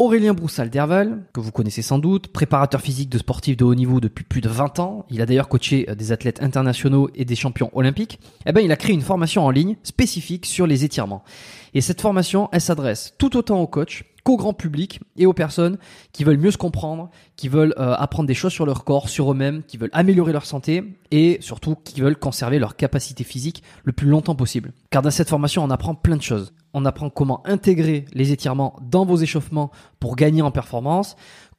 Aurélien Broussal d'Herval, que vous connaissez sans doute, préparateur physique de sportifs de haut niveau depuis plus de 20 ans, il a d'ailleurs coaché euh, des athlètes internationaux et des champions olympiques, eh ben, il a créé une formation en ligne spécifique sur les étirements. Et cette formation, elle s'adresse tout autant aux coachs qu'au grand public et aux personnes qui veulent mieux se comprendre, qui veulent euh, apprendre des choses sur leur corps, sur eux-mêmes, qui veulent améliorer leur santé et surtout qui veulent conserver leur capacité physique le plus longtemps possible. Car dans cette formation, on apprend plein de choses. On apprend comment intégrer les étirements dans vos échauffements pour gagner en performance,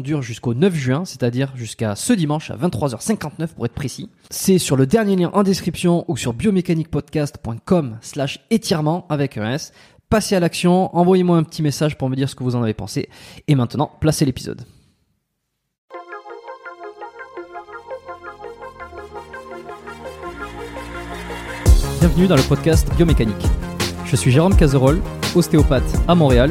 dure jusqu'au 9 juin, c'est-à-dire jusqu'à ce dimanche à 23h59 pour être précis. C'est sur le dernier lien en description ou sur biomécaniquepodcast.com slash étirement avec un S. Passez à l'action, envoyez-moi un petit message pour me dire ce que vous en avez pensé. Et maintenant, placez l'épisode. Bienvenue dans le podcast Biomécanique. Je suis Jérôme Cazerolle, ostéopathe à Montréal,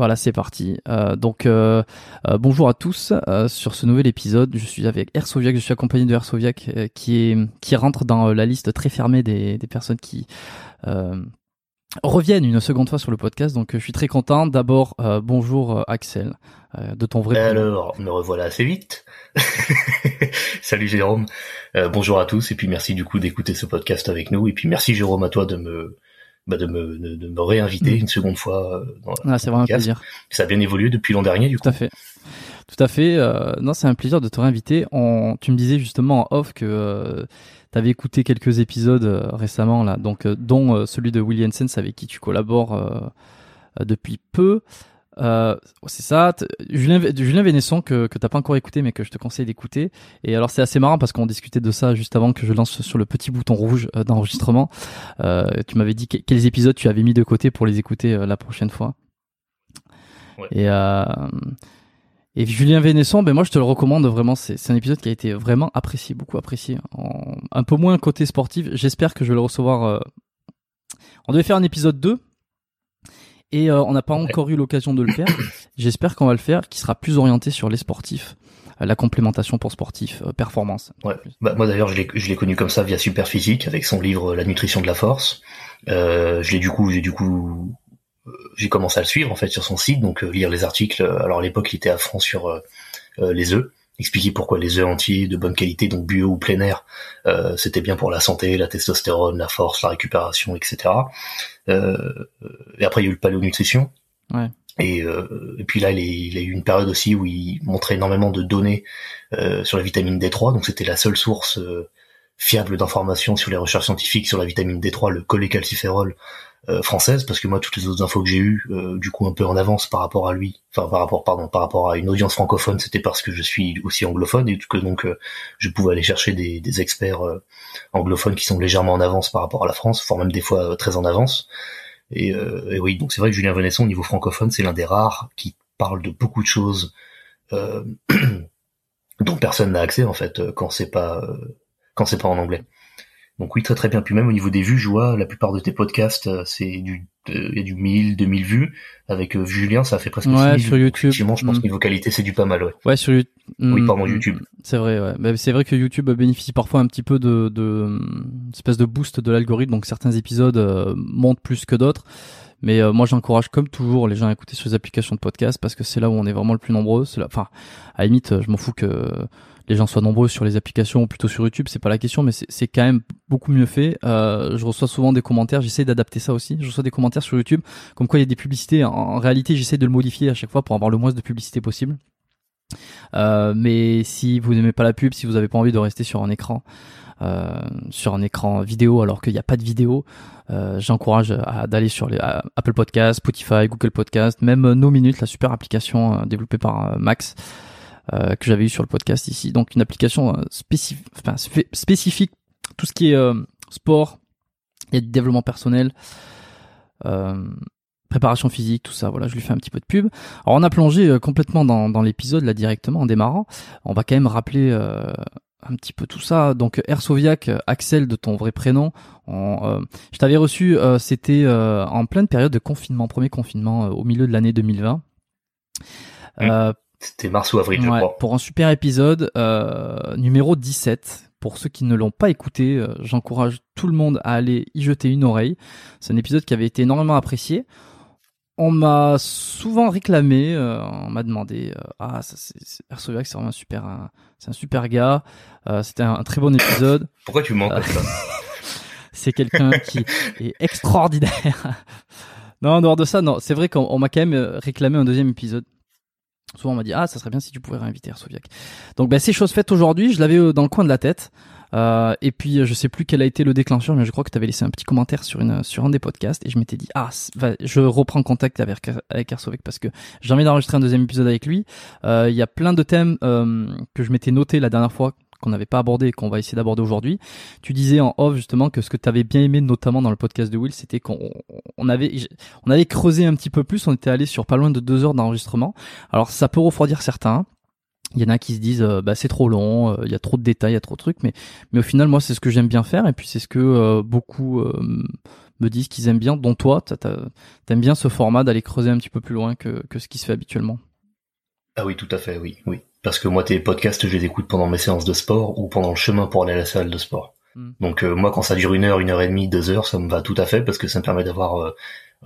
Voilà, c'est parti. Euh, donc, euh, euh, bonjour à tous sur ce nouvel épisode. Je suis avec Ersoviac, je suis accompagné de Ersoviac qui qui rentre dans la liste très fermée des, des personnes qui reviennent une seconde fois sur le podcast. Donc, je suis très content. D'abord, bonjour Axel, de ton vrai. Alors, me revoilà assez vite. Salut Jérôme. bonjour à tous et puis merci du coup d'écouter ce podcast avec nous et puis merci Jérôme à toi de me bah, de, me, de, me réinviter mm. une seconde fois. Euh, dans ah, c'est vraiment un plaisir. Ça a bien évolué depuis l'an dernier, du coup. Tout à fait. Tout à fait. Euh, non, c'est un plaisir de te réinviter. Tu me disais justement en off que euh, tu avais écouté quelques épisodes récemment là, donc dont celui de William Sens avec qui tu collabores depuis peu. Euh, c'est ça. Julien, Julien Vénesson que, que t'as pas encore écouté mais que je te conseille d'écouter. Et alors c'est assez marrant parce qu'on discutait de ça juste avant que je lance sur le petit bouton rouge euh, d'enregistrement. Euh, tu m'avais dit quels épisodes tu avais mis de côté pour les écouter euh, la prochaine fois. Ouais. Et, et Julien Vénesson, ben moi je te le recommande vraiment. C'est un épisode qui a été vraiment apprécié, beaucoup apprécié. un peu moins côté sportif. J'espère que je vais le recevoir. On devait faire un épisode 2 et euh, on n'a pas encore eu l'occasion de le faire. J'espère qu'on va le faire, qui sera plus orienté sur les sportifs, euh, la complémentation pour sportifs, euh, performance. Ouais. Bah, moi d'ailleurs, je l'ai connu comme ça via Superphysique avec son livre La nutrition de la force. Euh, je l'ai du coup, j'ai du coup, j'ai commencé à le suivre en fait sur son site, donc lire les articles. Alors à l'époque, il était à fond sur les œufs expliquer pourquoi les œufs entiers de bonne qualité, donc bio ou plein air, euh, c'était bien pour la santé, la testostérone, la force, la récupération, etc. Euh, et après il y a eu le paléonutrition. Ouais. Et, euh, et, puis là, il, il, a eu une période aussi où il montrait énormément de données euh, sur la vitamine D3, donc c'était la seule source euh, fiable d'informations sur les recherches scientifiques sur la vitamine D3, le cholécalciférol euh, française, parce que moi toutes les autres infos que j'ai eues, euh, du coup un peu en avance par rapport à lui, enfin par rapport pardon par rapport à une audience francophone, c'était parce que je suis aussi anglophone et que donc je pouvais aller chercher des, experts anglophones qui sont légèrement en avance par rapport à la France, voire même des fois très en avance. Et, euh, oui, donc c'est vrai que Julien Venesson, au niveau francophone, c'est l'un des rares qui parle de beaucoup de choses euh, dont personne n'a accès en fait quand c'est pas euh, quand c'est pas en anglais. Donc oui, très très bien. Puis même au niveau des vues, je vois la plupart de tes podcasts, euh, c'est du il y a du 1000, 2000 vues. Avec euh, Julien, ça fait presque ouais, sur YouTube. Effectivement, je pense mm. niveau qualité, c'est du pas mal, ouais. Ouais, sur YouTube. Oui, pardon, mm. YouTube. C'est vrai, ouais. Bah, c'est vrai que YouTube bénéficie parfois un petit peu de, de mm, espèce de boost de l'algorithme, donc certains épisodes euh, montent plus que d'autres. Mais moi, j'encourage comme toujours les gens à écouter sur les applications de podcast parce que c'est là où on est vraiment le plus nombreux. Là... Enfin, à la limite, je m'en fous que les gens soient nombreux sur les applications ou plutôt sur YouTube, c'est pas la question, mais c'est quand même beaucoup mieux fait. Euh, je reçois souvent des commentaires, j'essaie d'adapter ça aussi. Je reçois des commentaires sur YouTube, comme quoi il y a des publicités. En, réalité, j'essaie de le modifier à chaque fois pour avoir le moins de publicité possible. Euh, mais si vous n'aimez pas la pub, si vous n'avez pas envie de rester sur un écran, euh, sur un écran vidéo alors qu'il n'y a pas de vidéo, j'encourage à d'aller sur les Apple Podcasts, Spotify, Google Podcasts, même No Minute, la super application développée par Max. Euh, que j'avais eu sur le podcast ici. Donc une application euh, spécifique, enfin, spécifique, tout ce qui est euh, sport, il y a du développement personnel, préparation physique, tout ça. Voilà, je lui fais un petit peu de pub. Alors on a plongé complètement dans, dans l'épisode là directement en démarrant. On va quand même rappeler un petit peu tout ça. Donc Ersoviac, Axel de ton vrai prénom. je t'avais reçu, c'était en pleine période de confinement, premier confinement au milieu de l'année 2020. Euh, c'était mars ou avril, je crois. Pour un super épisode euh, numéro 17. Pour ceux qui ne l'ont pas écouté, euh, j'encourage tout le monde à aller y jeter une oreille. C'est un épisode qui avait été énormément apprécié. On m'a souvent réclamé, euh, on m'a demandé ah ça c'est c'est vraiment un super c'est un super gars, c'était un, très bon épisode. Pourquoi tu mens comme ça C'est quelqu'un qui est extraordinaire. non, en dehors de ça, non, c'est vrai qu'on m'a quand même réclamé un deuxième épisode. Souvent on m'a dit ah ça serait bien si tu pouvais réinviter Arsoviac. Donc ben c'est chose faite aujourd'hui, je l'avais euh, dans le coin de la tête. Euh, et puis je sais plus quel a été le déclencheur, mais je crois que tu avais laissé un petit commentaire sur une sur un des podcasts et je m'étais dit ah je reprends contact avec avec parce que j'ai envie d'enregistrer un deuxième épisode avec lui. Euh, il y a plein de thèmes euh, que je m'étais noté la dernière fois qu'on n'avait pas abordé et qu'on va essayer d'aborder aujourd'hui. Tu disais en off justement que ce que tu avais bien aimé notamment dans le podcast de Will, c'était qu'on on avait on avait creusé un petit peu plus, on était allé sur pas loin de deux heures d'enregistrement. Alors ça peut refroidir certains. Il y en a qui se disent euh, bah c'est trop long, euh, il y a trop de détails, il y a trop de trucs, mais mais au final moi c'est ce que j'aime bien faire et puis c'est ce que euh, beaucoup me disent qu'ils aiment bien, dont toi t'aimes bien ce format d'aller creuser un petit peu plus loin que que ce qui se fait habituellement. Ah oui tout à fait oui oui parce que moi tes podcasts je les écoute pendant mes séances de sport ou pendant le chemin pour aller à la salle de sport. Hmm. Donc euh, moi quand ça dure une heure, une heure et demie, deux heures, ça me va tout à fait parce que ça me permet d'avoir euh,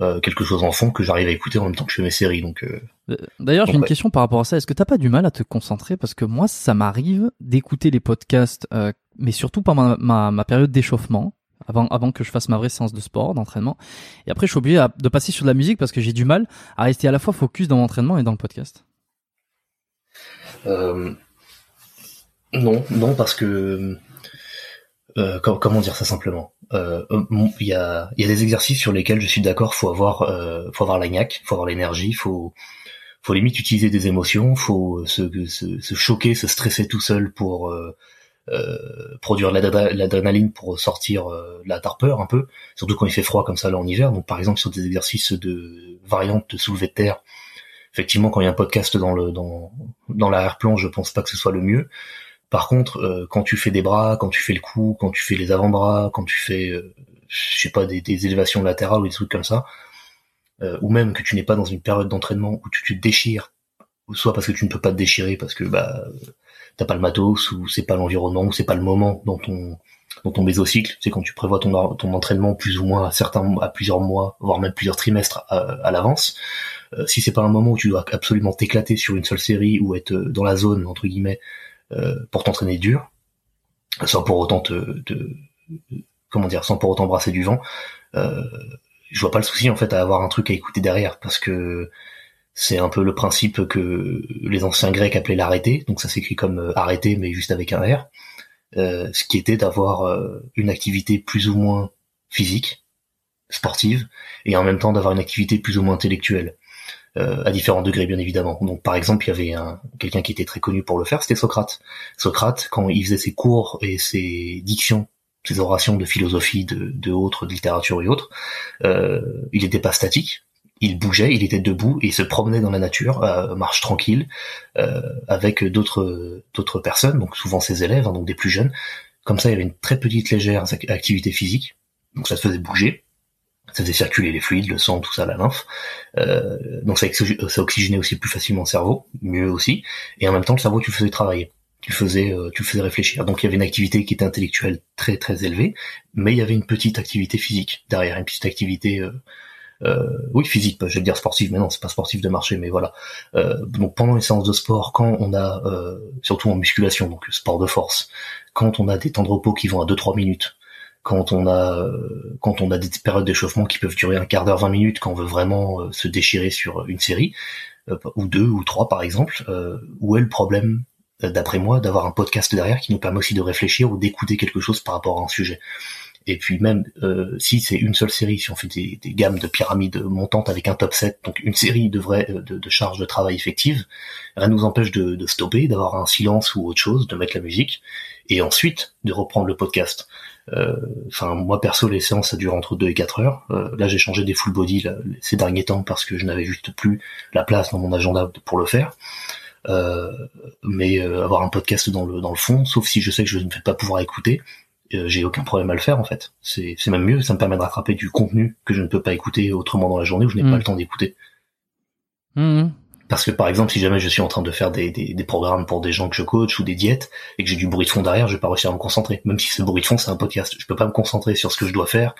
euh, quelque chose en fond que j'arrive à écouter en même temps que je fais mes séries. Donc d'ailleurs j'ai une question par rapport à ça. Est-ce que t'as pas du mal à te concentrer? Parce que moi ça m'arrive d'écouter les podcasts, mais surtout pendant ma, ma, période d'échauffement. Avant, avant que je fasse ma vraie séance de sport, d'entraînement. Et après, je suis obligé de passer sur de la musique parce que j'ai du mal à rester à la fois focus dans l'entraînement et dans le podcast. Euh, non, non, parce que euh, comment dire ça simplement? Euh, Il y, a, y a des exercices sur lesquels je suis d'accord. Faut avoir, faut avoir la niaque, faut avoir l'énergie, faut faut limite utiliser des émotions, faut se, se, se choquer, se stresser tout seul pour euh, produire l'adrénaline pour sortir la tarpeur un peu, surtout quand il fait froid comme ça là en hiver. Donc par exemple sur des exercices de variantes de soulevé de terre, effectivement, quand il y a un podcast dans le dans l'arrière-plan, je pense pas que ce soit le mieux. Par contre, euh, quand tu fais des bras, quand tu fais le cou, quand tu fais les avant-bras, quand tu fais, euh, je sais pas, des, élévations latérales ou des trucs comme ça, euh, ou même que tu n'es pas dans une période d'entraînement où tu te déchires, soit parce que tu ne peux pas te déchirer parce que bah t'as pas le matos ou c'est pas l'environnement ou c'est pas le moment dans ton dans ton mésocycle, c'est quand tu prévois ton ton entraînement plus ou moins à certains à plusieurs mois, voire même plusieurs trimestres à l'avance. Euh, si c'est pas un moment où tu dois absolument t'éclater sur une seule série ou être euh, dans la zone entre guillemets euh, pour t'entraîner dur, sans pour autant te, comment dire, sans pour autant brasser du vent, je vois pas le souci en fait à avoir un truc à écouter derrière parce que C'est un peu le principe que les anciens Grecs appelaient l'arrêté, donc ça s'écrit comme arrêté mais juste avec un R, ce qui était d'avoir une activité plus ou moins physique, sportive, et en même temps d'avoir une activité plus ou moins intellectuelle. Euh, à différents degrés bien évidemment. Donc par exemple, il y avait un, quelqu'un qui était très connu pour le faire, c'était Socrate. Socrate, quand il faisait ses cours et ses dictions, ses orations de philosophie, de, de autres, de littérature et autres, euh, il n'était pas statique. Il bougeait, il était debout et il se promenait dans la nature, à marche tranquille, euh, avec d'autres d'autres personnes, donc souvent ses élèves, hein, donc des plus jeunes. Comme ça, il y avait une très petite légère activité physique, donc ça se faisait bouger ça faisait circuler les fluides, le sang, tout ça, la lymphe. Euh, donc ça, ça oxygénait aussi plus facilement le cerveau, mieux aussi. Et en même temps, le cerveau, tu le faisais travailler, tu le faisais, euh, tu faisais réfléchir. Donc il y avait une activité qui était intellectuelle très très élevée, mais il y avait une petite activité physique derrière, une petite activité. Euh, euh, oui, physique, je vais dire sportive, mais non, c'est pas sportif de marcher, mais voilà. Donc pendant les séances de sport, quand on a, surtout en musculation, donc sport de force, quand on a des temps de repos qui vont à 2-3 minutes, quand on a quand on a des périodes d'échauffement qui peuvent durer un quart d'heure, 20 minutes, quand on veut vraiment euh, se déchirer sur une série euh, ou deux ou trois par exemple, euh, où est le problème d'après moi d'avoir un podcast derrière qui nous permet aussi de réfléchir ou d'écouter quelque chose par rapport à un sujet. Et puis même si c'est une seule série, si on fait des, gammes de pyramides montantes avec un top 7, donc une série de vraies de, de charges de travail effectives, rien nous empêche de, de stopper, d'avoir un silence ou autre chose, de mettre la musique, et ensuite de reprendre le podcast. Euh, enfin, moi perso, les séances ça dure entre 2 et 4 heures. Euh, là, j'ai changé des full body ces derniers temps parce que je n'avais juste plus la place dans mon agenda pour le faire. Euh, mais avoir un podcast dans le dans le fond, sauf si je sais que je ne vais pas pouvoir écouter, j'ai aucun problème à le faire en fait. C'est c'est même mieux, ça me permet de rattraper du contenu que je ne peux pas écouter autrement dans la journée où je n'ai pas mmh. le temps d'écouter. Mmh. Parce que par exemple, si jamais je suis en train de faire des, des, programmes pour des gens que je coach ou des diètes et que j'ai du bruit de fond derrière, je vais pas réussir à me concentrer. Même si ce bruit de fond c'est un podcast, je peux pas me concentrer sur ce que je dois faire,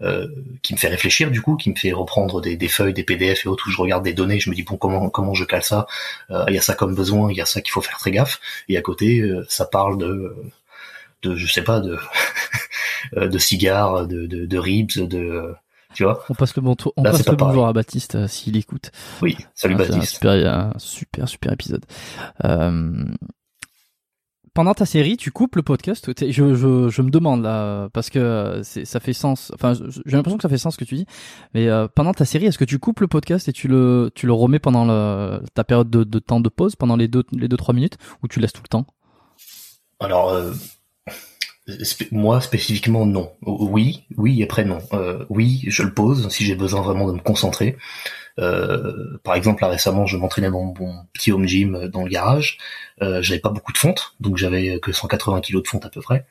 euh, qui me fait réfléchir du coup, qui me fait reprendre des, des, feuilles, des PDF et autres où je regarde des données, je me dis bon comment comment je cale ça, euh, il y a ça comme besoin, il y a ça qu'il faut faire très gaffe. Et à côté, euh, ça parle de de je sais pas de de cigares, de, de, de ribs, de tu vois On passe le, bon on passe le bonjour à Baptiste euh, s'il écoute. Oui, salut ah, Baptiste. super, super, super épisode. Euh, pendant ta série, tu coupes le podcast. Je, je, je me demande là parce que ça fait sens. Enfin, j'ai l'impression que ça fait sens ce que tu dis. Mais euh, pendant ta série, est-ce que tu coupes le podcast et tu le tu le remets pendant le, ta période de, de temps de pause pendant les deux les deux trois minutes ou tu laisses tout le temps? Alors moi spécifiquement non. Oui, oui et après non. Euh, oui, je le pose si j'ai besoin vraiment de me concentrer. Euh, par exemple, là récemment, je m'entraînais dans mon petit home gym euh, dans le garage. Euh, j'avais pas beaucoup de fonte, donc j'avais que 180 kg de fonte à peu près.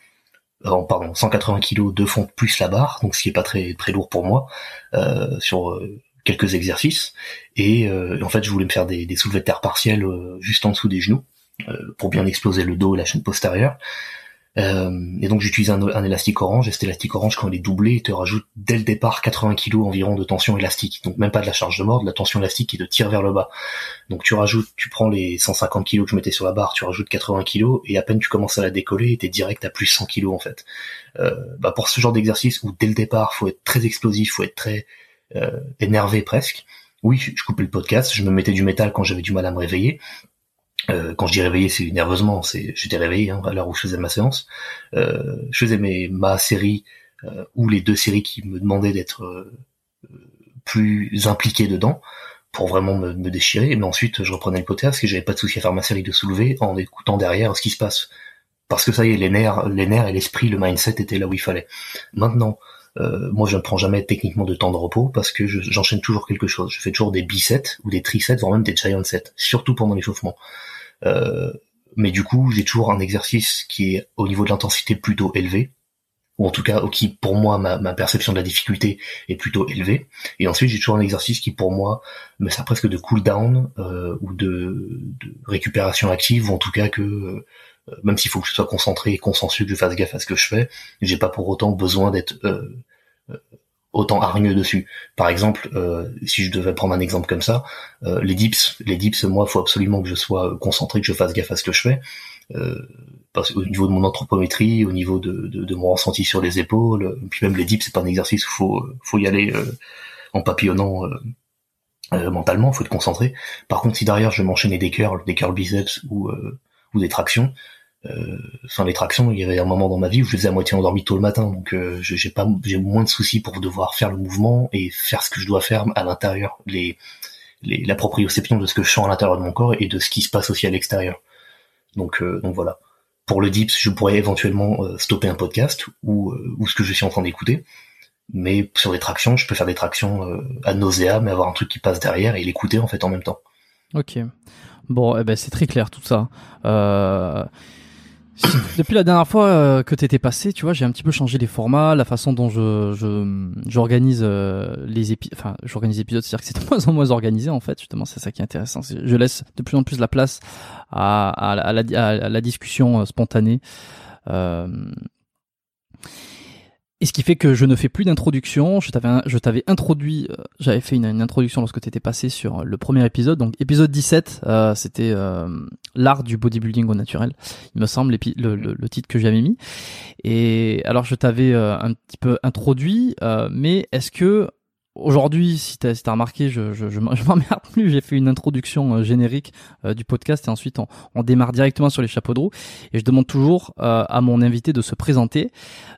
Euh, pardon, 180 kg de fonte plus la barre, donc ce qui est pas très très lourd pour moi euh, sur quelques exercices. Et en fait, je voulais me faire des, des soulevés de terre partiels juste en dessous des genoux pour bien exploser le dos et la chaîne postérieure. Euh, et donc j'utilise un, élastique orange, et cet élastique orange quand il est doublé, il te rajoute dès le départ 80 kg environ de tension élastique. Donc même pas de la charge de mort, de la tension élastique qui te tire vers le bas. Donc tu rajoutes, tu prends les 150 kg que je mettais sur la barre, tu rajoutes 80 kg, et à peine tu commences à la décoller, t'es direct à plus 100 kg en fait. Euh, bah pour ce genre d'exercice où dès le départ faut être très explosif, faut être très euh, énervé presque, oui, je coupais le podcast, je me mettais du métal quand j'avais du mal à me réveiller, euh, quand je dis réveillé, c'est nerveusement, c'est j'étais réveillé hein, à l'heure où je faisais ma séance. Euh, je faisais mes ma série euh, ou les deux séries qui me demandaient d'être euh, plus impliqué dedans pour vraiment me, me, déchirer. Mais ensuite, je reprenais le podcast parce que j'avais pas de souci à faire ma série de soulever en écoutant derrière ce qui se passe. Parce que ça y est, les nerfs, les nerfs et l'esprit, le mindset étaient là où il fallait. Maintenant, euh, moi, je ne prends jamais techniquement de temps de repos parce que j'enchaîne toujours quelque chose. Je fais toujours des bisets ou des trisets, voire même des giant sets, surtout pendant l'échauffement. Euh, mais du coup, j'ai toujours un exercice qui est au niveau de l'intensité plutôt élevé, ou en tout cas qui pour moi ma, ma, perception de la difficulté est plutôt élevée. Et ensuite, j'ai toujours un exercice qui pour moi me sert presque de cool down euh, ou de, de, récupération active, ou en tout cas que euh, même s'il faut que je sois concentré et consensueux, que je fasse gaffe à ce que je fais, j'ai pas pour autant besoin d'être euh, autant hargneux dessus. Par exemple, euh, si je devais prendre un exemple comme ça, euh, les dips, les dips, moi, faut absolument que je sois concentré, que je fasse gaffe à ce que je fais. Euh, parce au niveau de mon anthropométrie, au niveau de, de, de, mon ressenti sur les épaules, puis même les dips, c'est pas un exercice où faut faut y aller en papillonnant euh, mentalement, faut être concentré. Par contre, si derrière je m'enchaînais des curls, des curls biceps ou ou des tractions, euh, enfin les tractions, il y avait un moment dans ma vie où je faisais à moitié endormi tôt le matin, donc j'ai pas j'ai moins de soucis pour devoir faire le mouvement et faire ce que je dois faire à l'intérieur, les, les la proprioception de ce que je sens à l'intérieur de mon corps et de ce qui se passe aussi à l'extérieur. Donc donc voilà pour le dips, je pourrais éventuellement euh, stopper un podcast ou, euh, ou ce que je suis en train d'écouter. Mais sur des tractions, je peux faire des tractions euh, à nausea, mais avoir un truc qui passe derrière et l'écouter en fait en même temps. Ok. Bon, eh ben c'est très clair tout ça. Euh, depuis la dernière fois euh, que t'étais passé, tu vois, j'ai un petit peu changé les formats, la façon dont je j'organise euh, les épisodes, enfin j'organise épisodes, c'est-à-dire que c'est de moins en moins organisé en fait. Justement, c'est ça qui est intéressant. Je laisse de plus en plus la place à, à, la, discussion euh, spontanée. Et ce qui fait que je ne fais plus d'introduction. Je t'avais, je t'avais introduit, euh, j'avais fait une, introduction lorsque tu étais passé sur le premier épisode. Donc épisode 17, euh, c'était euh, l'art du bodybuilding au naturel. Il me semble le, le, le, titre que j'avais mis. Et alors je t'avais un petit peu introduit, mais est-ce que Aujourd'hui, si tu as, remarqué, je, je, je m'emmerde plus. J'ai fait une introduction euh, générique euh, du podcast et ensuite on, on, démarre directement sur les chapeaux de roue. Et je demande toujours euh, à mon invité de se présenter.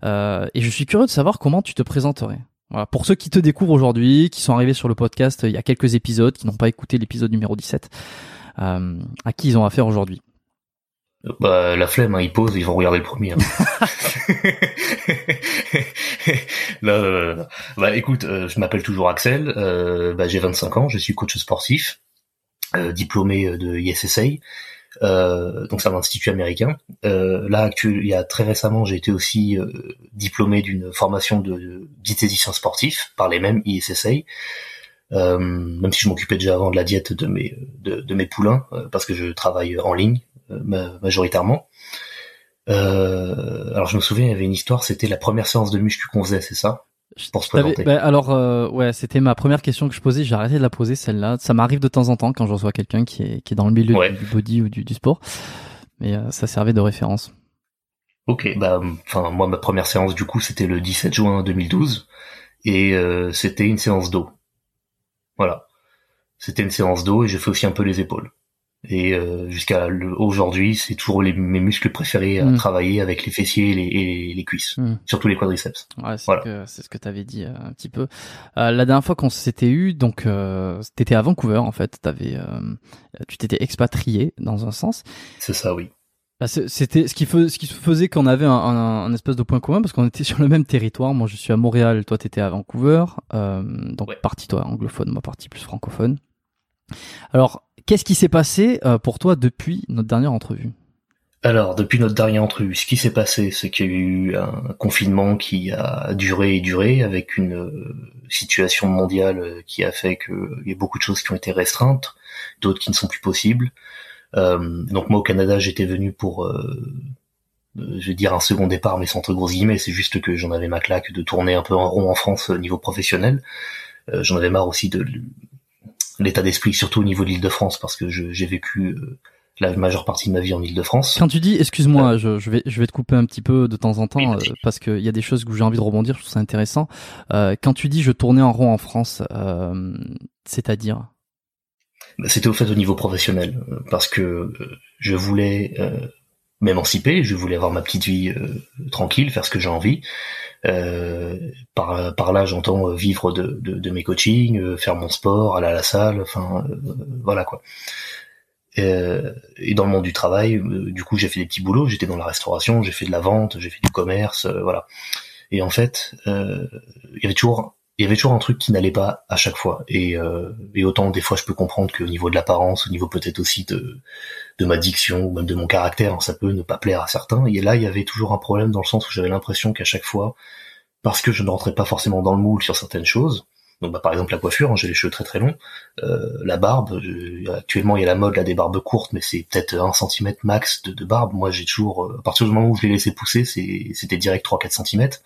et je suis curieux de savoir comment tu te présenterais. Voilà. Pour ceux qui te découvrent aujourd'hui, qui sont arrivés sur le podcast il y a quelques épisodes, qui n'ont pas écouté l'épisode numéro 17, à qui ils ont affaire aujourd'hui bah, la flemme, hein, ils posent, ils vont regarder le premier. Hein. Bah, écoute, euh, je m'appelle toujours Axel, euh, bah, j'ai 25 ans, je suis coach sportif, euh, diplômé de ISSA, donc c'est un institut américain. là, actuel, il y a très récemment, j'ai été aussi diplômé d'une formation de diététicien sportif par les mêmes ISSA. même si je m'occupais déjà avant de la diète de mes de mes poulains parce que je travaille en ligne majoritairement. Euh, alors je me souviens, il y avait une histoire, c'était la première séance de muscu qu'on faisait, c'est ça? Pour se présenter. Bah, alors euh, ouais, c'était ma première question que je posais. J'ai arrêté de la poser celle-là. Ça m'arrive de temps en temps quand je reçois quelqu'un qui est qui est dans le milieu du body ou du, du sport, mais euh, ça servait de référence. Ok, bah enfin moi ma première séance du coup c'était le 17 juin 2012 et c'était une séance d'eau. Voilà, c'était une séance d'eau et j'ai fait aussi un peu les épaules. Et euh, jusqu'à aujourd'hui, c'est toujours les, mes muscles préférés à mm. travailler avec les fessiers et les, et les cuisses, mm. surtout les quadriceps. Ouais, c'est voilà. ce que tu avais dit euh, un petit peu. Euh, la dernière fois qu'on s'était eu, donc euh, t'étais à Vancouver en fait. T'avais, euh, tu t'étais expatrié dans un sens. C'est ça, oui. Bah, c'était ce qui, faisait, ce qui faisait qu'on avait un, un, un, espèce de point commun parce qu'on était sur le même territoire. Moi, je suis à Montréal, toi, t'étais à Vancouver, donc ouais. partie toi anglophone, moi partie plus francophone. Alors, qu'est-ce qui s'est passé euh, pour toi depuis notre dernière entrevue? Alors, depuis notre dernière entrevue, ce qui s'est passé, c'est qu'il y a eu un confinement qui a duré et duré, avec une euh, situation mondiale qui a fait qu'il y a beaucoup de choses qui ont été restreintes, d'autres qui ne sont plus possibles. Euh, donc moi, au Canada, j'étais venu pour, je vais dire un second départ, mais sans entre grosses guillemets, c'est juste que j'en avais ma claque de tourner un peu en rond en France au niveau professionnel. j'en avais marre aussi de l'état d'esprit, surtout au niveau de l'Île-de-France, parce que j'ai vécu euh, la majeure partie de ma vie en Île-de-France. Quand tu dis, excuse-moi, je, je, vais, je vais te couper un petit peu de temps en temps, euh, parce qu'il y a des choses où j'ai envie de rebondir, je trouve ça intéressant. Euh, quand tu dis je tournais en rond en France, euh, c'est-à-dire? C'était au fait au niveau professionnel, parce que je voulais m'émanciper, je voulais avoir ma petite vie tranquille, faire ce que j'ai envie. Euh, par, par là, j'entends euh, vivre de, de, de, mes coachings, euh, faire mon sport, aller à la salle, enfin voilà quoi. et dans le monde du travail, du coup, j'ai fait des petits boulots. J'étais dans la restauration, j'ai fait de la vente, j'ai fait du commerce, voilà. Et en fait, il y avait toujours il y avait toujours un truc qui n'allait pas à chaque fois. Et, euh, et autant des fois je peux comprendre qu'au niveau de l'apparence, au niveau peut-être aussi de, de ma diction ou même de mon caractère, ça peut ne pas plaire à certains. Et là, il y avait toujours un problème dans le sens où j'avais l'impression qu'à chaque fois, parce que je ne rentrais pas forcément dans le moule sur certaines choses, donc bah, par exemple la coiffure, hein, j'ai les cheveux très très longs, euh, la barbe, actuellement il y a la mode là des barbes courtes, mais c'est peut-être un centimètre max de, barbe. Moi j'ai toujours, euh, à partir du moment où je l'ai laissé pousser, c'était direct 3-4 centimètres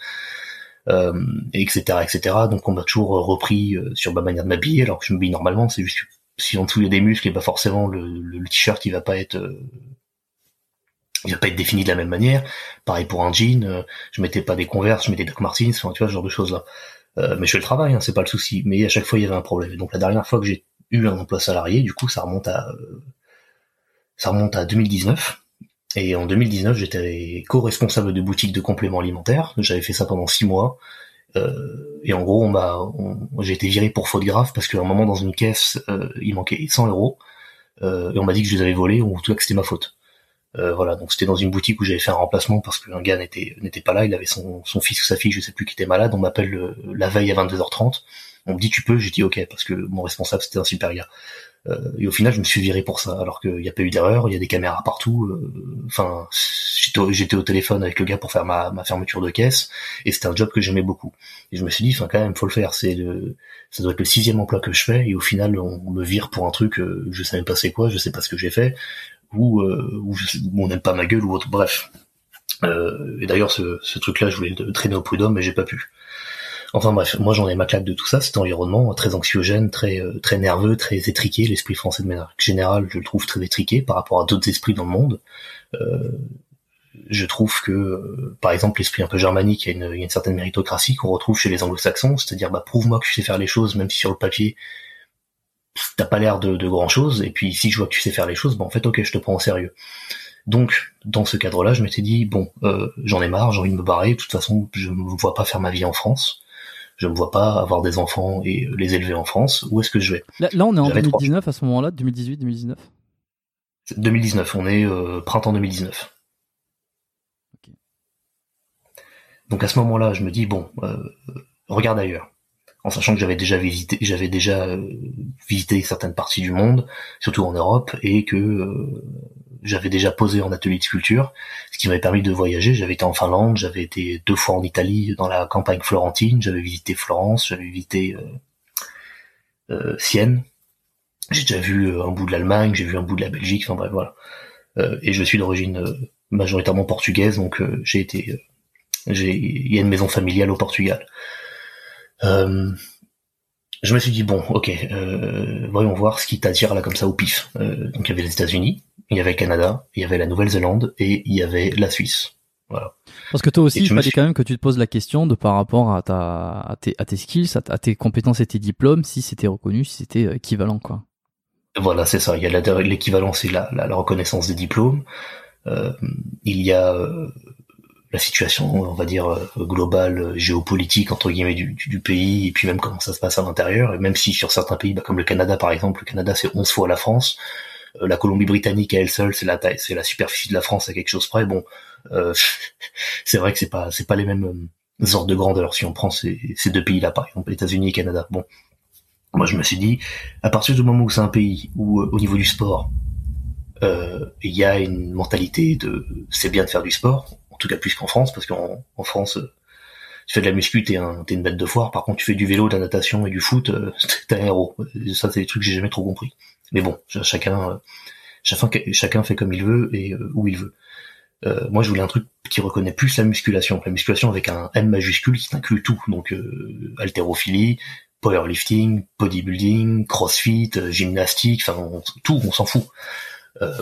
euh, etc., etc. Donc on m'a toujours repris euh, sur ma manière de m'habiller, alors que je m'habille normalement, c'est juste si en dessous il y a des muscles et pas forcément le, le, t-shirt il va pas être euh, il va pas être défini de la même manière. Pareil pour un jean, euh, je mettais pas des Converse, je mettais Doc Martens, enfin tu vois ce genre de choses là. Euh, mais je fais le travail, hein, c'est pas le souci. Mais à chaque fois il y avait un problème. donc la dernière fois que j'ai eu un emploi salarié. Du coup, ça remonte à ça remonte à 2019. Et en 2019, j'étais co-responsable de boutique de compléments alimentaires. J'avais fait ça pendant six mois. Euh, et en gros, on m'a, j'ai été viré pour faute grave parce qu'à un moment dans une caisse, euh, il manquait 100 euros. Euh, et on m'a dit que je les avais volés ou en tout cas que c'était ma faute. Euh, voilà, donc c'était dans une boutique où j'avais fait un remplacement parce qu'un gars n'était n'était pas là, il avait son, son fils ou sa fille, je sais plus, qui était malade. On m'appelle la veille à 22h30. On me dit tu peux, j'ai dit ok parce que mon responsable c'était un super gars. Euh, et au final, je me suis viré pour ça, alors qu'il n'y a pas eu d'erreur, il y a des caméras partout. Enfin, j'étais au téléphone avec le gars pour faire ma, ma fermeture de caisse, et c'était un job que j'aimais beaucoup. Et je me suis dit, enfin, quand même, faut le faire. C'est le, ça doit être le sixième emploi que je fais, et au final, on me vire pour un truc, euh, je sais même pas c'est quoi, je sais pas ce que j'ai fait, ou, euh, ou, on n'aime pas ma gueule ou autre. Bref. Euh, et d'ailleurs, ce, ce truc-là, je voulais le traîner au prud'homme, mais j'ai pas pu. Enfin bref, moi j'en ai ma claque de tout ça, cet environnement très anxiogène, très euh, très nerveux, très étriqué. L'esprit français de manière générale, je le trouve très étriqué par rapport à d'autres esprits dans le monde. Euh, je trouve que, euh, par exemple, l'esprit un peu germanique, il y, a une, certaine méritocratie qu'on retrouve chez les anglo-saxons, c'est-à-dire bah prouve-moi que tu sais faire les choses, même si sur le papier t'as pas l'air de, grand chose, et puis si je vois que tu sais faire les choses, bah en fait ok, je te prends au sérieux. Donc, dans ce cadre-là, je m'étais dit bon, j'en ai marre, j'ai envie de me barrer. De toute façon, je ne vois pas faire ma vie en France je me vois pas avoir des enfants et les élever en France. Où est-ce que je vais? Là, on est en 2019 à ce moment-là, 2018, 2019. 2019, on est euh, printemps 2019. Donc à ce moment-là, je me dis bon, euh, regarde ailleurs, en sachant que j'avais déjà visité, j'avais déjà euh, visité certaines parties du monde, surtout en Europe, et que j'avais déjà posé en atelier de sculpture, ce qui m'avait permis de voyager. J'avais été en Finlande, j'avais été deux fois en Italie dans la campagne florentine, j'avais visité Florence, j'avais visité euh, euh, Sienne. J'ai déjà vu euh, un bout de l'Allemagne, j'ai vu un bout de la Belgique, enfin bref voilà. et je suis d'origine majoritairement portugaise, donc j'ai été, il y a une maison familiale au Portugal. je me suis dit bon, ok, voyons voir ce qui t'attire là comme ça au pif. donc il y avait les États-Unis, il y avait le Canada, il y avait la Nouvelle-Zélande et il y avait la Suisse. Voilà. Parce que toi aussi, il fallait quand même que tu te poses la question de par rapport à ta, à tes, à tes skills, à, tes compétences et tes diplômes, si c'était reconnu, si c'était euh, équivalent, quoi. Voilà, c'est ça. Il y a l'équivalence et la, la, reconnaissance des diplômes. Euh, il y a euh, la situation, on va dire, euh, globale, géopolitique, entre guillemets, du, du, pays, et puis même comment ça se passe à l'intérieur. Et même si sur certains pays, bah, comme le Canada, par exemple, le Canada, c'est 11 fois la France, euh, la Colombie-Britannique à elle seule, c'est la taille, c'est la superficie de la France à quelque chose près. Bon, euh, c'est vrai que c'est pas, c'est pas les mêmes euh, ordres de grandeur si on prend ces, ces deux pays-là, par exemple, États-Unis et Canada. Bon, moi je me suis dit, à partir du moment où c'est un pays où, au niveau du sport, il y a une mentalité de, c'est bien de faire du sport, en tout cas plus qu'en France, parce qu'en en France, tu fais de la muscu, t'es un, une bête de foire. Par contre, tu fais du vélo, de la natation et du foot, t'es un héros. Ça, c'est des trucs que j'ai jamais trop compris. Mais bon, chacun, euh, chacun, chacun fait comme il veut et euh, où il veut. Euh, moi, je voulais un truc qui reconnaît plus la musculation. La musculation avec un M majuscule qui inclut tout. Donc, euh, haltérophilie, powerlifting, bodybuilding, crossfit, gymnastique, enfin, tout, on s'en fout. Euh,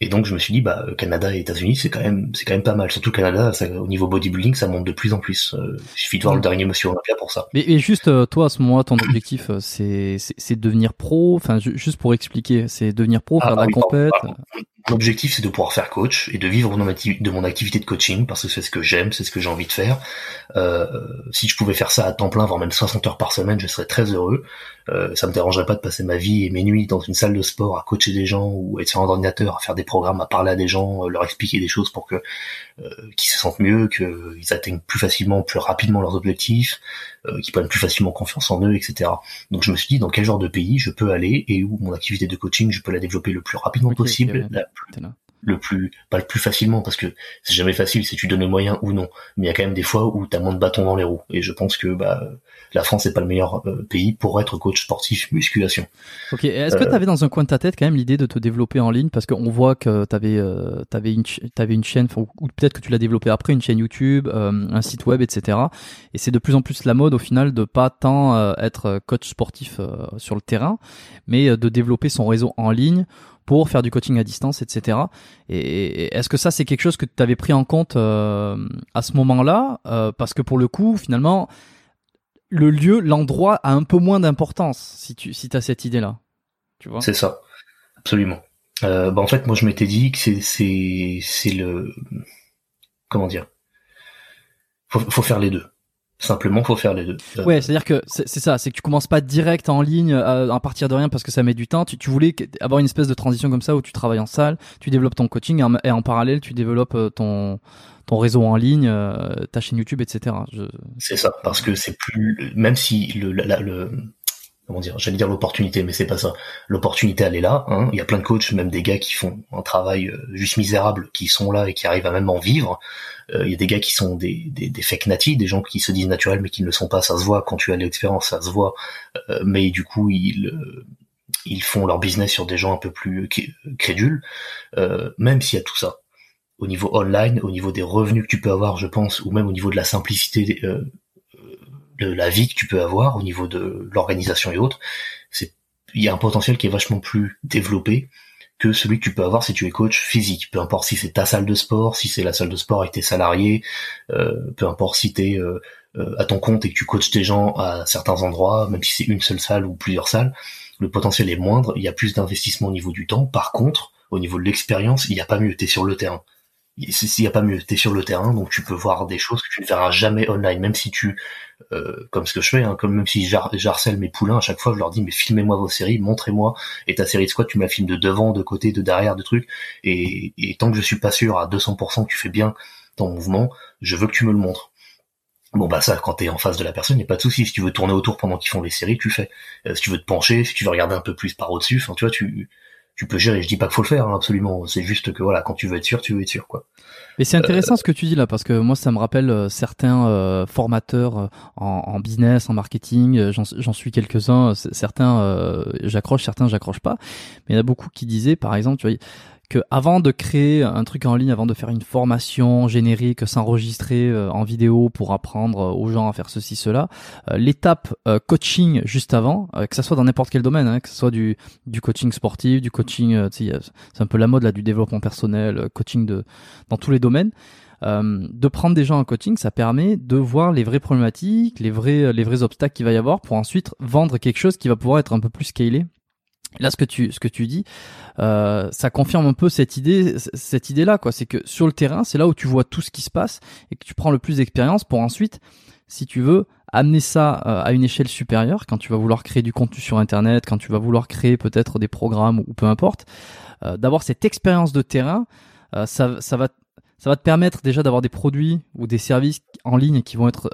et donc je me suis dit bah Canada et États-Unis c'est quand même c'est quand même pas mal. Surtout Canada, ça, au niveau bodybuilding, ça monte de plus en plus. Euh, il suffit de voir le dernier Monsieur Olympia pour ça. Mais, mais juste euh, toi à ce moment-là, ton objectif euh, c'est c'est devenir pro? Enfin juste pour expliquer, c'est devenir pro, faire ah, la oui, compète? L'objectif, c'est de pouvoir faire coach et de vivre de mon activité de coaching parce que c'est ce que j'aime, c'est ce que j'ai envie de faire. Euh, si je pouvais faire ça à temps plein, voire même 60 heures par semaine, je serais très heureux. Euh, ça me dérangerait pas de passer ma vie et mes nuits dans une salle de sport à coacher des gens ou être sur un ordinateur, à faire des programmes, à parler à des gens, euh, leur expliquer des choses pour que euh, qu'ils se sentent mieux, qu'ils atteignent plus facilement, plus rapidement leurs objectifs, euh, qu'ils prennent plus facilement confiance en eux, etc. Donc je me suis dit dans quel genre de pays je peux aller et où mon activité de coaching je peux la développer le plus rapidement possible, le plus pas le plus facilement parce que c'est jamais facile si tu donnes les moyens ou non. Mais il y a quand même des fois où tu as moins de bâtons dans les roues. Et je pense que bah la France n'est pas le meilleur euh, pays pour être coach sportif musculation. OK, est-ce que tu avais dans un coin de ta tête quand même l'idée de te développer en ligne? Parce qu'on voit que tu avais euh, avais une avais une chaîne ou peut-être que tu l'as développé après une chaîne YouTube, euh, un site web etc. et c'est de plus en plus la mode au final de pas tant être coach sportif sur le terrain mais de développer son réseau en ligne pour faire du coaching à distance, etc. Et est-ce que ça, c'est quelque chose que tu avais pris en compte euh, à ce moment-là? Euh, Parce que pour le coup, finalement, le lieu, l'endroit a un peu moins d'importance si tu si as cette idée-là. Tu vois? C'est ça, absolument. Euh, bah en fait, moi je m'étais dit que c'est c'est c'est le comment dire? Faut, faut faire les deux. Simplement, faut faire les deux. Euh, ouais, c'est-à-dire que c'est ça, c'est que tu commences pas direct en ligne euh, à, partir de rien parce que ça met du temps. Tu, tu, voulais avoir une espèce de transition comme ça où tu travailles en salle, tu développes ton coaching et en, parallèle tu développes euh, ton ton réseau en ligne, ta chaîne YouTube, etc. Je... C'est ça, parce que c'est plus même si le, le comment dire, j'allais dire l'opportunité, mais c'est pas ça. L'opportunité, elle est là. Hein. Il y a plein de coachs, même des gars qui font un travail euh, juste misérable, qui sont là et qui arrivent à même en vivre. Euh, il y a des gars qui sont des, des, des fake natifs, des gens qui se disent naturels mais qui ne le sont pas. Ça se voit quand tu as l'expérience, ça se voit. Euh, mais du coup, ils ils font leur business sur des gens un peu plus crédules, même s'il y a tout ça. Au niveau online, au niveau des revenus que tu peux avoir, je pense, ou même au niveau de la simplicité de la vie que tu peux avoir au niveau de l'organisation et autres, c'est il y a un potentiel qui est vachement plus développé que celui que tu peux avoir si tu es coach physique. Peu importe si c'est ta salle de sport, si c'est la salle de sport avec tes salariés, euh, peu importe si tu es euh, euh, à ton compte et que tu coaches tes gens à certains endroits, même si c'est une seule salle ou plusieurs salles, le potentiel est moindre, il y a plus d'investissement au niveau du temps. Par contre, au niveau de l'expérience, il n'y a pas mieux, tu es sur le terrain s'il y a pas mieux, t'es sur le terrain, donc tu peux voir des choses que tu ne verras jamais online, même si tu, euh, comme ce que je fais, hein, comme même si j'harcèle mes poulains à chaque fois, je leur dis mais filmez-moi vos séries, montrez-moi, et ta série de squat, tu me la filmes de devant, de côté, de derrière, de trucs, et, tant que je suis pas sûr à 200% que tu fais bien ton mouvement, je veux que tu me le montres. Bon bah ça, quand t'es en face de la personne, y a pas de souci. Si tu veux tourner autour pendant qu'ils font les séries, tu fais. Euh, si tu veux te pencher, si tu veux regarder un peu plus par au-dessus, enfin tu vois, tu tu peux gérer. Je dis pas qu'il faut le faire, hein, absolument. C'est juste que voilà, quand tu veux être sûr, tu veux être sûr, quoi. Mais c'est intéressant ce que tu dis là parce que moi ça me rappelle euh, certains euh, formateurs euh, en, en, business, en marketing. J'en suis quelques-uns. Certains j'accroche, certains j'accroche pas. Mais il y en a beaucoup qui disaient, par exemple, tu vois que avant de créer un truc en ligne, avant de faire une formation générique, s'enregistrer euh, en vidéo pour apprendre euh, aux gens à faire ceci, cela, euh, l'étape coaching juste avant, que ça soit dans n'importe quel domaine, hein, que ce soit du, du coaching sportif, du coaching, c'est un peu la mode là du développement personnel, coaching de dans tous les domaines. de prendre des gens en coaching, ça permet de voir les vraies problématiques, les vrais, les vrais obstacles qu'il va y avoir pour ensuite vendre quelque chose qui va pouvoir être un peu plus scalé Là, ce que tu ce que tu dis, euh, ça confirme un peu cette idée cette idée là quoi. C'est que sur le terrain, c'est là où tu vois tout ce qui se passe et que tu prends le plus d'expérience pour ensuite, si tu veux, amener ça euh, à une échelle supérieure quand tu vas vouloir créer du contenu sur internet, quand tu vas vouloir créer peut-être des programmes ou peu importe, euh, d'avoir cette expérience de terrain, ça ça va ça va te permettre déjà d'avoir des produits ou des services en ligne qui vont être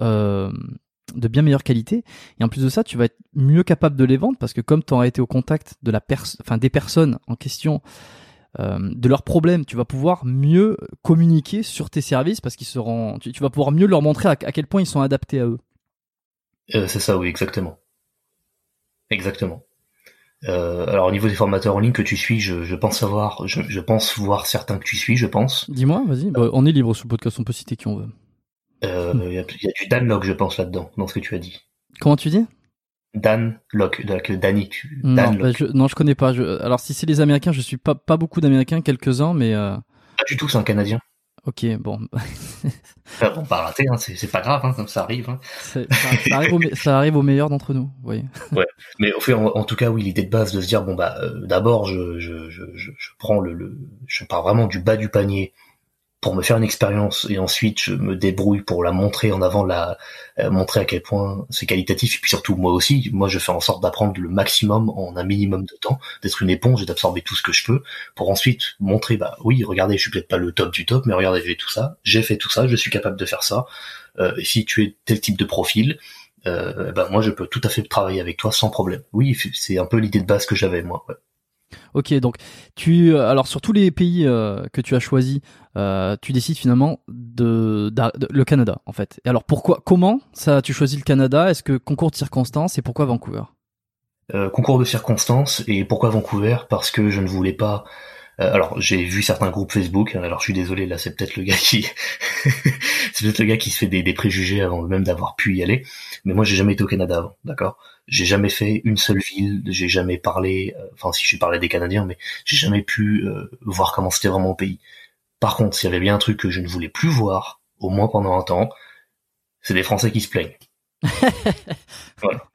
de bien meilleure qualité. Et en plus de ça, tu vas être mieux capable de les vendre parce que comme tu auras été au contact de la enfin des personnes en question, euh, de leurs problèmes, tu vas pouvoir mieux communiquer sur tes services parce qu'ils seront, tu, vas pouvoir mieux leur montrer à, quel point ils sont adaptés à eux. Euh, c'est ça, oui, exactement. Exactement. Euh, alors au niveau des formateurs en ligne que tu suis, je, pense savoir, je, pense voir certains que tu suis, je pense. Dis-moi, vas-y. Bah, on est libre sur le podcast, on peut citer qui on veut. Euh, il y, a du Dan Locke, je pense, là-dedans, dans ce que tu as dit. Comment tu dis? Dan Locke, de Danny. Tu... Dan non, bah, je, non, je connais pas. alors, si c'est les Américains, je suis pas, pas beaucoup d'Américains, quelques-uns, mais. Euh... Pas du tout, c'est un Canadien. Ok, bon. bon, pas raté, hein, c'est pas grave, hein, comme ça arrive. Hein. Ça, arrive au, ça, arrive aux, meilleurs d'entre nous, oui. ouais, mais au fait, en, tout cas, oui, l'idée de base de se dire, bon bah, euh, d'abord, je, je, je, je, prends le, le, je pars vraiment du bas du panier pour me faire une expérience et ensuite je me débrouille pour la montrer en avant, la euh, montrer à quel point c'est qualitatif et puis surtout moi aussi, moi je fais en sorte d'apprendre le maximum en un minimum de temps, d'être une éponge et d'absorber tout ce que je peux pour ensuite montrer bah oui regardez je suis peut-être pas le top du top mais regardez j'ai tout ça, j'ai fait tout ça, je suis capable de faire ça euh, si tu es tel type de profil euh, bah moi je peux tout à fait travailler avec toi sans problème. Oui c'est un peu l'idée de base que j'avais moi. Ok, donc tu euh, alors sur tous les pays euh, que tu as choisis, euh, tu décides finalement de, le Canada en fait. Et alors pourquoi, comment ça tu choisis le Canada? Est-ce que concours de circonstances et pourquoi Vancouver? Concours de circonstances et pourquoi Vancouver? Parce que je ne voulais pas alors j'ai vu certains groupes Facebook. Hein, alors je suis désolé, là c'est peut-être le gars qui, c'est peut-être le gars qui se fait des, préjugés avant même d'avoir pu y aller. Mais moi j'ai jamais été au Canada avant, d'accord? J'ai jamais fait une seule ville. J'ai jamais parlé. Euh, enfin si j'ai parlé des Canadiens, mais j'ai jamais pu euh, voir comment c'était vraiment au pays. Par contre, s'il y avait bien un truc que je ne voulais plus voir, au moins pendant un temps, c'est des Français qui se plaignent. voilà.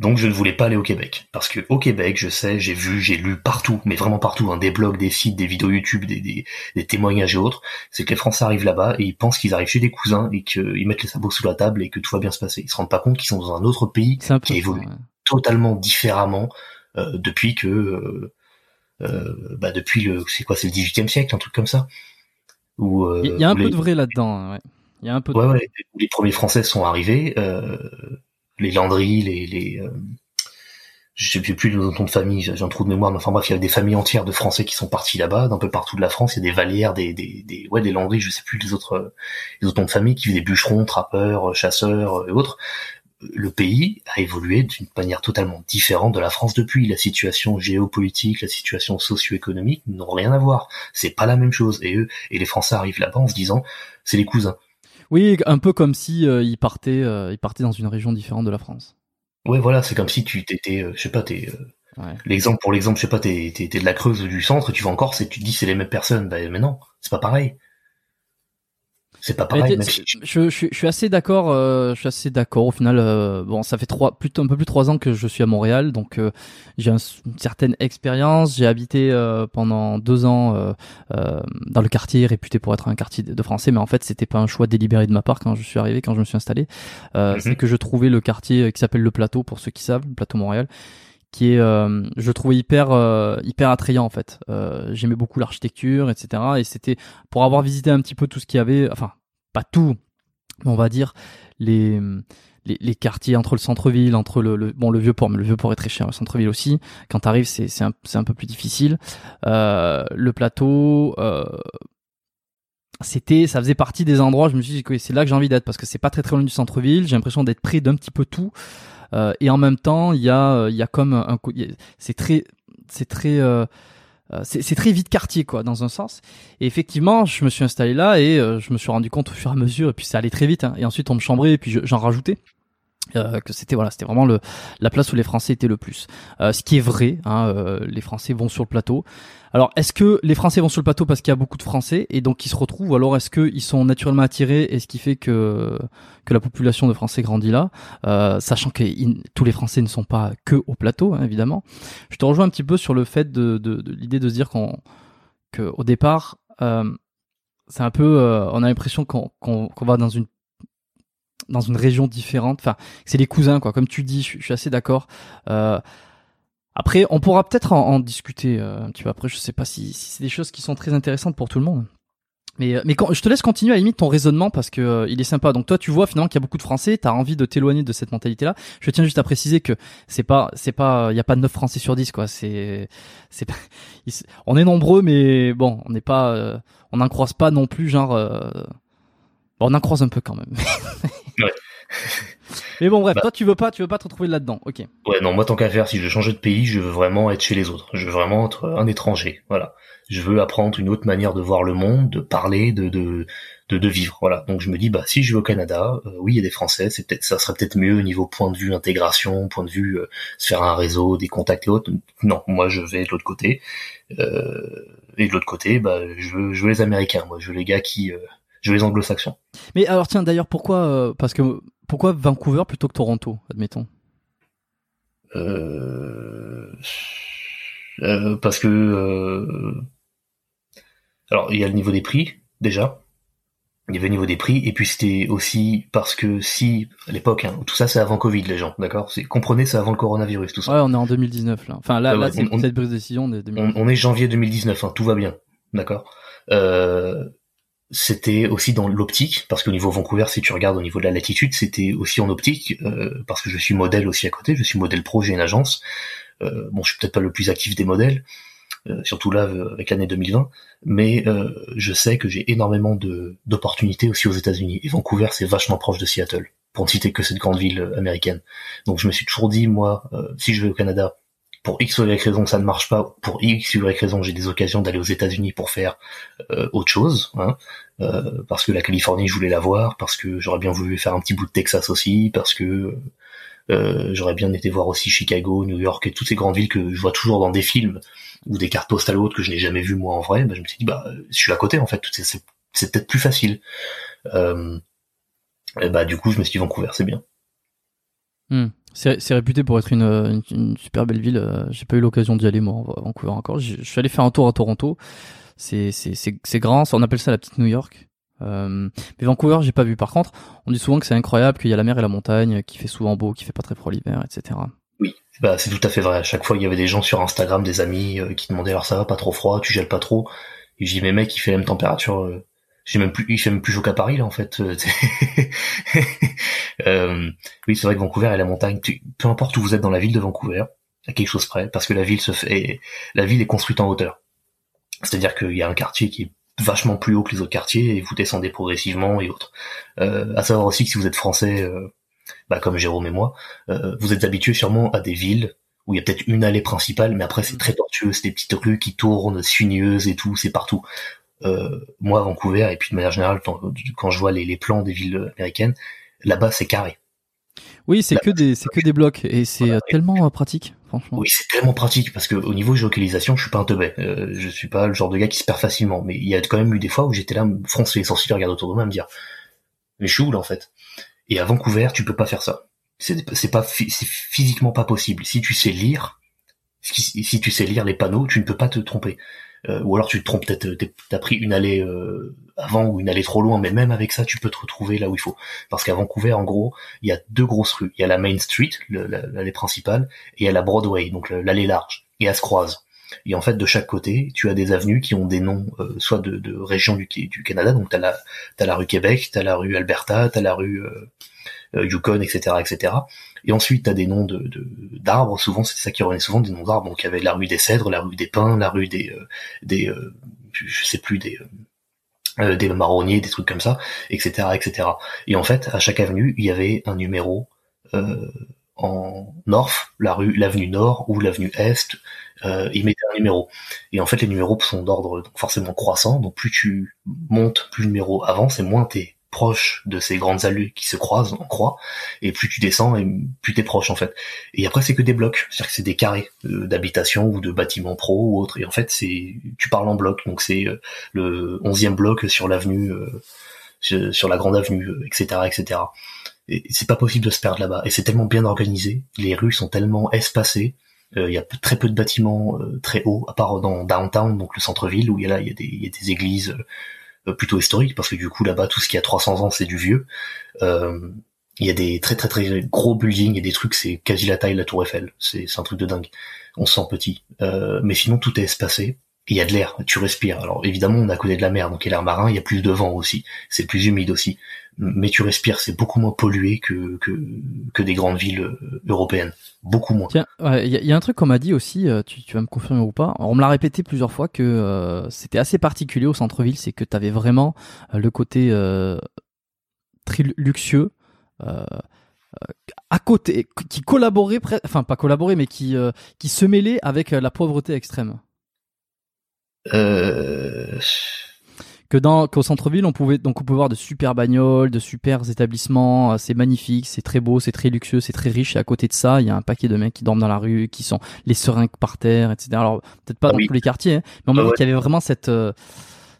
Donc je ne voulais pas aller au Québec. Parce que au Québec, je sais, j'ai vu, j'ai lu partout, mais vraiment partout, hein, des blogs, des sites, des vidéos YouTube, des, des, témoignages et autres, c'est que les Français arrivent là-bas et ils pensent qu'ils arrivent chez des cousins et qu'ils mettent les sabots sous la table et que tout va bien se passer. Ils se rendent pas compte qu'ils sont dans un autre pays qui a évolué totalement différemment euh, depuis que euh, euh, bah depuis le c'est quoi c'est le 18e siècle un truc comme ça. Où il y a un peu de vrai là-dedans ouais. il y a un peu de ouais, ouais, les premiers français sont arrivés les Landry, les, les euh, je sais plus le nom de famille, j'ai un trou de mémoire, mais enfin bref, il y a des familles entières de Français qui sont partis là-bas, d'un peu partout de la France. Il y a des Valières, des, des, des ouais, des Landry, je sais plus les autres, les autres noms de famille, qui vivent des bûcherons, trappeurs, chasseurs et autres. Le pays a évolué d'une manière totalement différente de la France depuis. La situation géopolitique, la situation socio-économique n'ont rien à voir. C'est pas la même chose. Et eux, et les Français arrivent là-bas en se disant, c'est les cousins. Oui, un peu comme si euh, il partait, euh, il partait dans une région différente de la France. Ouais, voilà, c'est comme si tu t'étais, euh, je sais pas, t'es l'exemple pour l'exemple, je sais pas, t'es t'es de la Creuse ou du centre, tu vas en Corse et tu te dis c'est les mêmes personnes, ben mais non, c'est pas pareil c'est pas pareil. je, je, suis assez d'accord. Euh, je suis assez d'accord. Au final, euh, bon, ça fait trois, plutôt un peu plus de trois ans que je suis à Montréal, donc euh, j'ai une certaine expérience. J'ai habité pendant deux ans dans le quartier réputé pour être un quartier de français, mais en fait, c'était pas un choix délibéré de ma part quand je suis arrivé, quand je me suis installé. Mhm. C'est que je trouvais le quartier qui s'appelle le Plateau, pour ceux qui savent, le Plateau Montréal qui est, euh, je trouvais hyper euh, hyper attrayant en fait. Euh, J'aimais beaucoup l'architecture, etc. Et c'était pour avoir visité un petit peu tout ce qu'il y avait, enfin pas tout, mais on va dire les les, les quartiers entre le centre-ville, entre le, le, bon le vieux port, mais le vieux port est très cher, le centre-ville aussi. Quand t'arrives, c'est c'est un, un peu plus difficile. Euh, le plateau. c'était ça faisait partie des endroits je me suis dit que c'est là que j'ai envie d'être parce que c'est pas très très loin du centre-ville j'ai l'impression d'être près d'un petit peu tout euh, et en même temps, il y a, euh, il y a comme un, c'est très, c'est très euh, c'est très vite quartier quoi dans un sens et effectivement je me suis installé là et je me suis rendu compte au fur et à mesure et puis ça allait très vite hein. et ensuite on me chambrait et puis j'en rajoutais euh, que c'était voilà c'était vraiment le la place où les Français étaient le plus. Euh, ce qui est vrai hein, euh, les Français vont sur le plateau. Alors est-ce que les Français vont sur le plateau parce qu'il y a beaucoup de Français et donc ils se retrouvent ou alors est-ce qu'ils sont naturellement attirés et ce qui fait que que la population de Français grandit là sachant que tous les Français ne sont pas que au plateau hein, évidemment. Je te rejoins un petit peu sur le fait de, de, de l'idée de se dire qu'on que au départ c'est un peu on a l'impression qu'on qu'on va dans une dans une région différente. Enfin, c'est les cousins, quoi. Comme tu dis, je, suis assez d'accord. Euh, après, on pourra peut-être en, discuter euh, un petit après. Je sais pas si, si c'est des choses qui sont très intéressantes pour tout le monde. Mais, euh, mais quand, je te laisse continuer à limite ton raisonnement parce que euh, il est sympa. Donc toi, tu vois finalement qu'il y a beaucoup de Français. T'as envie de t'éloigner de cette mentalité-là. Je tiens juste à préciser que c'est pas, c'est pas, il y a pas 9 Français sur 10 quoi. C'est, c'est, on est nombreux, mais bon, on n'est pas, on n'en croise pas non plus genre. Bon, on en croise un peu quand même. Ouais. Mais bon, bref, bah. toi, tu veux pas, tu veux pas te retrouver là-dedans, ok. Ouais, non, moi, tant qu'à faire, si je veux changer de pays, je veux vraiment être chez les autres. Je veux vraiment être un étranger, voilà. Je veux apprendre une autre manière de voir le monde, de parler, de, de, de, vivre, voilà. Donc, je me dis, bah, si je vais au Canada, euh, oui, il y a des Français, c'est peut-être, ça serait peut-être mieux au niveau point de vue intégration, point de vue euh, se faire un réseau, des contacts et autres. Non, moi, je vais de l'autre côté. Euh, et de l'autre côté, bah, je veux, je veux les Américains, moi, je veux les gars qui, je veux les anglo-saxons. Mais alors tiens, d'ailleurs, pourquoi euh, Parce que pourquoi Vancouver plutôt que Toronto, admettons? Euh, euh, Parce que alors il y a le niveau des prix déjà. Il y avait le niveau des prix et puis c'était aussi parce que si à l'époque hein, tout ça c'est avant Covid les gens d'accord? C'est comprenez c'est avant le coronavirus tout ça. Ouais on est en 2019 là. Enfin là, là c'est cette prise de décision on, est janvier 2019 hein, tout va bien d'accord? Euh, c'était aussi dans l'optique, parce qu'au niveau Vancouver, si tu regardes au niveau de la latitude, c'était aussi en optique, euh, parce que je suis modèle aussi à côté, je suis modèle pro, j'ai une agence. Euh, bon, je suis peut-être pas le plus actif des modèles, euh, surtout là avec l'année 2020, mais je sais que j'ai énormément de d'opportunités aussi aux États-Unis. Et Vancouver, c'est vachement proche de Seattle, pour ne citer que cette grande ville américaine. Donc je me suis toujours dit, moi, si je vais au Canada, pour X ou Y raison ça ne marche pas, pour X ou Y raison j'ai des occasions d'aller aux États-Unis pour faire euh, autre chose, hein, euh, parce que la Californie je voulais la voir, parce que j'aurais bien voulu faire un petit bout de Texas aussi, parce que euh, j'aurais bien été voir aussi Chicago, New York et toutes ces grandes villes que je vois toujours dans des films ou des cartes postales autres que je n'ai jamais vu moi en vrai. Bah, je me suis dit bah je suis à côté en fait, c'est, peut-être plus facile. et bah du coup je me suis dit Vancouver c'est bien. Hmm. C'est réputé pour être une, une, super belle ville. J'ai pas eu l'occasion d'y aller moi à Vancouver encore. Je suis allé faire un tour à Toronto. C'est grand. On appelle ça la petite New York. Euh, mais Vancouver, j'ai pas vu. Par contre, on dit souvent que c'est incroyable, qu'il y a la mer et la montagne, qui fait souvent beau, qui fait pas très froid l'hiver, etc. Oui, bah c'est tout à fait vrai. À chaque fois, il y avait des gens sur Instagram, des amis, euh, qui demandaient alors ça va, pas trop froid, tu gèles pas trop? Et j'ai dis mais mec, il fait la même température. Euh, j'ai même plus, il fait même plus chaud qu'à Paris là en fait. euh, oui, c'est vrai que Vancouver et la montagne, peu importe où vous êtes dans la ville de Vancouver, à quelque chose près, parce que la ville se fait, la ville est construite en hauteur. C'est-à-dire qu'il y a un quartier qui est vachement plus haut que les autres quartiers et vous descendez progressivement et autres. Euh, à savoir aussi que si vous êtes français, euh, bah, comme Jérôme et moi, euh, vous êtes habitué sûrement à des villes où il y a peut-être une allée principale, mais après c'est très tortueux, c'est des petites rues qui tournent, sinueuses et tout, c'est partout. Euh, moi, à Vancouver, et puis de manière générale, quand, je vois les, les plans des villes américaines, là-bas c'est carré. Oui, c'est que des c'est que des blocs et c'est euh, tellement euh, pratique, franchement. Oui, c'est tellement pratique parce que au niveau géolocalisation, je suis pas un teubé. Euh, je suis pas le genre de gars qui se perd facilement, mais il y a quand même eu des fois où j'étais là, me froncer les sourcils, regarder autour de moi, me dire mais je suis où là en fait? Et à Vancouver, tu peux pas faire ça. C'est c'est pas c'est physiquement pas possible. Si tu sais lire, si tu sais lire les panneaux, tu ne peux pas te tromper. Euh, ou alors tu te trompes peut-être, t'as pris une allée euh, avant ou une allée trop loin, mais même avec ça, tu peux te retrouver là où il faut. Parce qu'à Vancouver, en gros, il y a deux grosses rues. Il y a la Main Street, l'allée principale, et il y a la Broadway, donc l'allée large, et elles se croisent. Et en fait, de chaque côté, tu as des avenues qui ont des noms, euh, soit de, de régions du, du Canada, donc t'as la, as la rue Québec, t'as la rue Alberta, t'as la rue Yukon, etc., etc. Et ensuite, t'as des noms de d'arbres. souvent, c'est ça qui revenait souvent des noms d'arbres. Donc, il y avait la rue des Cèdres, la rue des Pins, la rue des euh, des euh, je sais plus des euh, des marronniers, des trucs comme ça, etc., etc. Et en fait, à chaque avenue, il y avait un numéro en North, la rue, l'avenue Nord ou l'avenue Est, euh, ils mettaient un numéro. Et en fait, les numéros sont d'ordre forcément croissant. Donc, plus tu montes, plus le numéro avance, et moins t'es proche de ces grandes allées qui se croisent en croix, et plus tu descends, et plus t'es proche en fait. Et après c'est que des blocs, c'est-à-dire que c'est des carrés euh, d'habitation ou de bâtiments pro ou autre. Et en fait c'est, tu parles en bloc, donc c'est euh, le onzième bloc sur l'avenue, euh, sur la grande avenue, etc., etc. Et c'est pas possible de se perdre là-bas. Et c'est tellement bien organisé, les rues sont tellement espacées. Il y a très peu de bâtiments très hauts, à part dans downtown, donc le centre-ville, où il y a là, il y a des, églises euh, plutôt historique parce que du coup là-bas tout ce qui a 300 ans c'est du vieux. Euh, il y a des très très très gros buildings et des trucs c'est quasi la taille de la Tour Eiffel. C'est un truc de dingue. On se sent petit, euh, mais sinon tout est espacé. Il y a de l'air, tu respires. Alors évidemment, on est à côté de la mer, donc il y a l'air marin, il y a plus de vent aussi, c'est plus humide aussi. Mais tu respires, c'est beaucoup moins pollué que, que, que des grandes villes euh, européennes. Beaucoup moins. Tiens, il y, a un truc qu'on m'a dit aussi, euh, tu, tu, vas me confirmer ou pas. On me l'a répété plusieurs fois que euh, c'était assez particulier au centre-ville, c'est que tu avais vraiment le côté très luxueux. à côté, qui collaborait, enfin pas collaborait, mais qui, qui se mêlait avec la pauvreté extrême. Euh... Que dans qu'au centre-ville, on pouvait donc on peut voir de super bagnoles, de super établissements, euh, c'est magnifique, c'est très beau, c'est très luxueux, c'est très riche. Et à côté de ça, il y a un paquet de mecs qui dorment dans la rue, qui sont les seringues par terre, etc. Alors peut-être pas ah dans tous les quartiers, hein, mais on m'a dit qu'il y avait vraiment cette, euh,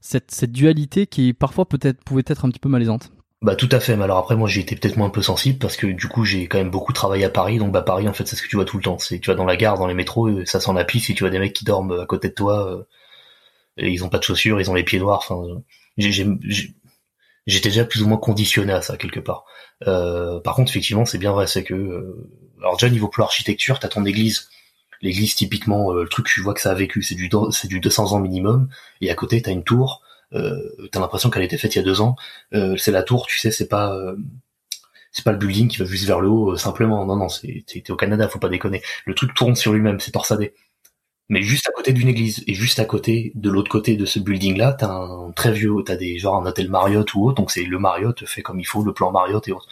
cette cette dualité qui parfois peut-être pouvait être un petit peu malaisante. Bah tout à fait, mais alors après moi j'ai été peut-être moins un peu sensible parce que du coup j'ai quand même beaucoup travaillé à Paris, donc bah Paris en fait c'est ce que tu vois tout le temps, c'est tu vas dans la gare, dans les métros, ça sent la pisse et tu vois des mecs qui dorment à côté de toi, euh, ils ont pas de chaussures, ils ont les pieds noirs. Enfin, j'étais déjà plus ou moins conditionné à ça quelque part. Euh, par contre, effectivement, c'est bien vrai, c'est que euh, alors déjà niveau plan architecture, t'as ton église. L'église typiquement, euh, le truc tu vois que ça a vécu, c'est du c'est du 200 ans minimum. Et à côté, t'as une tour. Euh, t'as l'impression qu'elle a été faite il y a deux ans. Euh, c'est la tour, tu sais, c'est pas c'est pas le building qui va juste vers le haut simplement. Non, non, c'est t'es au Canada, faut pas déconner. Le truc tourne sur lui-même, c'est torsadé mais juste à côté d'une église. Et juste à côté de l'autre côté de ce building là t'as un très vieux t'as des genre un hôtel Marriott ou autre. Donc c'est le Marriott fait comme il faut le plan Marriott et autres.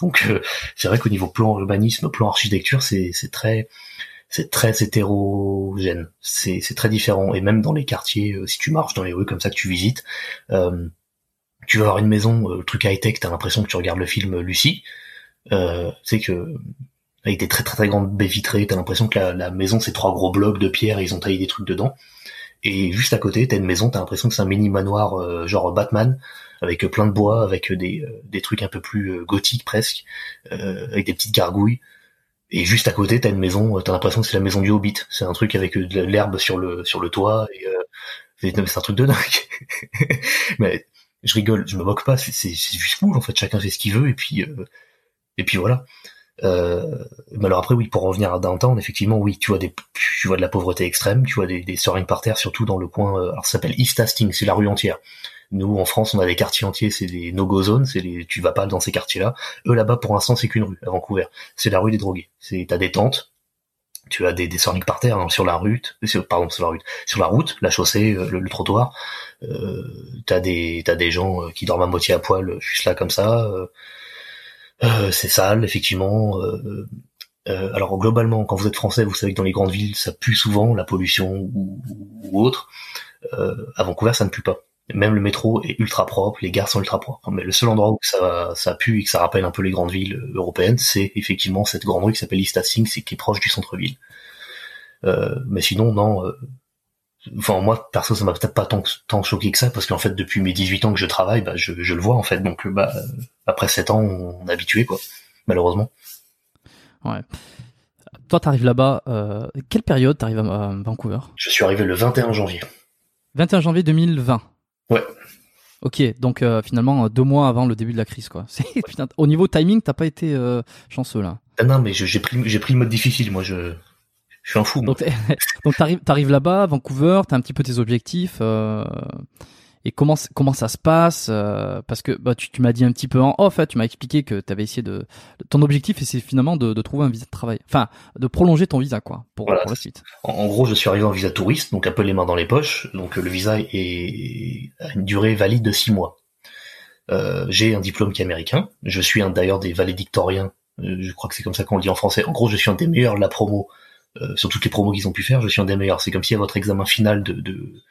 Donc euh, c'est vrai qu'au niveau plan urbanisme plan architecture c'est c'est très c'est très hétérogène. C'est c'est très différent. Et même dans les quartiers euh, si tu marches dans les rues comme ça que tu visites euh, tu vas avoir une maison le truc high tech t'as l'impression que tu regardes le film Lucie. Euh, c'est que avec des très très très grandes baies vitrées. T'as l'impression que la, maison c'est trois gros blocs de pierre et ils ont taillé des trucs dedans. Et juste à côté, t'as une maison, t'as l'impression que c'est un mini manoir euh, genre Batman, avec plein de bois, avec des, euh, des trucs un peu plus euh, gothiques presque, avec des petites gargouilles. Et juste à côté, t'as une maison, t'as l'impression que c'est la maison du Hobbit. C'est un truc avec de l'herbe sur le sur le toit. Et, c'est un truc de dingue. mais je rigole, je me moque pas. C'est juste cool en fait. Chacun fait ce qu'il veut et puis et puis voilà. Euh, mais alors après oui, pour revenir à Downtown, effectivement oui, tu vois des, tu vois de la pauvreté extrême, tu vois des, des seringues par terre, surtout dans le coin. Euh, alors ça s'appelle East Hastings, c'est la rue entière. Nous en France, on a des quartiers entiers, c'est des no-go zones, c'est les, tu vas pas dans ces quartiers-là. Eux là-bas, pour l'instant, c'est qu'une rue à Vancouver. C'est la rue des drogués. C'est t'as des tentes, tu as des, des seringues par terre hein, sur la sur, pardon sur la route, sur la route, la chaussée, euh, le, trottoir. Euh, t'as des t'as des gens qui dorment à moitié à poil juste là comme ça. Euh, c'est sale, effectivement. Euh, euh, alors globalement, quand vous êtes français, vous savez que dans les grandes villes, ça pue souvent, la pollution ou, autre. à Vancouver, ça ne pue pas. Même le métro est ultra propre, les gares sont ultra propres. Mais le seul endroit où ça, pue et que ça rappelle un peu les grandes villes européennes, c'est effectivement cette grande rue qui s'appelle East Hastings et qui est proche du centre-ville. mais sinon, non, enfin moi perso ça m'a peut-être pas tant, tant choqué que ça parce qu'en fait depuis mes 18 ans que je travaille bah je, je le vois en fait. Donc bah après 7 ans on est habitué quoi. Malheureusement. Ouais. Toi t'arrives là-bas euh, quelle période t'arrives à, à Vancouver? Je suis arrivé le 21 janvier. 21 janvier 2020 ouais. Ok, donc euh, finalement deux mois avant le début de la crise, quoi. au niveau timing, t'as pas été euh, chanceux là? Ah non, mais j'ai pris j'ai pris le mode difficile. Moi, je je suis un fou. Donc, donc t'arrives, t'arrives là-bas, Vancouver, t'as un petit peu tes objectifs. Euh, et comment comment ça se passe euh, Parce que bah, tu, tu m'as dit un petit peu en off, hein, tu m'as expliqué que tu avais essayé de ton objectif et c'est finalement de, de, trouver un visa de travail, enfin de prolonger ton visa quoi pour, pour la suite. En, gros, je suis arrivé en visa touriste, donc un peu les mains dans les poches. Donc le visa est à une durée valide de six mois. Euh, j'ai un diplôme qui est américain. Je suis un d'ailleurs des valédictoriens. Euh, je crois que c'est comme ça qu'on le dit en français. En gros, je suis un des meilleurs de la promo euh, sur toutes les promos qu'ils ont pu faire, je suis un des meilleurs. C'est comme si à votre examen final de, de,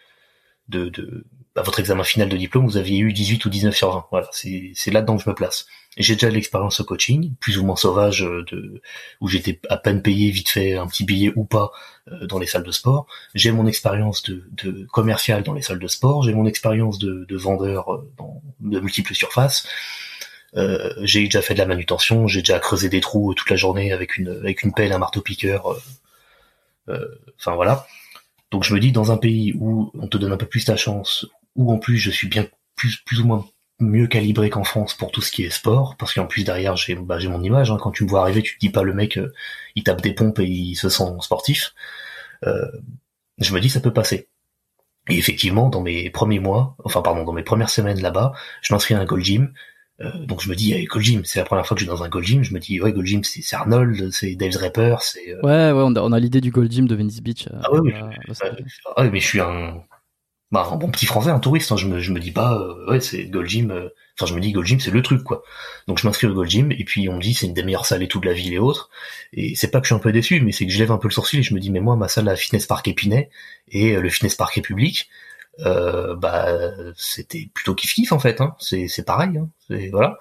de, de à votre examen final de diplôme, vous aviez eu 18 ou 19 sur 20. Voilà, c'est, là-dedans que je me place. J'ai déjà de l'expérience au coaching, plus ou moins sauvage, euh, de, où j'étais à peine payé, vite fait, un petit billet ou pas, euh, dans les salles de sport. J'ai mon expérience de, de commercial dans les salles de sport. J'ai mon expérience de, de vendeur dans de multiples surfaces. Euh, j'ai déjà fait de la manutention, j'ai déjà creusé des trous toute la journée avec une avec une pelle, un marteau piqueur, euh, enfin voilà. Donc je me dis dans un pays où on te donne un peu plus ta chance, où en plus je suis bien plus plus ou moins mieux calibré qu'en France pour tout ce qui est sport, parce qu'en plus derrière j'ai bah, j'ai mon image. Hein. Quand tu me vois arriver, tu te dis pas le mec euh, il tape des pompes et il se sent sportif. Euh, je me dis ça peut passer. Et effectivement, dans mes premiers mois, enfin pardon, dans mes premières semaines là-bas, je m'inscris à un Gold Gym. Euh, donc je me dis, hey, Gold Gym, c'est la première fois que je vais dans un Gold Gym. Je me dis, ouais, Gold Gym, c'est Arnold, c'est Dave Rapper, c'est. Euh, ouais, ouais, on a, on a l'idée du Gold Gym de Venice Beach. Euh, ah ouais, oui. ah, mais je suis un, bah, un bon petit français, un touriste. Hein. Je me, je me dis pas, ouais, c'est Gold Gym. Enfin, je me dis Gold Gym, c'est le truc, quoi. Donc je m'inscris au Gold Gym et puis on me dit c'est une des meilleures salles et tout de la ville et autres. Et c'est pas que je suis un peu déçu, mais c'est que je lève un peu le sourcil et je me dis mais moi ma salle à Fitness Park Épinay et le Fitness Park République, euh, bah c'était plutôt kiff kiff en fait. Hein. C'est c'est pareil. Hein. C'est voilà.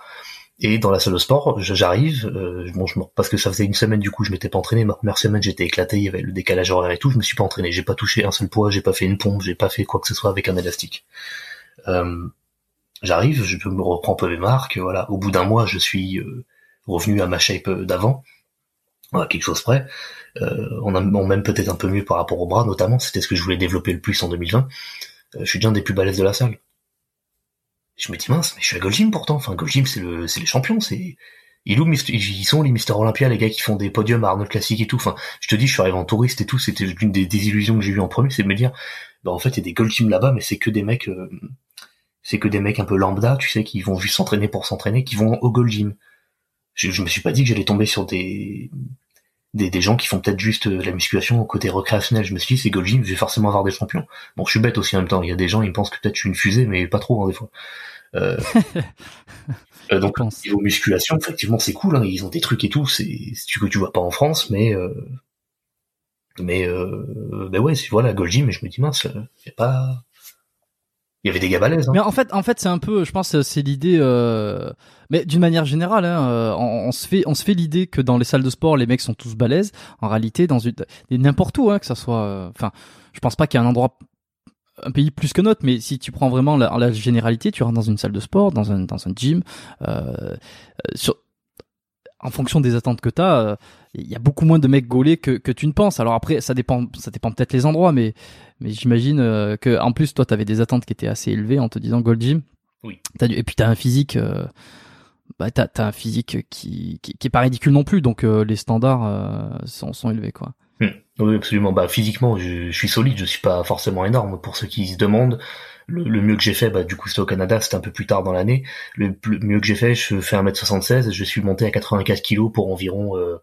Et dans la salle de sport, j'arrive, euh, bon, je, parce que ça faisait une semaine du coup, je m'étais pas entraîné. Ma première semaine, j'étais éclaté, il y avait le décalage horaire et tout. Je me suis pas entraîné, j'ai pas touché un seul poids, j'ai pas fait une pompe, j'ai pas fait quoi que ce soit avec un élastique. Euh, j'arrive, je me reprends un peu mes marques. Voilà, au bout d'un mois, je suis euh, revenu à ma shape d'avant, voilà, quelque chose près. Euh, on a même peut-être un peu mieux par rapport au bras, notamment. C'était ce que je voulais développer le plus en 2020. Je suis bien des plus balèzes de la salle je me dis mince, mais je suis à Gold Gym pourtant. Enfin, Gold Gym, c'est le, c'est les champions, c'est ils, ils sont les Mister Olympia, les gars qui font des podiums à Arnold Classic et tout? Enfin, je te dis, je suis arrivé en touriste et tout. C'était l'une des désillusions que j'ai eues en premier, c'est de me dire, bah en fait, il y a des Gold Gym là-bas, mais c'est que des mecs, euh, c'est que des mecs un peu lambda, tu sais, qui vont juste s'entraîner pour s'entraîner, qui vont au Gold Gym. Je, je me suis pas dit que j'allais tomber sur des, des, des gens qui font peut-être juste euh, la musculation au côté recréationnel. Je me suis dit, c'est Gold Gym, je vais forcément avoir des champions. Bon, je suis bête aussi en même temps. Il y a des gens, ils pensent que peut-être je suis une fusée, mais pas trop, hein, des fois. Euh, euh, donc niveau musculation, effectivement, c'est cool. Hein, ils ont des trucs et tout. C'est tu que tu vois pas en France, mais euh, mais euh, ben ouais, c'est voilà Gold Gym. Mais je me dis mince, y a pas. Il y avait des gars balèzes. Hein. Mais en fait, en fait, c'est un peu, je pense, c'est l'idée. Euh... Mais d'une manière générale, hein, on, on, se fait, on se fait l'idée que dans les salles de sport, les mecs sont tous balèzes. En réalité, dans une, n'importe où, hein, que ça soit. Enfin, je pense pas qu'il y ait un endroit un pays plus que notre, mais si tu prends vraiment la, la généralité, tu rentres dans une salle de sport, dans un, dans un gym, euh, sur, en fonction des attentes que tu as, il y a beaucoup moins de mecs gaulés que, que tu ne penses. Alors après, ça dépend, ça dépend peut-être les endroits, mais, mais j'imagine que en plus, toi, tu avais des attentes qui étaient assez élevées en te disant Gold Gym. Oui. et puis tu as un physique. bah, t'as, as un physique qui, qui, qui est pas ridicule non plus, donc les standards sont, sont élevés, quoi. Hmm. Oui, absolument. Bah, physiquement, je, je, suis solide. Je suis pas forcément énorme. Pour ceux qui se demandent, le, mieux que j'ai fait, bah, du coup, c'était au Canada. C'était un peu plus tard dans l'année. Le, mieux que j'ai fait, je fais 1m76. Je suis monté à 84 kg pour environ euh,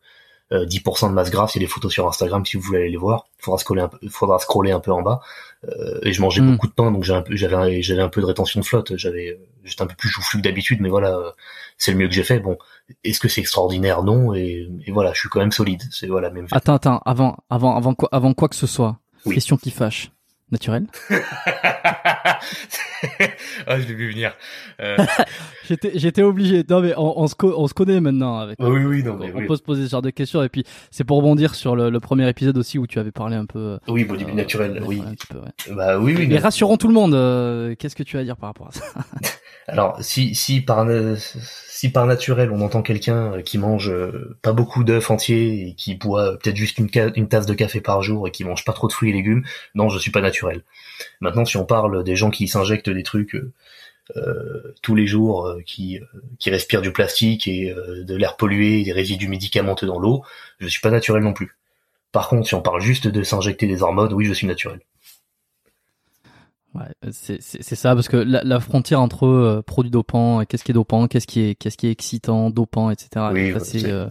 10% euh, de masse grasse. Il y a des photos sur Instagram si vous voulez aller les voir. Il faudra scroller un peu, faudra scroller un peu en bas. Euh, et je mangeais hmm. beaucoup de pain, donc j'avais un peu, j'avais, un peu de rétention de flotte. J'avais, j'étais un peu plus joufflu que d'habitude, mais voilà, euh, c'est le mieux que j'ai fait. Bon, est-ce que c'est extraordinaire? Non. Et, et, voilà, je suis quand même solide. C'est voilà même. Attends, attends, avant, avant, avant quoi, avant quoi que ce soit. Question qui fâche. Naturel Ah, je l'ai vu venir. Euh... j'étais, obligé. Non, mais on, on, se, on se connaît maintenant. Avec, oui, oui, non, mais on, peut se poser ce genre de questions. Et puis, c'est pour rebondir sur le, le, premier épisode aussi où tu avais parlé un peu. Euh, oui, bodybuilding euh, naturel, oui. Peu, ouais. Bah oui, oui. Mais rassurons tout le monde. Euh, qu'est-ce que tu as à dire par rapport à ça? Alors, si, si par si par naturel on entend quelqu'un euh, qui mange euh, pas beaucoup d'œufs entiers et qui boit peut-être juste une, une, tasse de café par jour et qui mange pas trop de fruits et légumes, non, je suis pas naturel. Maintenant, si on parle des gens qui s'injectent des trucs euh, tous les jours, qui, qui respirent du plastique et de l'air pollué, des résidus médicamenteux dans l'eau, je suis pas naturel non plus. Par contre, si on parle juste de s'injecter des hormones, oui, je suis naturel. Ouais, c'est ça parce que la, la frontière entre euh, produits dopants, qu'est-ce qui est dopant, qu'est-ce qui est qu'est-ce qui est excitant, dopant, etc. Oui, c'est euh,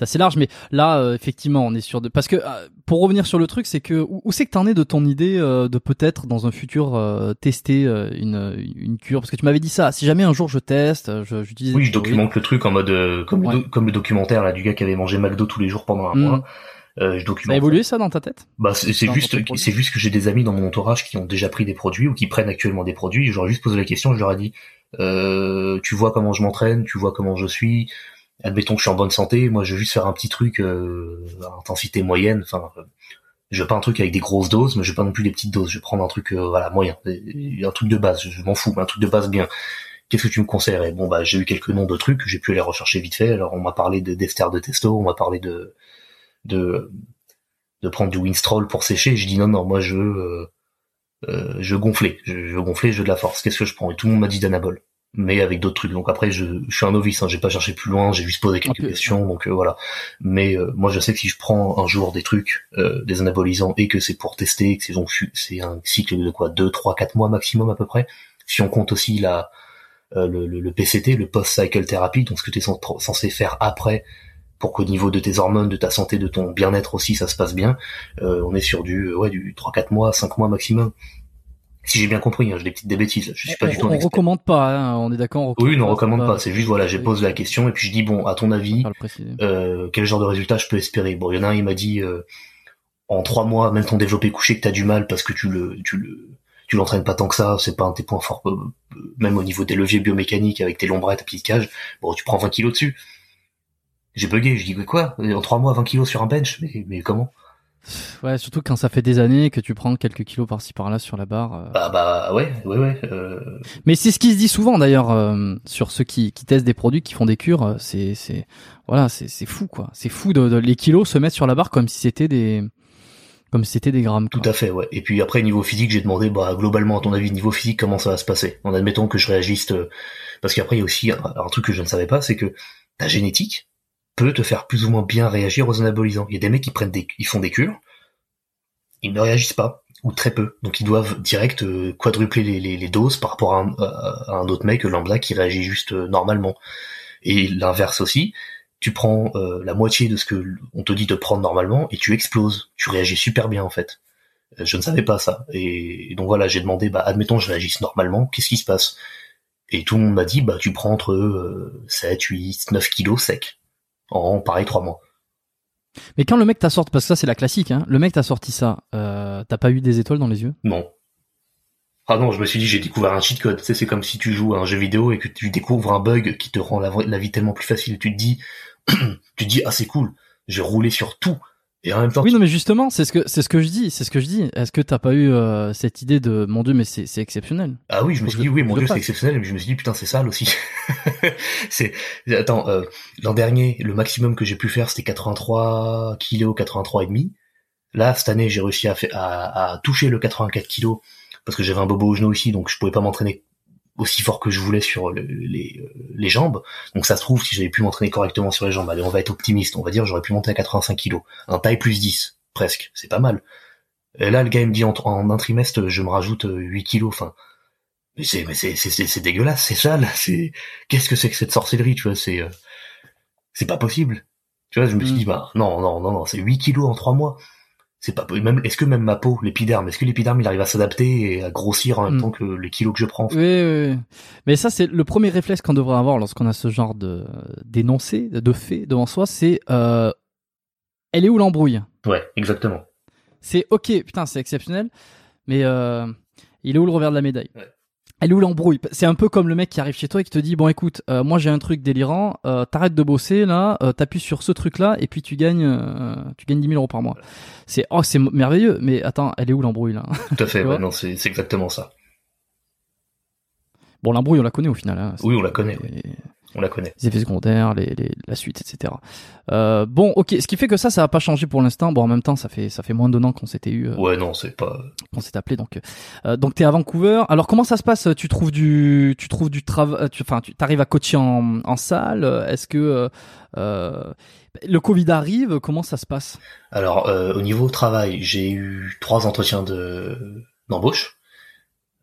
assez large. Mais là, euh, effectivement, on est sur de parce que euh, pour revenir sur le truc, c'est que où, c'est que t'en es de ton idée de peut-être dans un futur tester une une cure? Parce que tu m'avais dit ça. Si jamais un jour je teste, je, je Oui, je documente le truc en mode comme le, comme le documentaire là du gars qui avait mangé McDo tous les jours pendant un mmh. mois. Euh, je documente. Ça a évolué ça dans ta tête? Bah c'est juste c'est juste que j'ai des amis dans mon entourage qui ont déjà pris des produits ou qui prennent actuellement des produits. J'aurais juste posé la question, je leur ai dit euh, tu vois comment je m'entraîne, tu vois comment je suis. Admettons que je suis en bonne santé, moi je vais juste faire un petit truc euh, à intensité moyenne. Enfin, je veux pas un truc avec des grosses doses, mais je veux pas non plus des petites doses. Je vais prendre un truc euh, voilà moyen, un truc de base. Je m'en fous, mais un truc de base bien qu'est-ce que tu me conseillerais Bon bah j'ai eu quelques noms de trucs, j'ai pu aller rechercher vite fait. Alors on m'a parlé de d'ester de testo, on m'a parlé de de de prendre du Winstrol pour sécher. J'ai dit non non moi je veux euh, euh, je veux gonfler, je, veux gonfler, je veux de la force. Qu'est-ce que je prends? Et tout le monde m'a dit d'anabol, mais avec d'autres trucs. Donc après je, je suis un novice, hein, j'ai pas cherché plus loin, j'ai juste posé quelques questions. Donc euh, voilà. Mais moi je sais que si je prends un jour des trucs, des anabolisants et que c'est pour tester, que c'est donc c'est un cycle de quoi deux, trois, quatre mois maximum à peu près. Si on compte aussi la le, le, le, PCT, le post-cycle therapy, donc ce que tu es censé faire après pour qu'au niveau de tes hormones, de ta santé, de ton bien-être aussi, ça se passe bien. Euh, on est sur du ouais du 3-4 mois, 5 mois maximum. Si j'ai bien compris, hein, j'ai des petites des bêtises. Je suis pas on, du tout. On recommande pas, hein, on est d'accord. Oui, on recommande pas. C'est juste voilà, j'ai posé la question et puis je dis bon, à ton avis, euh, quel genre de résultat je peux espérer? Bon, il y en a un, il m'a dit euh, en trois mois, même ton développé couché, que t'as du mal parce que tu le tu le tu l'entraînes pas tant que ça, c'est pas un de tes points forts, euh, même au niveau des leviers biomécaniques avec tes lombrettes, tes cage. Bon, tu prends 20 kilos dessus. J'ai bugué, je dis quoi? En trois mois, 20 kilos sur un bench? Mais, mais comment? Ouais, surtout quand ça fait des années que tu prends quelques kilos par-ci par-là sur la barre. Euh. Bah bah ouais, ouais ouais. Euh... Mais c'est ce qui se dit souvent d'ailleurs euh, sur ceux qui, qui testent des produits, qui font des cures. Euh, c'est c'est voilà, c'est c'est fou quoi. C'est fou de, de, les kilos se mettre sur la barre comme si c'était des comme si c'était des grammes. Tout à fait, ouais. Et puis après niveau physique, j'ai demandé bah globalement à ton avis niveau physique comment ça va se passer? En admettant que je réagisse, parce qu'après il y a aussi un, un truc que je ne savais pas, c'est que ta génétique peut te faire plus ou moins bien réagir aux anabolisants. Il y a des mecs qui prennent des, ils font des cures, ils ne réagissent pas ou très peu, donc ils doivent direct euh, quadrupler les, doses par rapport à un, autre mec lambda qui réagit juste euh, normalement. Et l'inverse aussi, tu prends euh, la moitié de ce que on te dit de prendre normalement et tu exploses, tu réagis super bien en fait. Je ne savais pas ça. Et, donc voilà, j'ai demandé, bah admettons je réagisse normalement, qu'est-ce qui se passe? Et tout le monde m'a dit, bah tu prends entre 7, 8, 9 kilos sec en pareil trois mois. Mais quand le mec t'a sorti, parce que ça c'est la classique, hein, le mec t'a sorti ça, euh, t'as pas eu des étoiles dans les yeux? Non. Ah non, je me suis dit j'ai découvert un cheat code. Tu sais, c'est comme si tu joues à un jeu vidéo et que tu découvres un bug qui te rend la, vie tellement plus facile. Tu te dis, tu te dis ah c'est cool, j'ai roulé sur tout Et en même temps, Oui, non, mais justement, c'est ce que c'est ce que je dis, c'est ce que je dis. Est-ce que t'as pas eu euh, cette idée de mon Dieu, mais c'est c'est exceptionnel. ah oui, je me suis dit oui, mon dieu, c'est exceptionnel, mais je me suis dit putain, c'est sale aussi. c'est attends, euh, l'an dernier, le maximum que j'ai pu faire, c'était 83 kilos, 83 et demi. Là, cette année, j'ai réussi à, à, à toucher le 84 kilos parce que j'avais un bobo au genou ici, donc je pouvais pas m'entraîner aussi fort que je voulais sur le- les, euh, les jambes. Donc ça se trouve, si j'avais pu m'entraîner correctement sur les jambes, allez, on va être optimiste, on va dire, j'aurais pu monter à 85 kilos. Un taille plus 10, presque, c'est pas mal. Et là, le gars, il me dit, en, en un trimestre, je me rajoute euh, 8 kilos, enfin... Mais c'est, mais c'est, c'est, c'est, c'est dégueulasse, c'est sale, c'est, qu'est-ce que c'est que cette sorcellerie, tu vois, c'est, euh, c'est pas possible. Tu vois, je me suis Mm. dit, bah, non, non, non, non, c'est 8 kilos en 3 mois. C'est pas, même, est-ce que même ma peau, l'épiderme, est-ce que l'épiderme, il arrive à s'adapter et à grossir en même Mm. temps que les kilos que je prends? Oui, oui, oui. Mais ça, c'est le premier réflexe qu'on devrait avoir lorsqu'on a ce genre de d'énoncé, de fait devant soi, c'est euh, elle est où l'embrouille? Ouais, exactement. C'est ok, putain, c'est exceptionnel, mais euh, il est où le revers de la médaille? Ouais. Elle est où l'embrouille? C'est un peu comme le mec qui arrive chez toi et qui te dit bon écoute, euh, moi j'ai un truc délirant, euh, t'arrêtes de bosser là, euh, t'appuies sur ce truc là et puis tu gagnes, tu gagnes 10 000 euros par mois. C'est oh c'est merveilleux, mais attends, elle est où l'embrouille là? Tout à fait, ouais, non, c'est, exactement ça. Bon l'embrouille on la connaît au final. Hein. Oui, on la connaît. On la connaît. les effets secondaires, les, les- la suite, etc. Euh, bon, ok. Ce qui fait que ça, ça va pas changer pour l'instant. Bon, en même temps, ça fait ça fait moins d'un an qu'on s'était eu, euh, Ouais, non, c'est pas, qu'on s'est appelé. Donc, euh, donc t'es à Vancouver. Alors, comment ça se passe? Tu trouves du, tu trouves du travail. Tu, enfin, tu arrives à coacher en, en salle? Est-ce que euh, euh, le Covid arrive? Comment ça se passe? Alors, euh, au niveau travail, j'ai eu trois entretiens de d'embauche.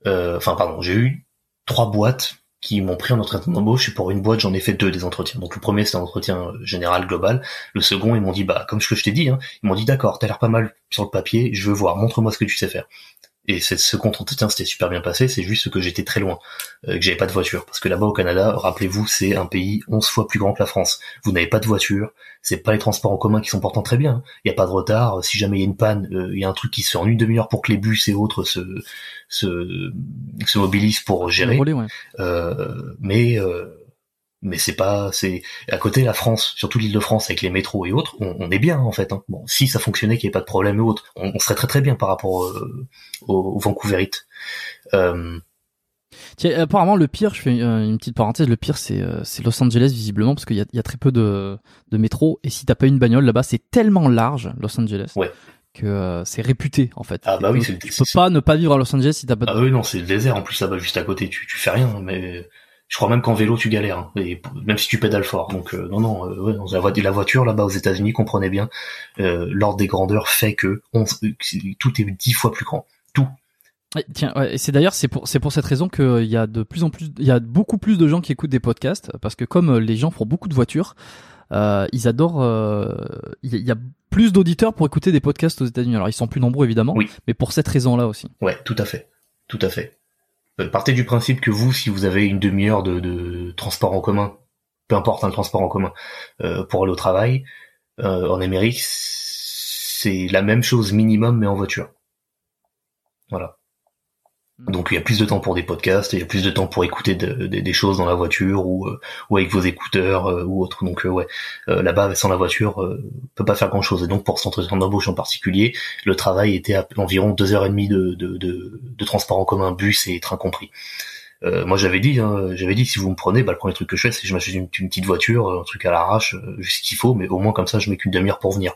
Euh, Enfin, pardon, j'ai eu trois boîtes qui m'ont pris en entretien d'embauche et pour une boîte, j'en ai fait deux des entretiens. Donc le premier, c'était un entretien euh, général, global. Le second, ils m'ont dit, bah, comme ce que je t'ai dit, hein, ils m'ont dit, d'accord, t'as l'air pas mal sur le papier, je veux voir, montre-moi ce que tu sais faire. Et c'est ce compte entretien c'était super bien passé, c'est juste que j'étais très loin, euh, que j'avais pas de voiture. Parce que là-bas au Canada, rappelez-vous, c'est un pays 11 fois plus grand que la France. Vous n'avez pas de voiture, c'est pas les transports en commun qui sont pourtant très bien. Il y a pas de retard. Si jamais il y a une panne, euh, il y a un truc qui se fait en une demi-heure pour que les bus et autres se se, se mobilisent pour gérer. Ouais. Euh, mais euh, mais c'est pas c'est à côté la France, surtout l'île de France avec les métros et autres, on, on est bien en fait. Hein. Bon, si ça fonctionnait, qu'il n'y ait pas de problème et autres, on, on serait très très bien par rapport euh, aux, aux Vancouverites. Euh, Tiens, apparemment, le pire, je fais euh, une petite parenthèse, le pire, c'est euh, c'est Los Angeles, visiblement, parce qu'il y a, il y a très peu de, de métro, et si t'as pas une bagnole là-bas, c'est tellement large, Los Angeles, Ouais. que euh, c'est réputé, en fait. Ah bah oui, Tu tu peux pas ne pas vivre à Los Angeles si t'as pas de... ah oui non, c'est le désert en plus là-bas juste à côté. Tu tu fais rien, mais je crois même qu'en vélo tu galères, hein, et même si tu pédales fort. Donc euh, non non, euh, ouais, la, vo- la voiture là-bas aux États-Unis, comprenez bien, euh, l'ordre des grandeurs fait que on- tout est dix fois plus grand. Tout. Ouais, Tiens, ouais, et c'est d'ailleurs c'est pour c'est pour cette raison qu'il y a de plus en plus il y a beaucoup plus de gens qui écoutent des podcasts parce que comme euh, les gens font beaucoup de voitures, euh, ils adorent. euh, Il y, a- il y a plus d'auditeurs pour écouter des podcasts aux États-Unis. Alors ils sont plus nombreux évidemment, Oui. mais pour cette raison-là aussi. Ouais, tout à fait, tout à fait. Euh, partez du principe que vous, si vous avez une demi-heure de, transport en commun, peu importe un transport en commun, euh, pour aller au travail, euh, en Amérique, c'est la même chose minimum, mais en voiture. Voilà. Donc il y a plus de temps pour des podcasts, il y a plus de temps pour écouter de- de- des choses dans la voiture ou, euh, avec vos écouteurs euh, ou autre. Donc euh, ouais, euh, là-bas sans la voiture, euh, on peut pas faire grand-chose. Et donc pour cet d'embauche en particulier, le travail était à environ deux heures et demie de, de, de, de transport en commun, bus et train compris. Moi j'avais dit, hein, j'avais dit si vous me prenez, bah, le premier truc que je fais c'est que je m'achète une, une petite voiture, un truc à l'arrache, juste ce qu'il faut, mais au moins comme ça je mets qu'une demi-heure pour venir.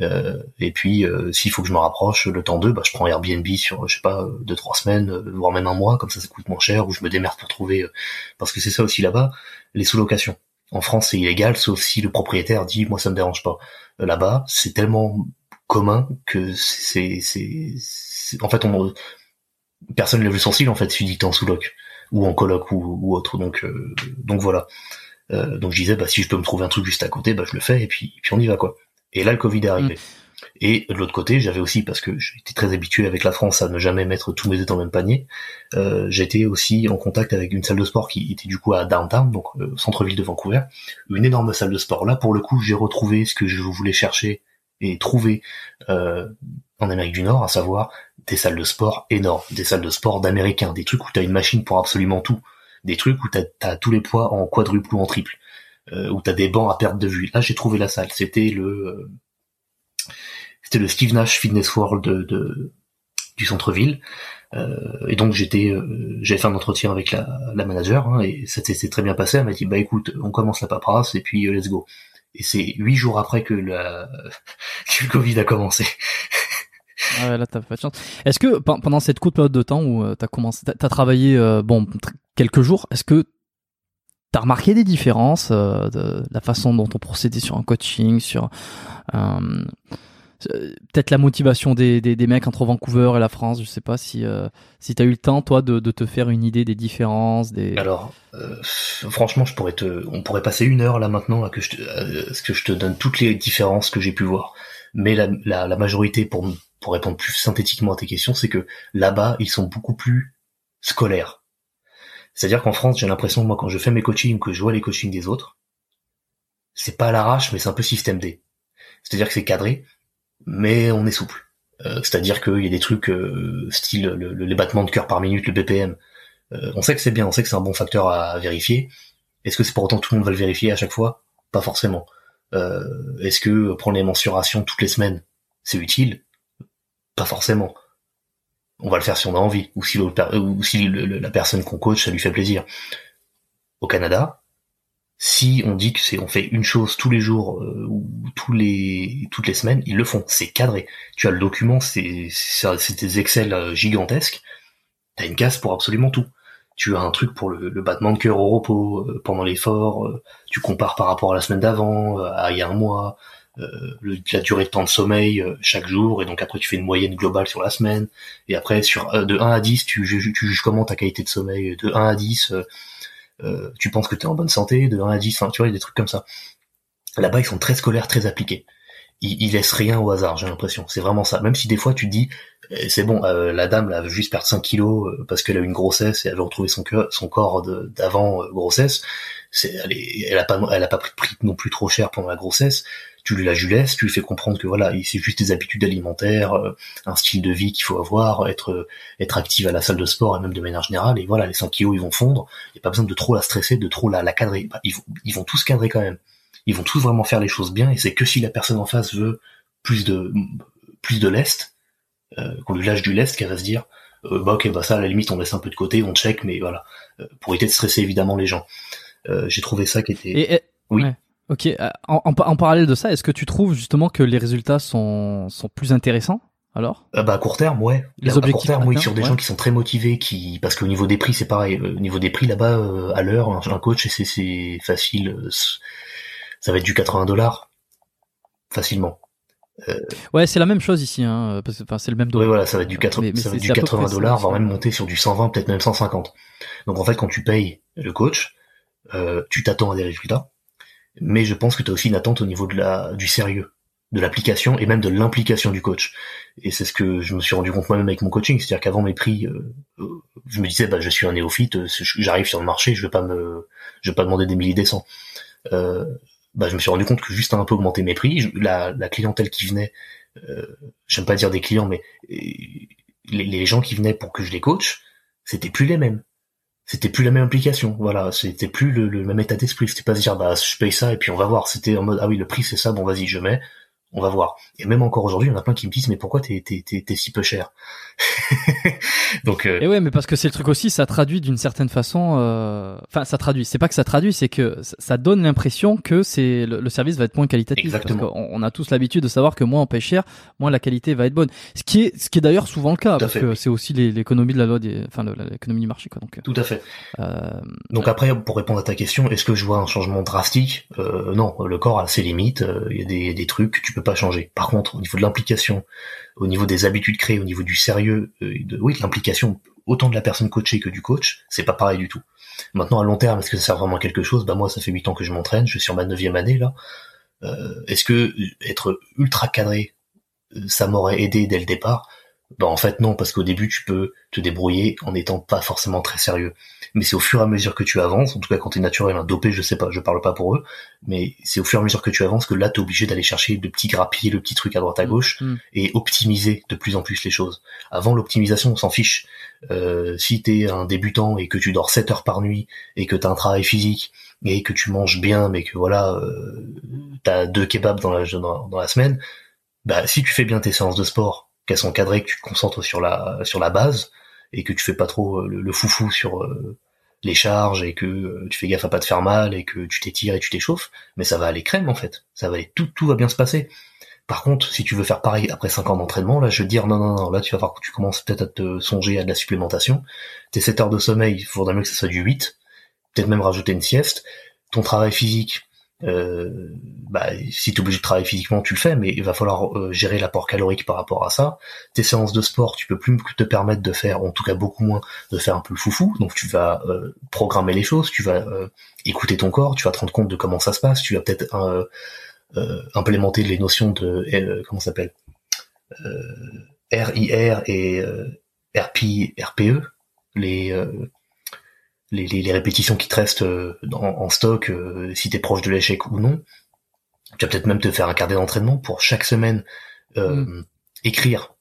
Euh, et puis euh, s'il faut que je me rapproche le temps d'eux, bah, je prends Airbnb sur je sais pas euh, deux trois semaines, voire même un mois, comme ça ça coûte moins cher, ou je me démerde pour trouver, parce que c'est ça aussi là-bas, les sous-locations. En France c'est illégal, sauf si le propriétaire dit moi ça me dérange pas. Là-bas c'est tellement commun que c'est c'est en fait on personne lève le sourcil en fait si tu dis que en sous-loc ou en coloc ou, autre donc donc voilà donc je disais bah si je peux me trouver un truc juste à côté bah je le fais et puis puis on y va quoi et là le Covid est arrivé. Et de l'autre côté j'avais aussi parce que j'étais très habitué avec la France à ne jamais mettre tous mes œufs dans le même panier euh, j'étais aussi en contact avec une salle de sport qui était du coup à downtown donc euh, centre-ville de Vancouver. Une énorme salle de sport. Là pour le coup j'ai retrouvé ce que je voulais chercher et trouver euh, en Amérique du Nord à savoir des salles de sport énormes, des salles de sport d'américains, des trucs où t'as une machine pour absolument tout, des trucs où t'as as tous les poids en quadruple ou en triple, où t'as des bancs à perte de vue. Là, j'ai trouvé la salle. C'était le, euh, c'était le Steve Nash Fitness World de, du centre-ville. Euh, et donc j'étais, euh, j'avais fait un entretien avec la, la manager hein, et ça s'est très bien passé. Elle m'a dit bah écoute, on commence la paperasse et puis euh, let's go. Et c'est huit jours après que, la, que le Covid a commencé. Ah ouais, là t'as pas de chance. Est-ce que pendant cette courte période de temps où euh, t'as commencé, t'as travaillé bon quelques jours, est-ce que t'as remarqué des différences de la façon dont on procédait sur un coaching, sur euh, peut-être la motivation des, des, des, mecs entre Vancouver et la France. Je sais pas si euh, si t'as eu le temps toi de, de, te faire une idée des différences. Des alors euh, franchement, je pourrais te, on pourrait passer une heure là maintenant à que je te, à ce que je te donne toutes les différences que j'ai pu voir. Mais la, la, la majorité pour pour répondre plus synthétiquement à tes questions, c'est que là-bas ils sont beaucoup plus scolaires. C'est-à-dire qu'en France, j'ai l'impression moi quand je fais mes coachings que je vois les coachings des autres, c'est pas à l'arrache, mais c'est un peu système D. C'est-à-dire que c'est cadré, mais on est souple. Euh, c'est-à-dire qu'il y a des trucs euh, style le, les battements de cœur par minute, le BPM. Euh, on sait que c'est bien, on sait que c'est un bon facteur à, vérifier. Est-ce que c'est pour autant que tout le monde va le vérifier à chaque fois? Pas forcément. Est-ce que prendre les mensurations toutes les semaines, c'est utile? Pas forcément. On va le faire si on a envie, ou si, si la personne qu'on coach, ça lui fait plaisir. Au Canada, si on dit que c'est on fait une chose tous les jours euh, ou toutes les semaines, ils le font. C'est cadré. Tu as le document, c'est des Excel euh, gigantesques. T'as une case pour absolument tout. Tu as un truc pour le, battement de cœur au repos euh, pendant l'effort. tu compares par rapport à la semaine d'avant, à il y a un mois. La durée de temps de sommeil chaque jour et donc après tu fais une moyenne globale sur la semaine et après sur de 1 à 10 tu, tu juges comment ta qualité de sommeil de 1 à 10 euh, tu penses que tu es en bonne santé, de 1 à 10, enfin, tu vois, des trucs comme ça. Là-bas, ils sont très scolaires, très appliqués. Ils, ils laissent rien au hasard, j'ai l'impression. C'est vraiment ça. Même si des fois tu te dis, eh, c'est bon, euh, la dame, elle veut juste perdre 5 kilos euh, parce qu'elle a eu une grossesse et elle veut retrouver son, son corps d'avant grossesse. Elle, elle a pas, elle a pas pris non plus trop cher pendant la grossesse tu lui la laisses, tu lui fais comprendre que voilà, c'est juste des habitudes alimentaires, euh, un style de vie qu'il faut avoir, être être active à la salle de sport et même de manière générale. Et voilà, les 5 kilos ils vont fondre. Il n'y a pas besoin de trop la stresser, de trop la, la cadrer. Bah, ils, vont, ils vont tous cadrer quand même. Ils vont tous vraiment faire les choses bien. Et c'est que si la personne en face veut plus de plus de lest, euh, qu'on lui lâche du lest, qu'elle va se dire euh, bah ok bah ça à la limite on laisse un peu de côté, on check, mais voilà pour éviter de stresser évidemment les gens. J'ai trouvé ça qui était oui. Ok, euh, en, en, parallèle de ça, est-ce que tu trouves justement que les résultats sont, sont plus intéressants alors? Euh, Bah à court terme, ouais. Les objectifs à court terme, oui, sur des gens qui sont très motivés, qui parce qu'au niveau des prix, c'est pareil. Euh, au niveau des prix là-bas, à l'heure, un, coach, c'est c'est facile, ça va être du 80 dollars facilement. ouais, c'est la même chose ici, hein, parce que c'est le même dollar. Ouais, voilà, ça va être du, 80, ça va être du 80 dollars, va même monter sur du 120, peut-être même 150. Donc en fait, quand tu payes le coach, tu t'attends à des résultats mais je pense que tu as aussi une attente au niveau de la du sérieux de l'application et même de l'implication du coach. Et c'est ce que je me suis rendu compte moi-même avec mon coaching, c'est-à-dire qu'avant mes prix, euh, euh, je me disais bah je suis un néophyte, euh, j'arrive sur le marché, je vais pas me je vais pas demander des milliers des cents. Euh, bah je me suis rendu compte que juste un peu augmenter mes prix, la, la clientèle qui venait, euh, j'aime pas dire des clients, mais les, les gens qui venaient pour que je les coach, c'était plus les mêmes c'était plus la même implication. Voilà, c'était plus le, même état d'esprit. C'était pas se dire bah je paye ça et puis on va voir. C'était en mode ah oui le prix c'est ça, bon vas-y je mets on va voir. Et même encore aujourd'hui, il y en a plein qui me disent mais pourquoi t'es t'es t'es, si peu cher Donc. Euh... Et ouais, mais parce que c'est le truc aussi, ça traduit d'une certaine façon. Euh... Enfin, ça traduit. C'est pas que ça traduit, c'est que ça donne l'impression que c'est le, service va être moins qualitatif. Exactement. Parce on a tous l'habitude de savoir que moins on paye cher, moins la qualité va être bonne. Ce qui est ce qui est d'ailleurs souvent le cas parce que c'est aussi l'économie de la loi, des... enfin l'économie du marché quoi. Donc. Euh, Tout à fait. Euh... Donc après, pour répondre à ta question, est-ce que je vois un changement drastique? Euh, Non, le corps a ses limites. Euh, il y a des, des trucs que tu peux pas changer. Par contre, au niveau de l'implication, au niveau des habitudes créées, au niveau du sérieux, euh, de, oui, l'implication autant de la personne coachée que du coach, c'est pas pareil du tout. Maintenant, à long terme, est-ce que ça sert vraiment à quelque chose? Bah moi, ça fait huit ans que je m'entraîne, je suis sur ma neuvième année là. Euh, est-ce que être ultra cadré, euh, ça m'aurait aidé dès le départ? Bah en fait non, parce qu'au début tu peux te débrouiller en n'étant pas forcément très sérieux. Mais c'est au fur et à mesure que tu avances, en tout cas quand t'es naturel, un dopé, je sais pas, je parle pas pour eux, mais c'est au fur et à mesure que tu avances que là t'es obligé d'aller chercher le petit grappier, le petit truc à droite à mm. gauche, mm. et optimiser de plus en plus les choses. Avant l'optimisation, on s'en fiche. Euh, si t'es un débutant et que tu dors 7 heures par nuit et que t'as un travail physique et que tu manges bien, mais que voilà, euh, t'as deux kebabs dans la dans la semaine, bah, si tu fais bien tes séances de sport, qu'elles sont cadrées, que tu te concentres sur la sur la base et que tu fais pas trop le, le foufou sur les charges et que tu fais gaffe à pas te faire mal et que tu t'étires et tu t'échauffes, mais ça va aller crème en fait. Ça va aller tout tout va bien se passer. Par contre, si tu veux faire pareil après 5 ans d'entraînement, là, je veux dire, non, non, non, là, tu vas voir que tu commences peut-être à te songer à de la supplémentation. Tes 7 heures de sommeil, il faudrait mieux que ça soit du 8. Peut-être même rajouter une sieste. Ton travail physique, euh, bah, si tu es obligé de travailler physiquement, tu le fais, mais il va falloir euh, gérer l'apport calorique par rapport à ça. Tes séances de sport, tu peux plus te permettre de faire, en tout cas beaucoup moins, de faire un peu le foufou. Donc tu vas euh, programmer les choses, tu vas écouter ton corps, tu vas te rendre compte de comment ça se passe, tu vas peut-être euh, implémenter les notions de euh, comment s'appelle RIR euh, et RP, RPE, les, les, les, répétitions qui te restent en, stock, si tu es proche de l'échec ou non. Tu vas peut-être même te faire un carnet d'entraînement pour chaque semaine mm. écrire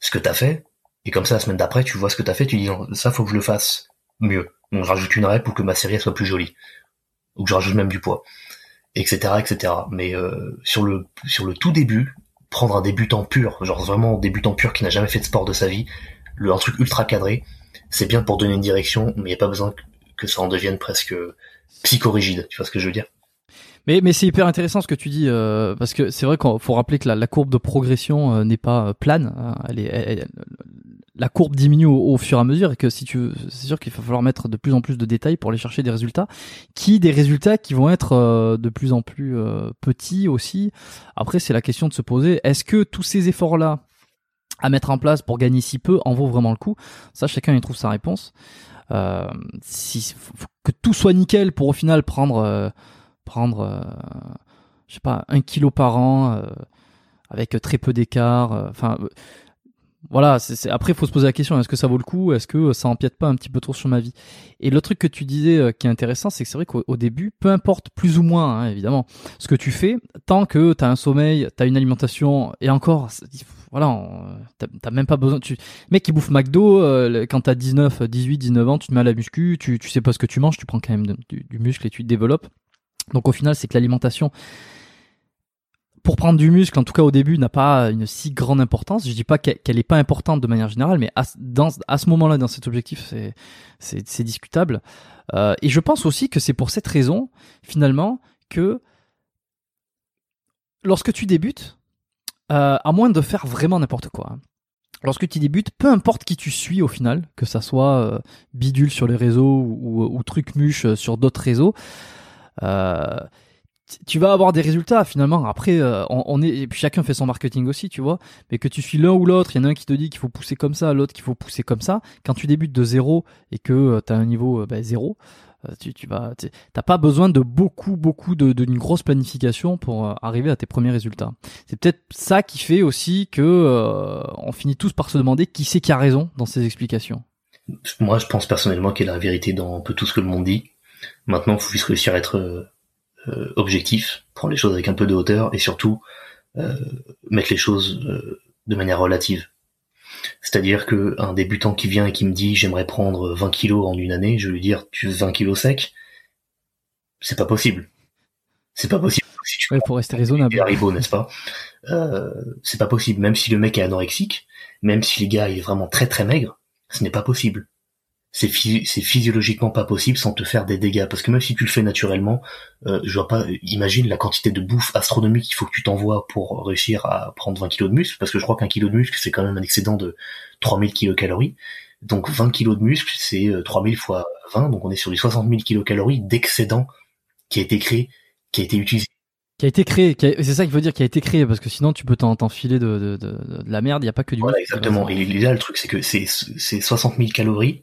ce que tu as fait, et comme ça, la semaine d'après, tu vois ce que tu as fait, tu dis, ça, faut que je le fasse mieux. Donc, je rajoute une rep pour que ma série soit plus jolie. Ou que je rajoute même du poids etc., etc. Mais euh, sur le sur le tout début, prendre un débutant pur, genre vraiment un débutant pur qui n'a jamais fait de sport de sa vie, le un truc ultra cadré, c'est bien pour donner une direction, mais il n'y a pas besoin que, ça en devienne presque psychorigide. Tu vois ce que je veux dire mais, mais c'est hyper intéressant ce que tu dis euh, parce que c'est vrai qu'il faut rappeler que la, courbe de progression euh, n'est pas plane. Hein. elle est, la courbe diminue au, fur et à mesure et que si tu c'est sûr qu'il va falloir mettre de plus en plus de détails pour aller chercher des résultats qui des résultats qui vont être euh, de plus en plus euh, petits aussi après c'est la question de se poser est-ce que tous ces efforts là à mettre en place pour gagner si peu en vaut vraiment le coup. Ça chacun y trouve sa réponse. Euh, si que tout soit nickel pour au final prendre euh, prendre je sais pas un kilo par an avec très peu d'écart enfin voilà, c'est, après faut se poser la question est-ce que ça vaut le coup? Est-ce que ça empiète pas un petit peu trop sur ma vie? Et le truc que tu disais euh, qui est intéressant, c'est que c'est vrai qu'au début, peu importe plus ou moins, hein, évidemment, ce que tu fais, tant que tu as un sommeil, tu as une alimentation, et encore, voilà, t'as, même pas besoin. Tu, mec qui bouffe McDo euh, quand t'as 19, 18, 19 ans, tu te mets à la muscu, tu, tu sais pas ce que tu manges, tu prends quand même du, muscle et tu te développes. Donc au final, c'est que l'alimentation pour prendre du muscle, en tout cas au début, n'a pas une si grande importance. Je dis pas qu'elle n'est pas importante de manière générale, mais à, dans, à ce moment-là, dans cet objectif, c'est discutable. Euh, et je pense aussi que c'est pour cette raison, finalement, que lorsque tu débutes, euh, à moins de faire vraiment n'importe quoi, lorsque tu débutes, peu importe qui tu suis au final, que ça soit euh, bidule sur les réseaux ou, ou, truc muche sur d'autres réseaux, euh, tu vas avoir des résultats finalement. Après, euh, on, est et puis chacun fait son marketing aussi, tu vois. Mais que tu suis l'un ou l'autre, il y en a un qui te dit qu'il faut pousser comme ça, l'autre qu'il faut pousser comme ça. Quand tu débutes de zéro et que euh, tu as un niveau euh, bah, zéro, tu, tu vas, t'as pas besoin de beaucoup, beaucoup de d'une grosse planification pour arriver à tes premiers résultats. C'est peut-être ça qui fait aussi que on finit tous par se demander qui c'est qui a raison dans ces explications. Moi, je pense personnellement qu'il y a la vérité dans un peu tout ce que le monde dit. Maintenant, il faut juste réussir à être euh, objectif, prendre les choses avec un peu de hauteur et surtout euh, mettre les choses euh, de manière relative. C'est-à-dire que un débutant qui vient et qui me dit j'aimerais prendre 20 kilos en une année, je vais lui dire tu veux 20 kilos sec, c'est pas possible. C'est pas possible. Si tu pour rester raisonnable. Haribo, n'est-ce pas? Euh, C'est pas possible. Même si le mec est anorexique, même si le gars est vraiment très très maigre, ce n'est pas possible c'est c'est physiologiquement pas possible sans te faire des dégâts. Parce que même si tu le fais naturellement euh, je vois pas imagine la quantité de bouffe astronomique qu'il faut que tu t'envoies pour réussir à prendre 20 kilos de muscle parce que je crois qu'un kilo de muscle c'est quand même un excédent de 3000 kilocalories. Donc 20 kilos de muscle c'est 3000 euh, fois 20 donc on est sur les 60 000 kilocalories d'excédent qui a été créé qui a été utilisé. Qui a été créé, c'est ça qu'il faut dire, qui a été créé, parce que sinon tu peux t'enfiler de, de, de, de, la merde, il n'y a pas que du voilà, exactement. Et là, le truc, c'est que c'est 60 000 calories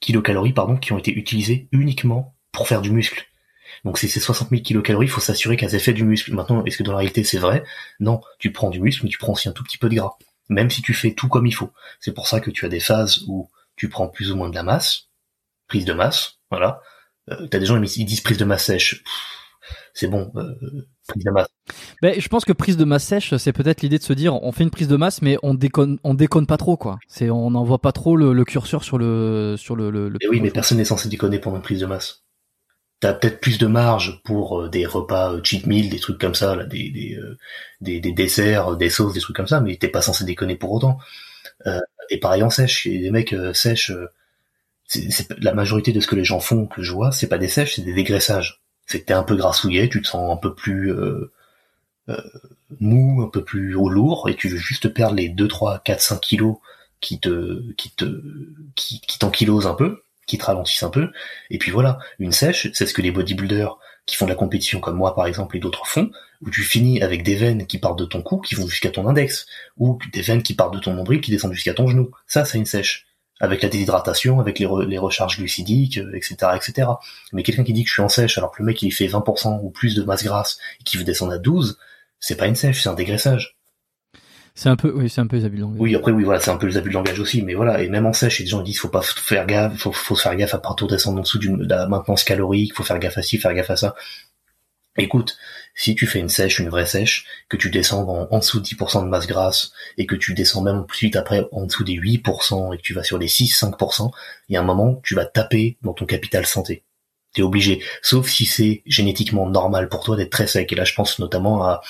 kilocalories pardon, qui ont été utilisées uniquement pour faire du muscle. Donc c'est ces 60 000 kilocalories, il faut s'assurer qu'elles aient fait du muscle. Maintenant, est-ce que dans la réalité c'est vrai? Non, tu prends du muscle, mais tu prends aussi un tout petit peu de gras. Même si tu fais tout comme il faut. C'est pour ça que tu as des phases où tu prends plus ou moins de la masse, prise de masse, voilà. Euh, T'as des gens ils disent prise de masse sèche. C'est bon, euh, prise de masse. Ben, je pense que prise de masse sèche, c'est peut-être l'idée de se dire, on fait une prise de masse, mais on déconne, on déconne pas trop, quoi. C'est, on n'envoie pas trop le, curseur sur le, sur le. le, oui, mais personne n'est censé déconner pendant une prise de masse. t'as peut-être plus de marge pour euh, des repas cheat meal, des trucs comme ça, là, des des, des, des desserts, des sauces, des trucs comme ça, mais t'es pas censé déconner pour autant. et pareil en sèche, les mecs sèches, c'est la majorité de ce que les gens font que je vois, c'est pas des sèches, c'est des dégraissages. C'est que un peu grassouillet, tu te sens un peu plus mou, un peu plus lourd, et tu veux juste perdre les 2, 3, 4, 5 kilos qui te qui te qui, qui t'ankylosent un peu qui te ralentissent un peu. Et puis voilà, une sèche, c'est ce que les bodybuilders qui font de la compétition comme moi par exemple et d'autres font, où tu finis avec des veines qui partent de ton cou, qui vont jusqu'à ton index, ou des veines qui partent de ton nombril, qui descendent jusqu'à ton genou. Ça, c'est une sèche. Avec la déshydratation, avec les, les recharges glucidiques, etc., euh, etc. Mais quelqu'un qui dit que je suis en sèche alors que le mec il fait 20% ou plus de masse grasse et qui veut descendre à 12, c'est pas une sèche, c'est un dégraissage. C'est un peu, oui, c'est un peu les abus de langage. Oui, après, oui, voilà, c'est un peu les abus de langage aussi, mais voilà, et même en sèche, les gens disent, faut pas faire gaffe, faut, faut se faire gaffe à partir descendre en dessous de la maintenance calorique, faut faire gaffe à ci, faire gaffe à ça. Écoute, si tu fais une sèche, une vraie sèche, que tu descends en, dessous de 10% de masse grasse, et que tu descends même plus vite après en dessous des 8%, et que tu vas sur les 6-5%, il y a un moment, tu vas taper dans ton capital santé. T'es obligé, sauf si c'est génétiquement normal pour toi d'être très sec. Et là, je pense notamment à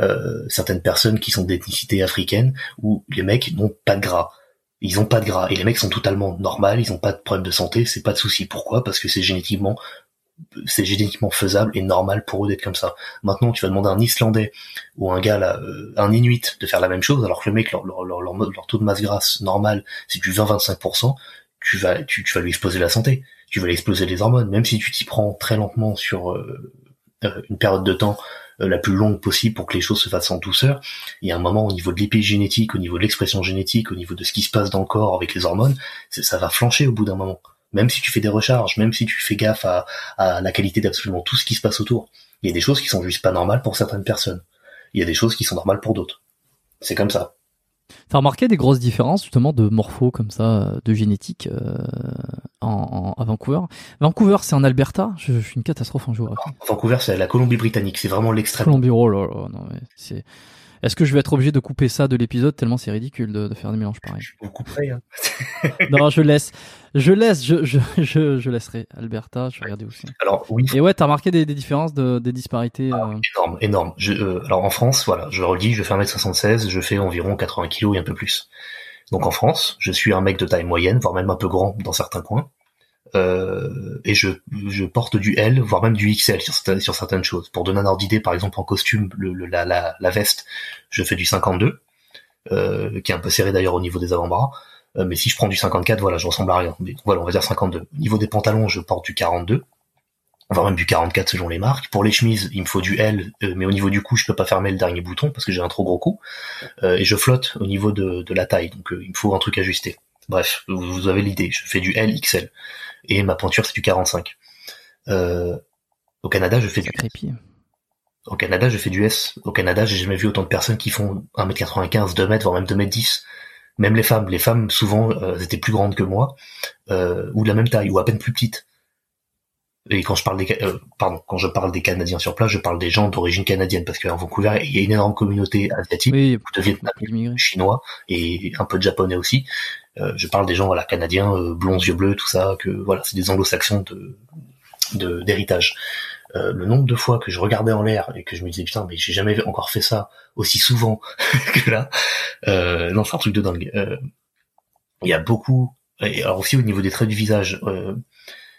euh, certaines personnes qui sont d'ethnicité africaine où les mecs n'ont pas de gras. Ils ont pas de gras et les mecs sont totalement normaux, ils ont pas de problème de santé, c'est pas de souci. Pourquoi? Parce que c'est génétiquement c'est génétiquement faisable et normal pour eux d'être comme ça. Maintenant, tu vas demander à un Islandais ou un gars là, euh, un Inuit de faire la même chose, alors que le mec leur, leur, leur, leur taux de masse grasse normal c'est du 20-25%, tu vas tu, tu vas lui exploser la santé, tu vas lui exploser les hormones, même si tu t'y prends très lentement sur euh, une période de temps euh, la plus longue possible pour que les choses se fassent en douceur. Il y a un moment au niveau de l'épigénétique, au niveau de l'expression génétique, au niveau de ce qui se passe dans le corps avec les hormones, ça va flancher au bout d'un moment. Même si tu fais des recharges, même si tu fais gaffe à, à la qualité d'absolument tout ce qui se passe autour, il y a des choses qui sont juste pas normales pour certaines personnes. Il y a des choses qui sont normales pour d'autres. C'est comme ça. T'as remarqué des grosses différences justement de morpho comme ça, de génétique euh, en, à Vancouver? Vancouver, c'est en Alberta? Je, suis une catastrophe en géographie. Vancouver, c'est la Colombie-Britannique. C'est vraiment l'extrême. Colombie, oh là là, non mais c'est. Est-ce que je vais être obligé de couper ça de l'épisode tellement c'est ridicule de, de, faire des mélanges pareils Je vous couperai. Hein. non, je laisse. Je laisse. Je, je, je, je, laisserai. Alberta, je vais regarder aussi. Alors oui. Et ouais, t'as remarqué des, des différences, de, des disparités. Ah, euh... Énorme, énorme. Je, euh, alors en France, voilà, je le redis, je fais 1m76, je fais environ 80 kg et un peu plus. Donc en France, je suis un mec de taille moyenne, voire même un peu grand dans certains coins. Euh, et je, porte du L, voire même du XL sur, certaines choses. Pour donner un ordre d'idée, par exemple en costume, la, veste, je fais du 52, euh, qui est un peu serré d'ailleurs au niveau des avant-bras. Euh, mais si je prends du 54, voilà, je ressemble à rien. Mais voilà, on va dire 52. Au niveau des pantalons, je porte du 42, voire même du 44 selon les marques. Pour les chemises, il me faut du L, euh, mais au niveau du cou, je peux pas fermer le dernier bouton parce que j'ai un trop gros cou. Et je flotte au niveau de, de la taille, donc il me faut un truc ajusté. Bref, vous avez l'idée. Je fais du L, XL et ma pointure c'est du 45. Euh, au Canada, je fais du Au Canada, je fais du S. Au Canada, j'ai jamais vu autant de personnes qui font 1m95, 2m, voire même 2m10. Même les femmes, les femmes souvent euh, étaient plus grandes que moi, euh, ou de la même taille, ou à peine plus petites. Et quand je parle des, euh, pardon, quand je parle des Canadiens sur place, je parle des gens d'origine canadienne, parce qu'à Vancouver, il y a une énorme communauté asiatique, oui, de Vietnamiens, chinois et un peu de japonais aussi. Euh, je parle des gens voilà canadiens, euh, blonds, yeux bleus, tout ça, que voilà, c'est des anglo-saxons de d'héritage. Euh, le nombre de fois que je regardais en l'air et que je me disais putain mais j'ai jamais encore fait ça aussi souvent que là, euh, non c'est un truc de dingue. Il y a beaucoup, et alors aussi au niveau des traits du visage,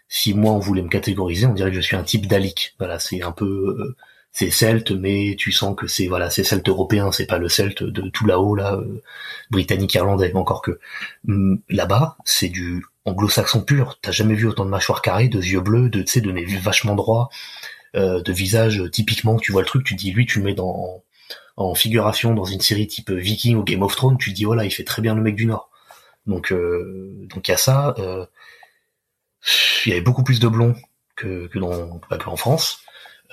si moi on voulait me catégoriser, on dirait que je suis un type d'Alik. Voilà, c'est un peu c'est celte, mais tu sens que c'est voilà, c'est celte européen, c'est pas le celte de tout là-haut là, euh, britannique irlandais. Encore que hum, là-bas, c'est du anglo-saxon pur. T'as jamais vu autant de mâchoires carrées, de yeux bleus, de tu sais, de nez vachement droit, euh, de visage typiquement. Tu vois le truc, tu dis lui, tu le mets dans en figuration dans une série type Viking ou Game of Thrones, tu dis voilà, il fait très bien le mec du Nord. Donc euh, donc il y a ça. Il y avait beaucoup plus de blonds que, que dans pas que en France.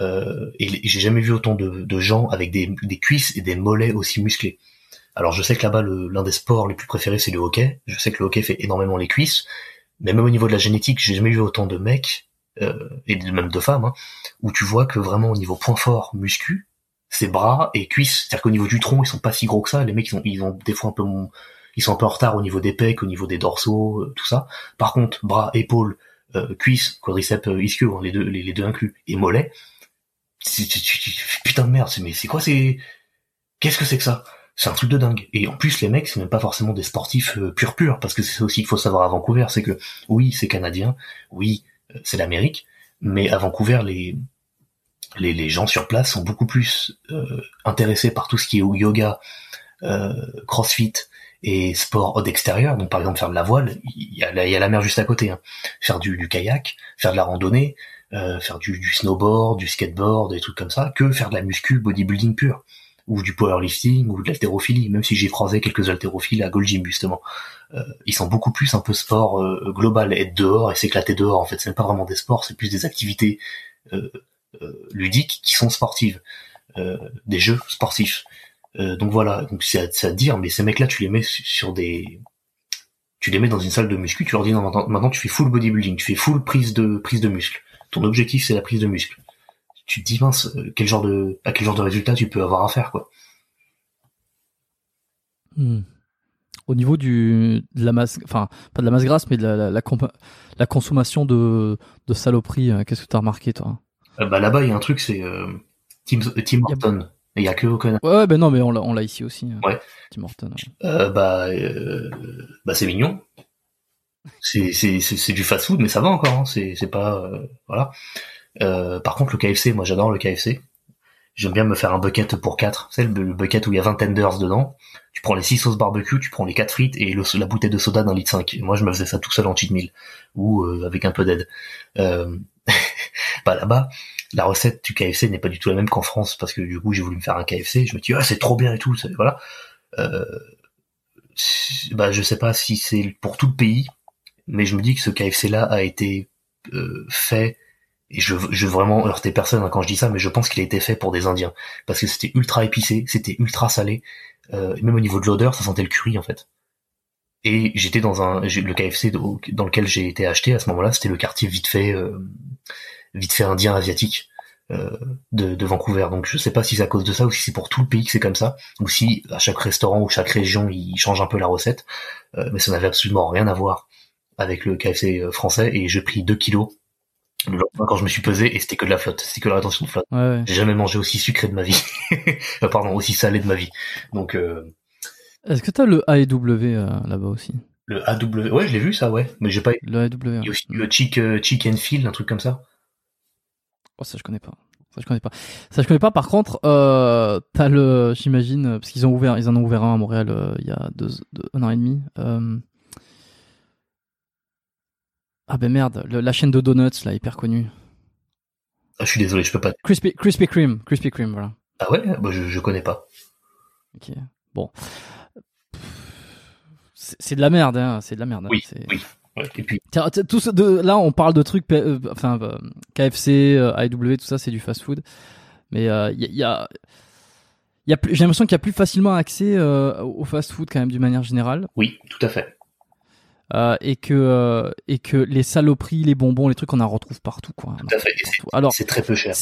Euh, et j'ai jamais vu autant de, de gens avec des, des, cuisses et des mollets aussi musclés. Alors je sais que là-bas l'un des sports les plus préférés c'est le hockey. Je sais que le hockey fait énormément les cuisses, mais même au niveau de la génétique, j'ai jamais vu autant de mecs euh, et même de femmes hein, où tu vois que vraiment au niveau point fort muscu, c'est bras et cuisses. C'est-à-dire qu'au niveau du tronc ils sont pas si gros que ça. Les mecs ils ont, ils ont des fois un peu ils sont un peu en retard au niveau des pecs, au niveau des dorsaux, euh, tout ça. Par contre bras, épaules, euh, cuisse, quadriceps, euh, ischio, hein, les deux, les, deux inclus, et mollet. Putain de merde, mais c'est quoi c'est Qu'est-ce que c'est que ça? C'est un truc de dingue. Et en plus, les mecs, c'est même pas forcément des sportifs euh, purs purs, parce que c'est ça aussi qu'il faut savoir à Vancouver, c'est que oui, c'est canadien, oui, euh, c'est l'Amérique, mais à Vancouver, les les, les gens sur place sont beaucoup plus euh, intéressés par tout ce qui est yoga, crossfit, et sport d'extérieur, donc par exemple faire de la voile, il y a la, mer juste à côté, hein. faire du, kayak, faire de la randonnée, euh, faire du, du, snowboard, du skateboard, des trucs comme ça, que faire de la muscu bodybuilding pure, ou du powerlifting, ou de l'haltérophilie, même si j'ai croisé quelques haltérophiles à Gold Gym justement. Euh, ils sont beaucoup plus un peu sport euh, global, être dehors et s'éclater dehors, en fait, c'est pas vraiment des sports, c'est plus des activités euh, euh, ludiques qui sont sportives, des jeux sportifs. Euh, donc voilà, donc c'est à, dire, mais ces mecs-là, tu les mets sur des, tu les mets dans une salle de muscu, tu leur dis non, maintenant, tu fais full bodybuilding, tu fais full prise de prise de muscle. Ton objectif c'est la prise de muscle. Tu te dis mince, euh, quel genre de, à quel genre de résultat tu peux avoir à faire quoi. Hmm. Au niveau du de la masse, enfin pas de la masse grasse, mais de la, la, consommation de, de saloperies, euh, qu'est-ce que tu as remarqué toi? Bah là-bas il y a un truc, c'est Tim, Tim Horton. Il y a que aucun. Ouais, ouais ben non, mais on l'a, l'a ici aussi. Euh, ouais. Tim Horton. Euh, bah, euh, bah c'est mignon. C'est, c'est, du fast-food, mais ça va encore. Hein. C'est, c'est pas, euh, voilà. Euh, par contre, le KFC, moi, j'adore le KFC. J'aime bien me faire un bucket pour 4. C'est le, bucket où il y a 20 tenders dedans. Tu prends les 6 sauces barbecue, tu prends les 4 frites et la bouteille de soda d'un litre 5. moi, je me faisais ça tout seul en cheat meal. Ou avec un peu d'aide. bah là-bas, la recette du KFC n'est pas du tout la même qu'en France parce que du coup j'ai voulu me faire un KFC, je me dis ah c'est trop bien et tout, voilà. Euh, bah je sais pas si c'est pour tout le pays, mais je me dis que ce KFC là a été euh, fait et je, je veux vraiment heurter personne hein, quand je dis ça, mais je pense qu'il a été fait pour des Indiens parce que c'était ultra épicé, c'était ultra salé, euh, même au niveau de l'odeur, ça sentait le curry en fait. Et j'étais dans un le KFC dans lequel j'ai été acheté à ce moment-là, c'était le quartier vite fait euh, vite fait indien asiatique euh, de, de, Vancouver. Donc je sais pas si c'est à cause de ça ou si c'est pour tout le pays que c'est comme ça, ou si à chaque restaurant ou chaque région ils changent un peu la recette. Euh, mais ça n'avait absolument rien à voir avec le KFC euh, français et j'ai pris 2 kilos le lendemain quand je me suis pesé et c'était que de la flotte, c'était que la rétention de flotte. Ouais, J'ai jamais mangé aussi sucré de ma vie, pardon, aussi salé de ma vie. Donc est-ce que t'as le AEW là-bas aussi? Le AW, ouais, je l'ai vu ça, ouais, mais j'ai pas. Le AEW. Il y a aussi le Chick, Chicken Feel, un truc comme ça. Oh, ça je connais pas. Ça je connais pas. Ça je connais pas. Par contre, euh, t'as le, j'imagine, parce qu'ils ont ouvert, ils en ont ouvert un à Montréal euh, il y a deux, un an et demi. Euh... Ah ben merde, la chaîne de donuts là, hyper connue. Ah, je suis désolé, je peux pas. Crispy, Crispy Cream, Crispy Cream, voilà. Ah ouais, bah, je, je connais pas. Ok, bon. C'est de la merde, hein. C'est de la merde. Hein. Oui, oui. Ouais, et puis... tout ce de, là, on parle de trucs, euh, enfin, euh, KFC, euh, AEW, tout ça, c'est du fast-food. Mais il euh, y, y, a, y a j'ai l'impression qu'il y a plus facilement accès au fast-food quand même d'une manière générale. Oui, tout à fait. Et que et que les saloperies, les bonbons, les trucs, on en retrouve partout, quoi. Tout à fait. Alors, c'est très peu cher.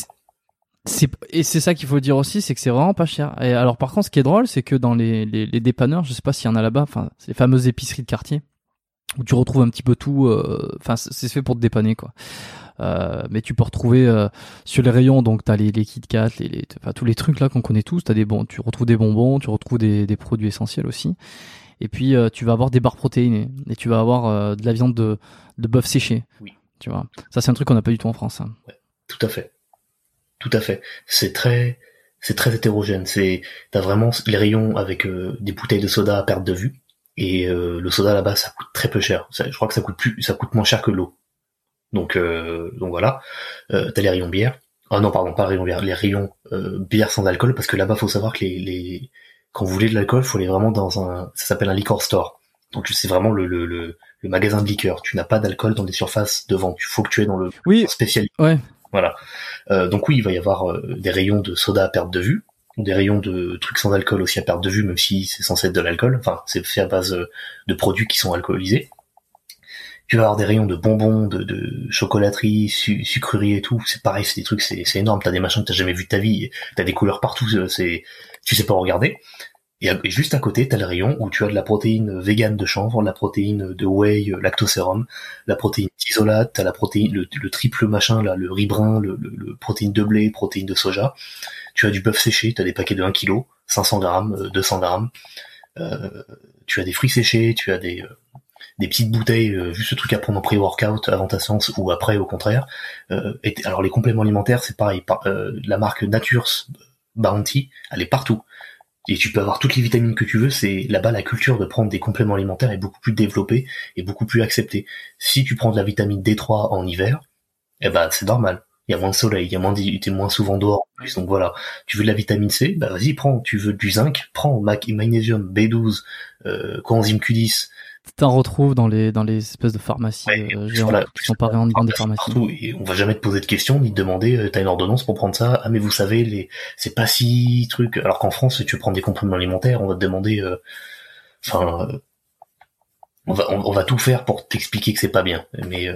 C'est et c'est ça qu'il faut dire aussi, c'est que c'est vraiment pas cher. Et alors par contre, ce qui est drôle, c'est que dans les, les, les dépanneurs, je sais pas s'il y en a là-bas, enfin, les fameuses épiceries de quartier où tu retrouves un petit peu tout. Euh, enfin, c'est fait pour te dépanner, quoi. Euh, mais tu peux retrouver euh, sur les rayons, donc t'as les, les Kit Kat, les, les tous les trucs là qu'on connaît tous. T'as des bons, tu retrouves des bonbons, tu retrouves des, des produits essentiels aussi. Et puis tu vas avoir des barres protéinées et tu vas avoir de la viande de, de bœuf séché. Oui. Tu vois, ça c'est un truc qu'on n'a pas du tout en France. Hein. Ouais, tout à fait, tout à fait. C'est très, c'est très hétérogène. C'est, t'as vraiment les rayons avec des bouteilles de soda à perte de vue et euh, le soda là-bas, ça coûte très peu cher. je crois que ça coûte plus, ça coûte moins cher que l'eau. Donc, euh, donc voilà. Euh, T'as les rayons bière. Ah non, pardon, pas les rayons bière, les rayons euh, bière sans alcool, parce que là-bas, faut savoir que les, les, quand vous voulez de l'alcool, faut aller vraiment dans un, ça s'appelle un liquor store. Donc c'est vraiment le, le, le, magasin de liqueur. Tu n'as pas d'alcool dans des surfaces de vente. Il faut que tu aies dans le oui. spécial. Ouais. Voilà. Euh, donc oui, il va y avoir des rayons de soda à perte de vue des rayons de trucs sans alcool aussi à perte de vue, même si c'est censé être de l'alcool. Enfin, c'est fait à base euh, de produits qui sont alcoolisés. Tu vas avoir des rayons de bonbons, de, de chocolaterie, sucrerie et tout. C'est pareil, c'est des trucs, c'est, c'est énorme. T'as des machins que t'as jamais vu de ta vie. T'as des couleurs partout. Euh, c'est, tu sais pas regarder. Et, juste à côté, t'as le rayon où tu as de la protéine végane de chanvre, la protéine de whey lactosérum, la protéine d'isolate, t'as la protéine, le, triple machin là, le riz brun, le, protéine de blé, protéine de soja. Tu as du bœuf séché, t'as des paquets de 1 kg, 500 grammes, 200 grammes. Euh, tu as des fruits séchés, tu as des des petites bouteilles, euh, juste ce truc à prendre en pré-workout avant ta séance ou après au contraire. Euh, et alors les compléments alimentaires, c'est pareil. Euh, la marque Nature's Bounty, elle est partout. Et tu peux avoir toutes les vitamines que tu veux. C'est là-bas la culture de prendre des compléments alimentaires est beaucoup plus développée et beaucoup plus acceptée. Si tu prends de la vitamine D3 en hiver, eh ben c'est normal. Il y a moins de soleil, il y a moins, t'es moins souvent dehors. Plus, donc voilà. Tu veux de la vitamine C, bah vas-y prends. Tu veux du zinc, prends. Magnésium, B12, euh, coenzyme Q10, t'en retrouves dans les dans les espèces de pharmacies euh, géantes qui sont parées en dans des pharmacies. Partout, et on va jamais te poser de questions ni te demander euh, t'as une ordonnance pour prendre ça. Ah mais vous savez les c'est pas si truc. Alors qu'en France si tu prends des compléments alimentaires on va te demander. Euh, enfin on va on, va tout faire pour t'expliquer que c'est pas bien. Mais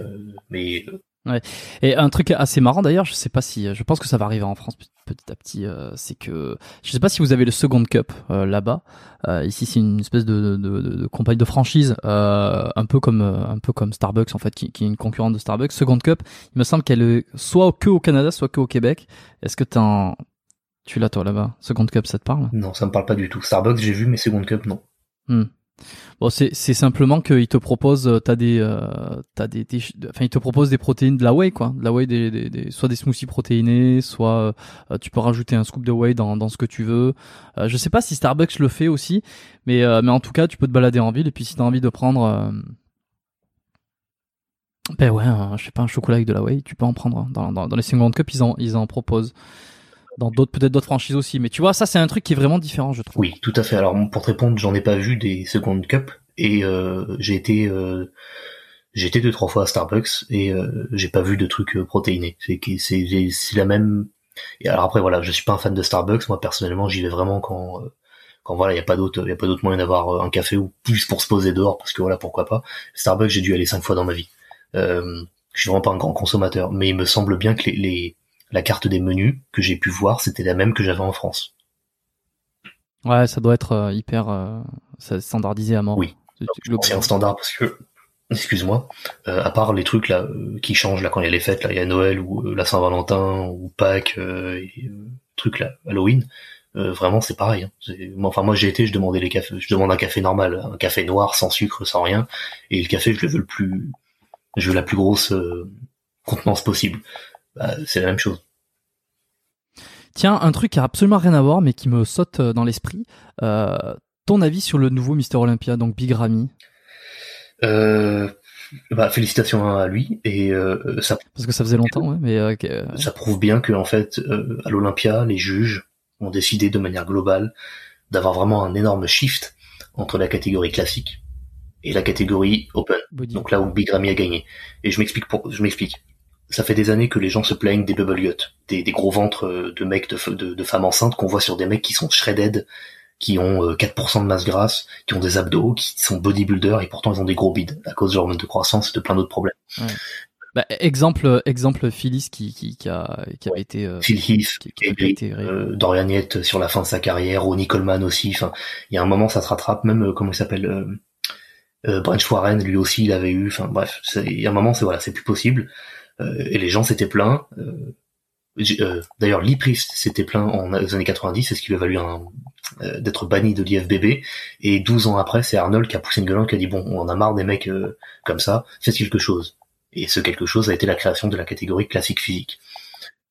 mais Ouais. Et un truc assez marrant d'ailleurs, je sais pas si, je pense que ça va arriver en France petit à petit, euh, c'est que je sais pas si vous avez le Second Cup euh, là-bas. Euh, ici, c'est une espèce de, de, de, de, compagnie de franchise, un peu comme un peu comme Starbucks en fait, qui, qui, est une concurrente de Starbucks. Second Cup, il me semble qu'elle est soit que au Canada, soit que au Québec. Est-ce que t'as tu l'as toi là-bas Second Cup, ça te parle? Non, ça me parle pas du tout. Starbucks, j'ai vu, mais Second Cup, non. Hmm. C'est simplement qu'il te propose euh, des euh, t'as des, enfin il te propose des protéines de la whey quoi, de la des, des, soit des smoothies protéinés, soit euh, tu peux rajouter un scoop de whey dans dans ce que tu veux. Euh, je sais pas si Starbucks le fait aussi, mais mais en tout cas tu peux te balader en ville et puis si t'as envie de prendre ben ouais, je sais pas un chocolat avec de la whey, tu peux en prendre dans les Single Cup ils en ils en proposent dans d'autres peut-être d'autres franchises aussi. Mais tu vois, ça c'est un truc qui est vraiment différent, je trouve. Oui, tout à fait. Alors pour te répondre, j'en ai pas vu des Second Cup et euh, j'ai été euh, j'ai été deux trois fois à Starbucks et euh, j'ai pas vu de trucs euh, protéinés. C'est c'est c'est la même. Et alors après voilà, je suis pas un fan de Starbucks. Moi personnellement, j'y vais vraiment quand euh, quand voilà, il y a pas d'autre, il y a pas d'autre moyen d'avoir un café ou plus pour se poser dehors parce que voilà, pourquoi pas. Starbucks, j'ai dû aller cinq fois dans ma vie. Euh, je suis vraiment pas un grand consommateur, mais il me semble bien que les, les la carte des menus que j'ai pu voir, c'était la même que j'avais en France. Ouais, ça doit être euh, hyper euh, standardisé à mort. Oui, c'est un standard parce que, excuse-moi, euh, à part les trucs là qui changent là quand il y a les fêtes, là il y a Noël ou la Saint-Valentin ou Pâques, et, trucs là, Halloween, vraiment c'est pareil. Hein. Enfin moi j'ai été, je demandais les cafés, je demande un café normal, un café noir sans sucre, sans rien, et le café je le veux le plus, je veux la plus grosse contenance possible. Bah, c'est la même chose. Tiens, un truc qui a absolument rien à voir, mais qui me saute euh, dans l'esprit. Euh, ton avis sur le nouveau Mister Olympia, donc Big Ramy? Euh, bah, félicitations à lui et euh, ça. Parce que ça faisait longtemps, ouais, mais ça prouve bien que en fait, à l'Olympia, les juges ont décidé de manière globale d'avoir vraiment un énorme shift entre la catégorie classique et la catégorie open. Donc là où Big Ramy a gagné. Et je m'explique pour, je m'explique ça fait des années que les gens se plaignent des bubble yachts, des, gros ventres euh, de mecs de, de, femmes enceintes qu'on voit sur des mecs qui sont shredded, qui ont 4% euh, de masse grasse, qui ont des abdos, qui sont bodybuilders et pourtant ils ont des gros bides à cause de hormones de croissance et de plein d'autres problèmes. Bah, exemple, exemple Phyllis qui, qui, qui, a, qui avait été. Euh, Phil Heath, qui, qui, été, euh, Dorian Yates sur la fin de sa carrière, Ronnie Coleman aussi. Enfin, il y a un moment ça se rattrape. Même comment il s'appelle, euh, euh, Branch Warren, lui aussi, il avait eu. Enfin bref, il y a un moment c'est voilà, c'est plus possible. Euh, et les gens s'étaient plaints. Euh, euh, d'ailleurs, Lee Priest s'était plaint en aux années 90, c'est ce qui lui a valu un, d'être banni de l'IFBB. Et 12 ans après, c'est Arnold qui a poussé une gueule qui a dit bon, on en a marre des mecs comme ça, faites quelque chose. Et ce quelque chose a été la création de la catégorie classique physique.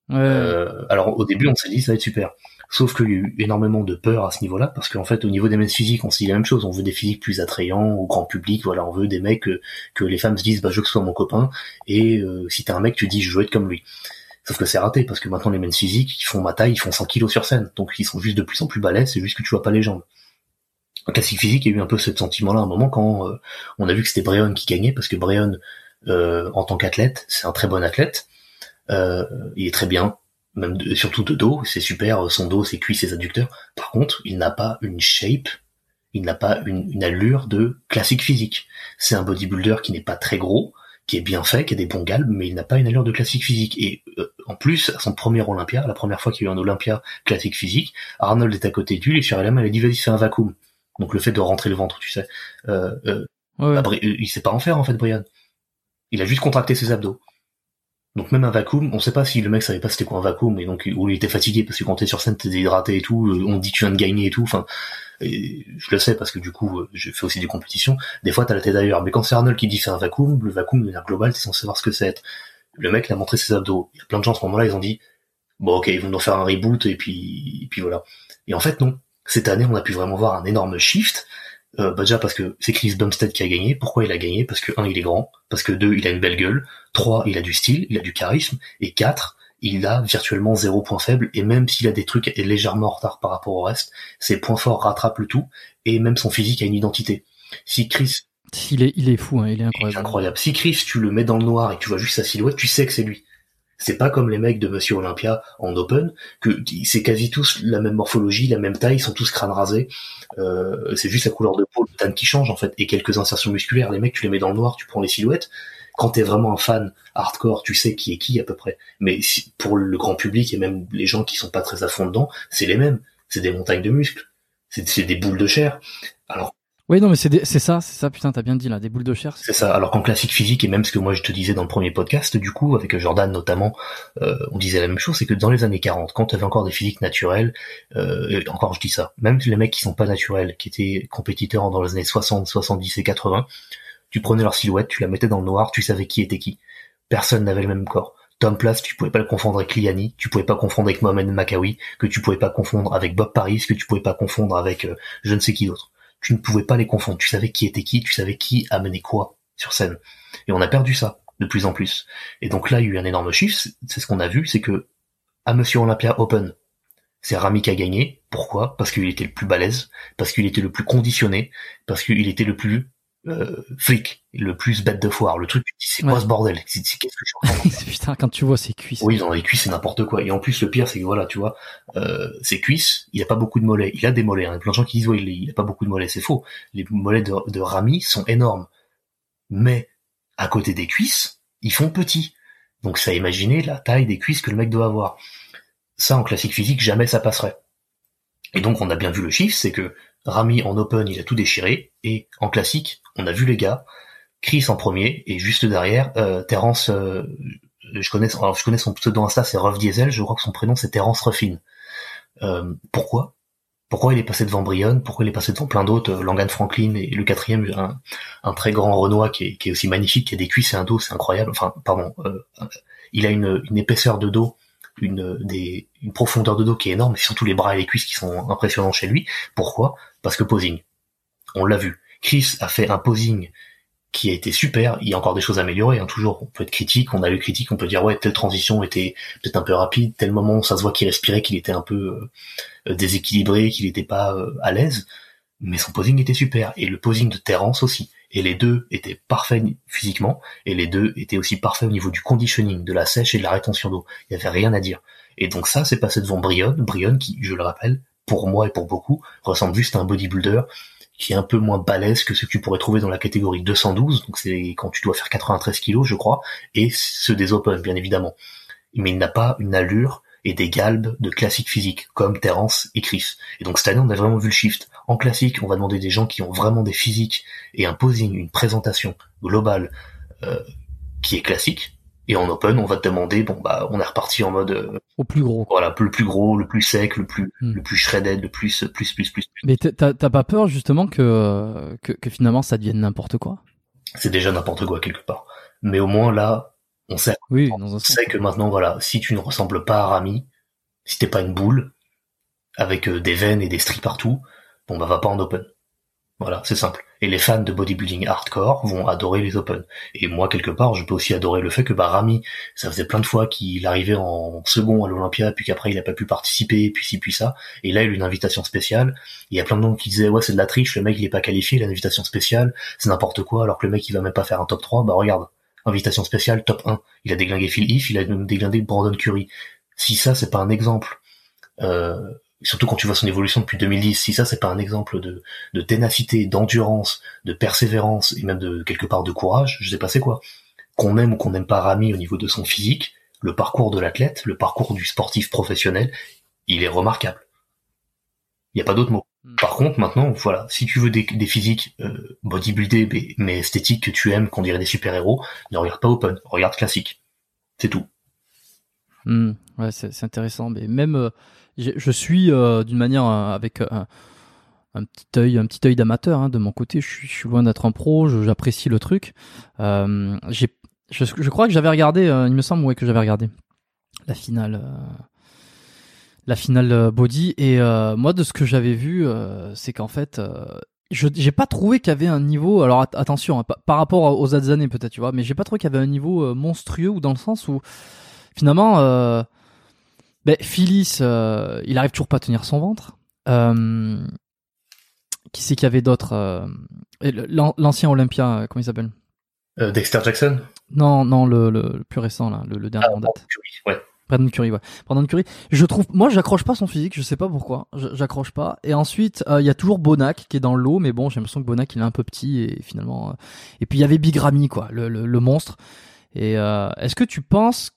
alors au début, on s'est dit ça va être super. Sauf qu'il y a eu énormément de peur à ce niveau-là, parce qu'en fait, au niveau des men's physiques, on se dit la même chose. On veut des physiques plus attrayants au grand public. Voilà, on veut des mecs que, les femmes se disent, bah, je veux que ce soit mon copain. Et euh, si t'es un mec, tu dis, je veux être comme lui. Sauf que c'est raté, parce que maintenant, les men's physiques, ils font ma taille, ils font 100 kilos sur scène. Donc, ils sont juste de plus en plus balèzes, c'est juste que tu vois pas les jambes. En classique physique, il y a eu un peu ce sentiment-là à un moment quand euh, on a vu que c'était Breon qui gagnait, parce que Breon, euh, en tant qu'athlète, c'est un très bon athlète. il est très bien, même surtout de dos, c'est super, son dos, ses cuisses, ses adducteurs. Par contre, il n'a pas une shape, il n'a pas une, allure de classique physique. C'est un bodybuilder qui n'est pas très gros, qui est bien fait, qui a des bons galbes, mais il n'a pas une allure de classique physique. Et euh, en plus, à son premier Olympia, la première fois qu'il y a eu un Olympia classique physique, Arnold est à côté de lui, la main, il a dit vas-y fais un vacuum. Donc le fait de rentrer le ventre, tu sais. Euh, euh, Ouais, bah, Bri- il sait pas en faire en fait, Brian. Il a juste contracté ses abdos. Donc même un vacuum, on sait pas si le mec savait pas c'était quoi un vacuum et donc ou il était fatigué parce que quand t'es sur scène t'es déshydraté et tout, euh, on dit tu viens de gagner et tout. Enfin, je le sais parce que du coup euh, je fais aussi des compétitions. Des fois t'as la tête ailleurs, mais quand c'est Arnold qui dit fais un vacuum, le vacuum de manière globale t'es censé savoir ce que c'est. Le mec il a montré ses abdos. Il y a plein de gens à ce moment-là ils ont dit bon ok ils vont nous faire un reboot et puis et puis voilà. Et en fait non. Cette année on a pu vraiment voir un énorme shift. Euh, bah déjà parce que c'est Chris Bumstead qui a gagné. Pourquoi il a gagné? Parce que un, il est grand. Parce que deux, il a une belle gueule. Trois, il a du style, il a du charisme. Et quatre, il a virtuellement zéro point faible. Et même s'il a des trucs légèrement en retard par rapport au reste, ses points forts rattrapent le tout. Et même son physique a une identité. Si Chris Il est, il est fou, hein, il est est incroyable. incroyable, si Chris tu le mets dans le noir et tu vois juste sa silhouette, tu sais que c'est lui. C'est pas comme les mecs de Monsieur Olympia en open, que c'est quasi tous la même morphologie, la même taille, ils sont tous crâne rasé. Euh, c'est juste la couleur de peau, le tan qui change en fait, et quelques insertions musculaires. Les mecs, tu les mets dans le noir, tu prends les silhouettes. Quand t'es vraiment un fan hardcore, tu sais qui est qui à peu près. Mais si- pour le grand public et même les gens qui sont pas très à fond dedans, c'est les mêmes. C'est des montagnes de muscles, c'est des boules de chair. Alors Oui, non, mais c'est c'est ça, c'est ça, putain, t'as bien dit là, des boules de chair. C'est ça. Alors qu'en classique physique, et même ce que moi je te disais dans le premier podcast, du coup, avec Jordan notamment, euh, on disait la même chose, c'est que dans les années 40, quand tu avais encore des physiques naturels, euh, encore je dis ça, même les mecs qui sont pas naturels, qui étaient compétiteurs dans les années 60, 70 et 80, tu prenais leur silhouette, tu la mettais dans le noir, tu savais qui était qui. Personne n'avait le même corps. Tom Place, tu pouvais pas le confondre avec Liani, tu pouvais pas confondre avec Mohamed Makawi, que tu pouvais pas confondre avec Bob Paris, que tu pouvais pas confondre avec euh, je ne sais qui d'autre. Tu ne pouvais pas les confondre. Tu savais qui était qui, tu savais qui amenait quoi sur scène. Et on a perdu ça de plus en plus. Et donc là, il y a eu un énorme chiffre. C'est- ce qu'on a vu, c'est que à Monsieur Olympia Open, c'est Rami qui a gagné. Pourquoi? Parce qu'il était le plus balèze, parce qu'il était le plus conditionné, parce qu'il était le plus euh, flic, le plus bête de foire. Le truc, tu te dis, c'est quoi ce bordel C'est Qu'est-ce que je suis en train de faire putain, quand tu vois ses cuisses. oui, dans les cuisses, c'est n'importe quoi. Et en plus, le pire, c'est que voilà, tu vois, euh, ses cuisses, il a pas beaucoup de mollets. Il a des mollets. Hein. Il y a plein de gens qui disent, ouais, il, a pas beaucoup de mollets. C'est faux. Les mollets de, de Rami sont énormes. Mais, à côté des cuisses, ils font petits. Donc, ça imaginer la taille des cuisses que le mec doit avoir. Ça, en classique physique, jamais ça passerait. Et donc, on a bien vu le chiffre, c'est que Rami, en open, il a tout déchiré. Et en classique, on a vu les gars. Chris en premier, et juste derrière, euh, Terence, euh, je connais, alors je connais son pseudo Insta, c'est Ruff Diesel, je crois que son prénom c'est Terence Ruffin. Euh, pourquoi? Pourquoi il est passé devant Brion? Pourquoi il est passé devant plein d'autres euh, Langan Franklin et le quatrième, un, très grand Renoir qui est, aussi magnifique, qui a des cuisses et un dos, c'est incroyable. Enfin, pardon, euh, il a une épaisseur de dos, une, des, une profondeur de dos qui est énorme, et surtout les bras et les cuisses qui sont impressionnants chez lui. Pourquoi? Parce que posing. On l'a vu. Chris a fait un posing qui a été super. Il y a encore des choses à améliorer, hein, toujours. On peut être critique, on a le critique, on peut dire ouais, telle transition était peut-être un peu rapide, tel moment ça se voit qu'il respirait, qu'il était un peu euh, déséquilibré, qu'il n'était pas euh, à l'aise. Mais son posing était super. Et le posing de Terence aussi. Et les deux étaient parfaits physiquement, et les deux étaient aussi parfaits au niveau du conditioning, de la sèche et de la rétention d'eau. Il y avait rien à dire. Et donc ça, c'est passé devant Brion. Brion qui, je le rappelle, pour moi et pour beaucoup, ressemble juste à un bodybuilder qui est un peu moins balèze que ce que tu pourrais trouver dans la catégorie 212, donc c'est quand tu dois faire 93 kilos, je crois, et ceux des Open, bien évidemment. Mais il n'a pas une allure et des galbes de classique physique, comme Terence et Chris. Et donc cette année, on a vraiment vu le shift. En classique, on va demander des gens qui ont vraiment des physiques et un posing, une présentation globale euh, qui est classique. Et en open, on va te demander, bon bah, on est reparti en mode, euh, Au plus gros. voilà, le plus gros, le plus sec, le plus, Hmm. le plus shredded, le plus, plus, plus, plus. plus. Mais t'as pas peur justement que, que, que finalement ça devienne n'importe quoi? C'est déjà n'importe quoi quelque part. Mais au moins là, on sait Oui, On que maintenant, voilà, si tu ne ressembles pas à Rami, si t'es pas une boule, avec euh, des veines et des stries partout, bon bah va pas en open. Voilà, c'est simple. Et les fans de bodybuilding hardcore vont adorer les open. Et moi, quelque part, je peux aussi adorer le fait que bah Rami, ça faisait plein de fois qu'il arrivait en second à l'Olympia, puis qu'après il a pas pu participer, puis ci, puis ça. Et là, il a eu une invitation spéciale. Il y a plein de gens qui disaient, ouais, c'est de la triche, le mec il est pas qualifié, il a une invitation spéciale, c'est n'importe quoi, alors que le mec il va même pas faire un top 3, bah regarde. Invitation spéciale, top 1. Il a déglingué Phil Heath, il a déglingué Brandon Curry. Si ça, c'est pas un exemple, euh, surtout quand tu vois son évolution depuis 2010, si ça, c'est pas un exemple de, de ténacité, d'endurance, de persévérance et même de quelque part de courage, je sais pas c'est quoi. Qu'on aime ou qu'on n'aime pas Rami au niveau de son physique, le parcours de l'athlète, le parcours du sportif professionnel, il est remarquable. Il n'y a pas d'autre mot. Hmm. Par contre, maintenant, voilà, si tu veux des, physiques euh, bodybuildés mais, esthétiques que tu aimes, qu'on dirait des super-héros, ne regarde pas Open, regarde classique. C'est tout. Hmm. ouais, c'est intéressant. Mais même, euh, je, suis euh, d'une manière avec un petit œil, un petit œil d'amateur hein, de mon côté. Je suis, je suis loin d'être un pro, j'apprécie le truc. j'ai, je, je, crois que j'avais regardé, il me semble ouais, que j'avais regardé la finale la finale euh, body. Et euh, moi, de ce que j'avais vu, euh, c'est qu'en fait, je j'ai pas trouvé qu'il y avait un niveau. Alors attention, hein, par rapport aux autres années peut-être, tu vois, mais j'ai pas trouvé qu'il y avait un niveau monstrueux ou dans le sens où finalement, ben, Phyllis, il arrive toujours pas à tenir son ventre. qui c'est qu'il y avait d'autres L'ancien Olympia, comment il s'appelle? Dexter Jackson? Non, non, le, le, plus récent là, le, dernier ah, en date. ouais. Brandon Curry, ouais. Brandon Curry. Je trouve, moi, j'accroche pas son physique, je sais pas pourquoi. J'accroche pas. Et ensuite, euh, il y a toujours Bonac qui est dans l'eau, mais bon, j'ai l'impression que Bonac il est un peu petit et finalement. Euh, et puis il y avait Big Ramy, quoi, le, le, monstre. Et euh, est-ce que tu penses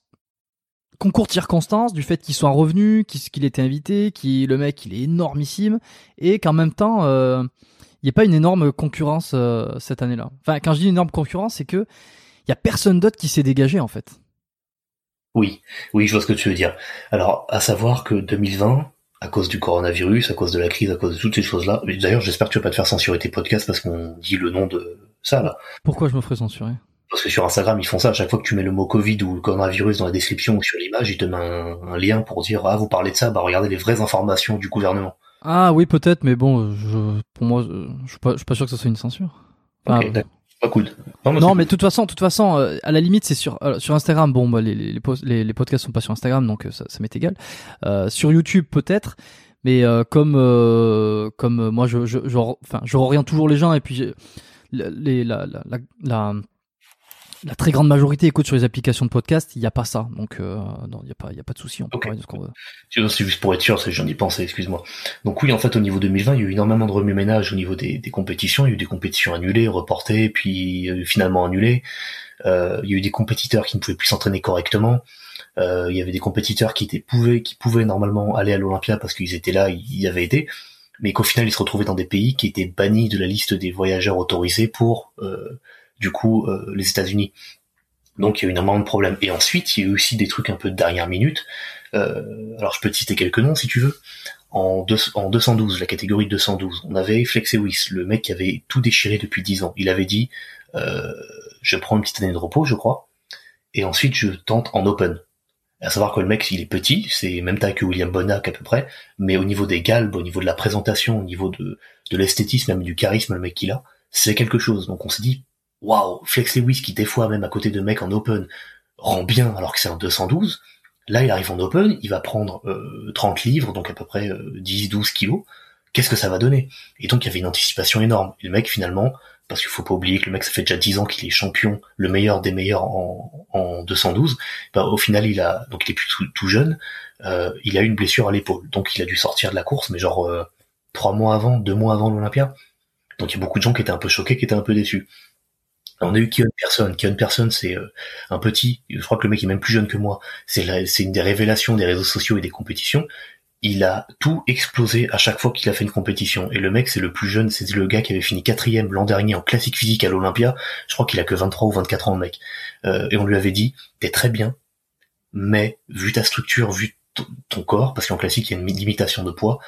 concours de circonstances du fait qu'il soit revenu, qu'il était invité, qui le mec il est énormissime et qu'en même temps il n'y ait pas une énorme concurrence cette année-là? Enfin, quand je dis une énorme concurrence, c'est que il y a personne d'autre qui s'est dégagé en fait. Oui, oui, je vois ce que tu veux dire. Alors, à savoir que 2020, à cause du coronavirus, à cause de la crise, à cause de toutes ces choses-là, d'ailleurs, j'espère que tu vas pas te faire censurer tes podcasts parce qu'on dit le nom de ça, là. Pourquoi je me ferais censurer? Parce que sur Instagram, ils font ça. À chaque fois que tu mets le mot Covid ou le coronavirus dans la description ou sur l'image, ils te mettent un, lien pour dire, ah, vous parlez de ça, bah, regardez les vraies informations du gouvernement. Ah oui, peut-être, mais bon, je, pour moi, je suis pas, je suis pas sûr que ce soit une censure. Pas cool. Non, mais de toute façon, toute façon, euh, à la limite, c'est sur euh, sur Instagram. Bon, bah, les, les, les, les, podcasts sont pas sur Instagram, donc euh, ça, ça m'est égal. sur YouTube, peut-être, mais comme comme moi, je je enfin, je toujours les gens et puis les la la, la, la la très grande majorité écoute sur les applications de podcast, il n'y a pas ça. Donc, euh, non, il n'y a pas, y a pas de souci. On okay. C'est juste pour être sûr, j'en ai pensé, excuse-moi. Donc oui, en fait, au niveau 2020, il y a eu énormément de remue-ménage au niveau des, des, compétitions. Il y a eu des compétitions annulées, reportées, puis euh, finalement annulées. Euh, il y a eu des compétiteurs qui ne pouvaient plus s'entraîner correctement. Euh, il y avait des compétiteurs qui étaient pouvaient, qui pouvaient normalement aller à l'Olympia parce qu'ils étaient là, ils y avaient été, mais qu'au final ils se retrouvaient dans des pays qui étaient bannis de la liste des voyageurs autorisés pour euh, du coup euh, les États-Unis. Donc il y a eu énormément de problèmes. Et ensuite, il y a eu aussi des trucs un peu de dernière minute. Euh, alors je peux te citer quelques noms si tu veux. En, en 212, la catégorie 212, on avait Flexewis, le mec qui avait tout déchiré depuis 10 ans. Il avait dit, euh, je prends une petite année de repos, je crois, et ensuite je tente en open. À savoir que le mec, il est petit, c'est même taille que William Bonac à peu près, mais au niveau des galbes, au niveau de la présentation, au niveau de, de l'esthétisme, même du charisme, le mec qu'il a, c'est quelque chose. Donc on s'est dit, waouh, Flex Lewis qui des fois même à côté de mecs en open rend bien alors que c'est un 212. Là, il arrive en open, il va prendre 30 euh, livres, donc à peu près 10-12 euh, kilos. Qu'est-ce que ça va donner? Et donc, il y avait une anticipation énorme. Et le mec, finalement, parce qu'il faut pas oublier que le mec, ça fait déjà 10 ans qu'il est champion, le meilleur des meilleurs en, en 212. Bah, au final, il a, donc il est plus tout, jeune, euh, il a eu une blessure à l'épaule. Donc, il a dû sortir de la course, mais genre trois mois avant, deux mois avant l'Olympia. Donc, il y a beaucoup de gens qui étaient un peu choqués, qui étaient un peu déçus. On a eu Kion Person. Kion Person, c'est euh, un petit, je crois que le mec est même plus jeune que moi. C'est une des révélations des réseaux sociaux et des compétitions. Il a tout explosé à chaque fois qu'il a fait une compétition. Et le mec, c'est le plus jeune, c'est le gars qui avait fini quatrième l'an dernier en classique physique à l'Olympia. Je crois qu'il a que 23 ou 24 ans, le mec. Euh, et on lui avait dit, t'es très bien, mais vu ta structure, vu ton corps, parce qu'en classique, il y a une limitation de poids,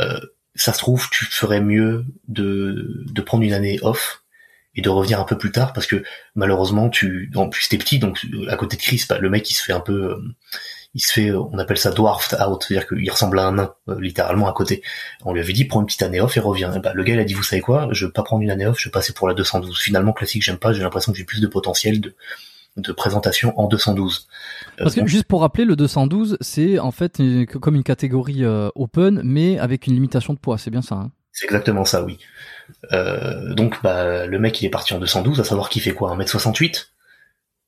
euh, ça se trouve, tu ferais mieux de, de prendre une année off et de revenir un peu plus tard parce que malheureusement tu en plus t'es petit donc à côté de Chris bah, le mec il se fait un peu euh, il se fait on appelle ça dwarfed out c'est-à-dire qu'il ressemble à un nain euh, littéralement à côté on lui avait dit prends une petite année off et reviens bah, le gars il a dit vous savez quoi je veux pas prendre une année off je vais passer pour la 212 finalement classique j'aime pas j'ai l'impression que j'ai plus de potentiel de de présentation en 212. Euh, Parce que juste pour rappeler, le 212, c'est en fait comme une catégorie open, mais avec une limitation de poids, c'est bien ça. Hein? C'est exactement ça, oui. Euh, donc bah le mec il est parti en 212, à savoir qu'il fait quoi 1m68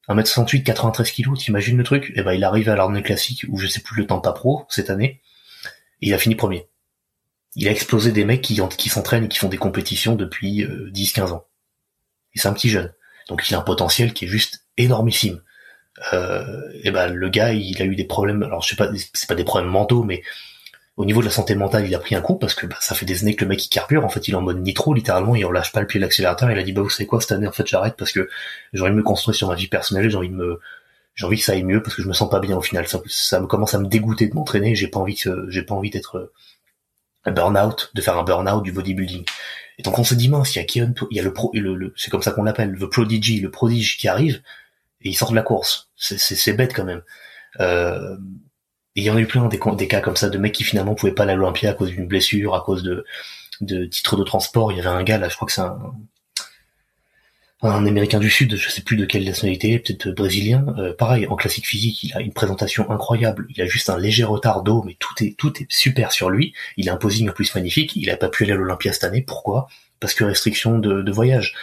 1m68, 93 kg, t'imagines le truc? Et eh ben il arrive à l'armée classique où je sais plus le temps pas pro cette année, il a fini premier. Il a explosé des mecs qui, s'entraînent et qui font des compétitions depuis 10-15 euh, ans. Et c'est un petit jeune. Donc il a un potentiel qui est juste énormissime. euh, et ben le gars il a eu des problèmes alors je sais pas c'est pas des problèmes mentaux mais au niveau de la santé mentale il a pris un coup parce que bah, ça fait des années que le mec il carbure. En fait il est en mode nitro littéralement. Il relâche pas le pied de l'accélérateur. Il a dit bah vous savez quoi cette année en fait j'arrête parce que j'ai envie de me construire sur ma vie personnelle. J'ai envie de me j'ai envie que ça aille mieux parce que je me sens pas bien au final. Ça, me commence à me dégoûter de m'entraîner j'ai pas envie que j'ai pas envie d'être un burn-out de faire un burn-out du bodybuilding. Et donc on se dit mince il y a Kieran il y a le pro le, c'est comme ça qu'on l'appelle le prodigy le prodige qui arrive et il sort de la course. C'est bête quand même. Euh, il y en a eu plein des, des, cas comme ça de mecs qui finalement pouvaient pas aller à l'Olympia à cause d'une blessure, à cause de, de titres de transport. Il y avait un gars là, je crois que c'est un, un américain du sud, je sais plus de quelle nationalité, peut-être brésilien. Euh, pareil, en classique physique, il a une présentation incroyable. Il a juste un léger retard d'eau, mais tout est tout est super sur lui. Il a un posing en plus magnifique. Il a pas pu aller à l'Olympia cette année. Pourquoi? Parce que restriction de, voyage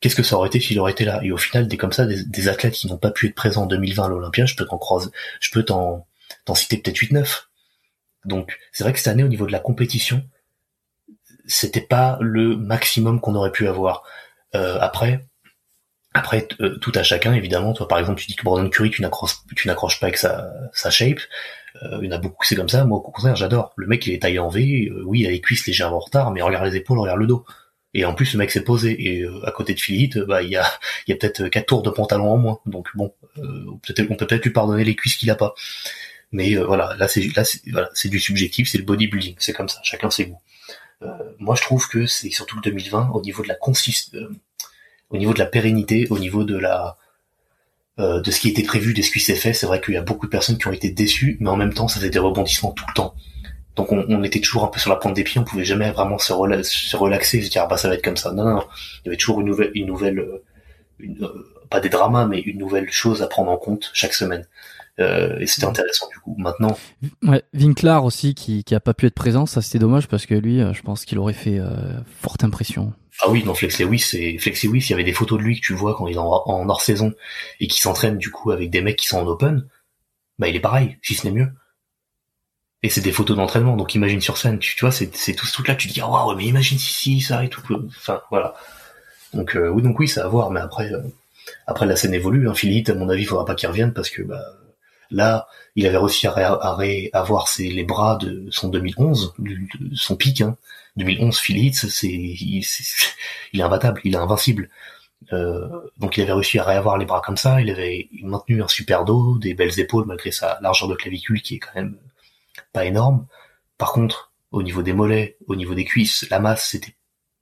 qu'est-ce que ça aurait été s'il aurait été là? Et au final, des comme ça, des, athlètes qui n'ont pas pu être présents en 2020 à l'Olympia, je peux t'en croiser, je peux t'en, t'en citer peut-être 8-9. Donc, c'est vrai que cette année, au niveau de la compétition, c'était pas le maximum qu'on aurait pu avoir. Euh, après, après, euh, tout à chacun, évidemment. Toi, par exemple, tu dis que Brandon Curry, tu n'accroches, pas avec sa, sa shape. Euh, il y en a beaucoup, c'est comme ça. Moi, au contraire, j'adore. Le mec, il est taillé en V. oui, il a les cuisses légèrement en retard, mais regarde les épaules, regarde le dos. Et en plus, le mec s'est posé. Et euh, à côté de Philippe, bah il y a, y a peut-être quatre tours de pantalon en moins. Donc bon, euh, peut-être on peut peut-être lui pardonner les cuisses qu'il a pas. Mais euh, voilà, là c'est là c'est voilà, du subjectif, c'est le bodybuilding, c'est comme ça, chacun ses goûts. moi, je trouve que c'est surtout le 2020 au niveau de la consiste, au niveau de la pérennité, au niveau de la de ce qui était prévu, de ce qui s'est fait. C'est vrai qu'il y a beaucoup de personnes qui ont été déçues, mais en même temps, ça fait des rebondissements tout le temps. Donc on, était toujours un peu sur la pointe des pieds, on pouvait jamais vraiment se, se relaxer se dire ah bah ça va être comme ça. Non, non, non. il y avait toujours une nouvelle, une nouvelle, euh, euh, pas des dramas, mais une nouvelle chose à prendre en compte chaque semaine. Euh, et c'était intéressant du coup. Maintenant. Ouais, Winklar aussi qui qui a pas pu être présent, ça c'était dommage parce que lui, je pense qu'il aurait fait forte impression. Ah oui, non Flex Lewis, c'est Flex Lewis. Il y avait des photos de lui que tu vois quand il est en, en hors saison et qui s'entraîne du coup avec des mecs qui sont en open. Bah il est pareil, si ce n'est mieux et c'est des photos d'entraînement donc imagine sur scène tu, tu vois c'est c'est tout ce truc là tu te dis ah waouh mais imagine si si ça et tout enfin voilà donc euh, oui donc oui ça à voir mais après euh, après la scène évolue hein. Philippe à mon avis il faudra pas qu'il revienne parce que bah là il avait réussi à, à, avoir ses, les bras de son 2011 de, son pic hein. 2011 Philippe c'est il, il est imbattable il est invincible euh, donc il avait réussi à réavoir les bras comme ça, il avait maintenu un super dos, des belles épaules malgré sa largeur de clavicule qui est quand même pas énorme. Par contre, au niveau des mollets, au niveau des cuisses, la masse, c'était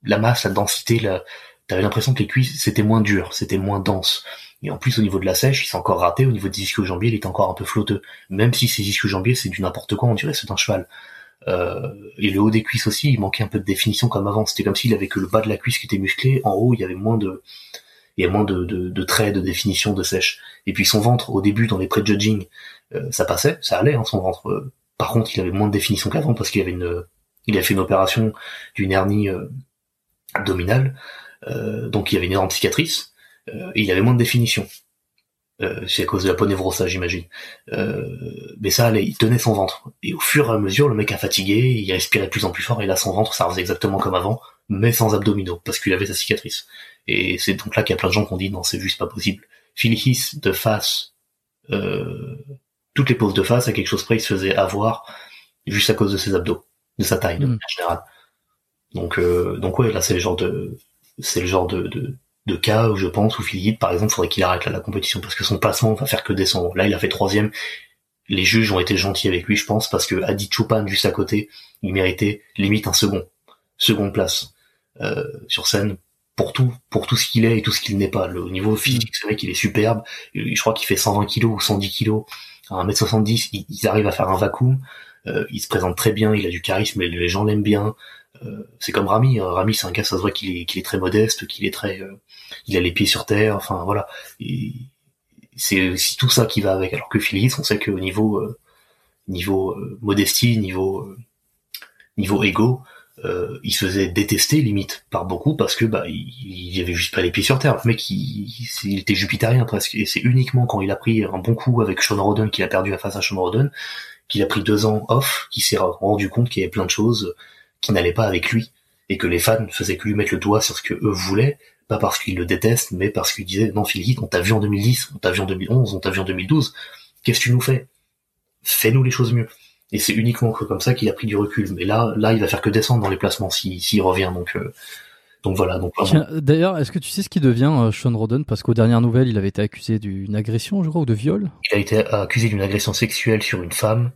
la masse, la densité, la... t'avais l'impression que les cuisses c'était moins dur, c'était moins dense. Et en plus au niveau de la sèche, il s'est encore raté. Au niveau des ischio-jambiers, il était encore un peu flotteux. Même si ces ischio-jambiers c'est du n'importe quoi, on dirait c'est un cheval. Euh, et le haut des cuisses aussi, il manquait un peu de définition comme avant. C'était comme s'il avait que le bas de la cuisse qui était musclé. En haut, il y avait moins de, il y a moins de, traits, de définition, de sèche. Et puis son ventre, au début, dans les pré-judging, euh, ça passait, ça allait, hein, son ventre. Euh, par contre, il avait moins de définition qu'avant parce qu'il avait une, il a fait une opération d'une hernie abdominale, donc il y avait une énorme cicatrice il avait moins de définition. c'est à cause de la ponévrose, j'imagine. mais ça il tenait son ventre. Et au fur et à mesure, le mec a fatigué, il respirait de plus en plus fort, et là son ventre, ça faisait exactement comme avant, mais sans abdominaux, parce qu'il avait sa cicatrice. Et c'est donc là qu'il y a plein de gens qui ont dit non, c'est juste pas possible. Phil de face, euh, toutes les poses de face, à quelque chose près, il se faisait avoir juste à cause de ses abdos, de sa taille, mm. en général. Donc, euh, donc ouais, là, c'est le genre de, c'est le genre de, de, de, cas où je pense où Philippe, par exemple, faudrait qu'il arrête la compétition parce que son placement va faire que descendre. Là, il a fait troisième. Les juges ont été gentils avec lui, je pense, parce que Adi Choupan, juste à côté, il méritait limite un second, seconde place euh, sur scène pour tout, pour tout ce qu'il est et tout ce qu'il n'est pas. Le au niveau physique, c'est vrai qu'il est superbe. Je crois qu'il fait 120 kilos ou 110 kilos 1m70, ils, ils, arrivent à faire un vacuum, euh, il se présente très bien, il a du charisme, les gens l'aiment bien. Euh, c'est comme Rami, hein. Rami c'est un gars, ça se voit qu'il est, qu'il est très modeste, qu'il est très, euh, il a les pieds sur terre, enfin voilà. c'est aussi tout ça qui va avec. Alors que Phyllis, on sait qu'au niveau, euh, niveau modestie, niveau, niveau ego, euh, il se faisait détester limite par beaucoup parce que bah il, il avait juste pas les pieds sur terre. Le mec il, était jupitérien presque et c'est uniquement quand il a pris un bon coup avec Sean Roden qu'il a perdu à face à Sean Roden qu'il a pris deux ans off, qu'il s'est rendu compte qu'il y avait plein de choses qui n'allaient pas avec lui et que les fans faisaient que lui mettre le doigt sur ce que eux voulaient pas parce qu'ils le détestent, mais parce qu'ils disaient non Phil on t'a vu en 2010, on t'a vu en 2011, on t'a vu en 2012. Qu'est-ce que tu nous fais? Fais-nous les choses mieux. Et c'est uniquement comme ça qu'il a pris du recul. Mais là, là, il va faire que descendre dans les placements s'il revient. Donc, euh, donc voilà. Donc D'ailleurs, est-ce que tu sais ce qui devient euh, Sean Roden? Parce qu'aux dernières nouvelles, il avait été accusé d'une agression, je crois, ou de viol? Il a été accusé d'une agression sexuelle sur une femme.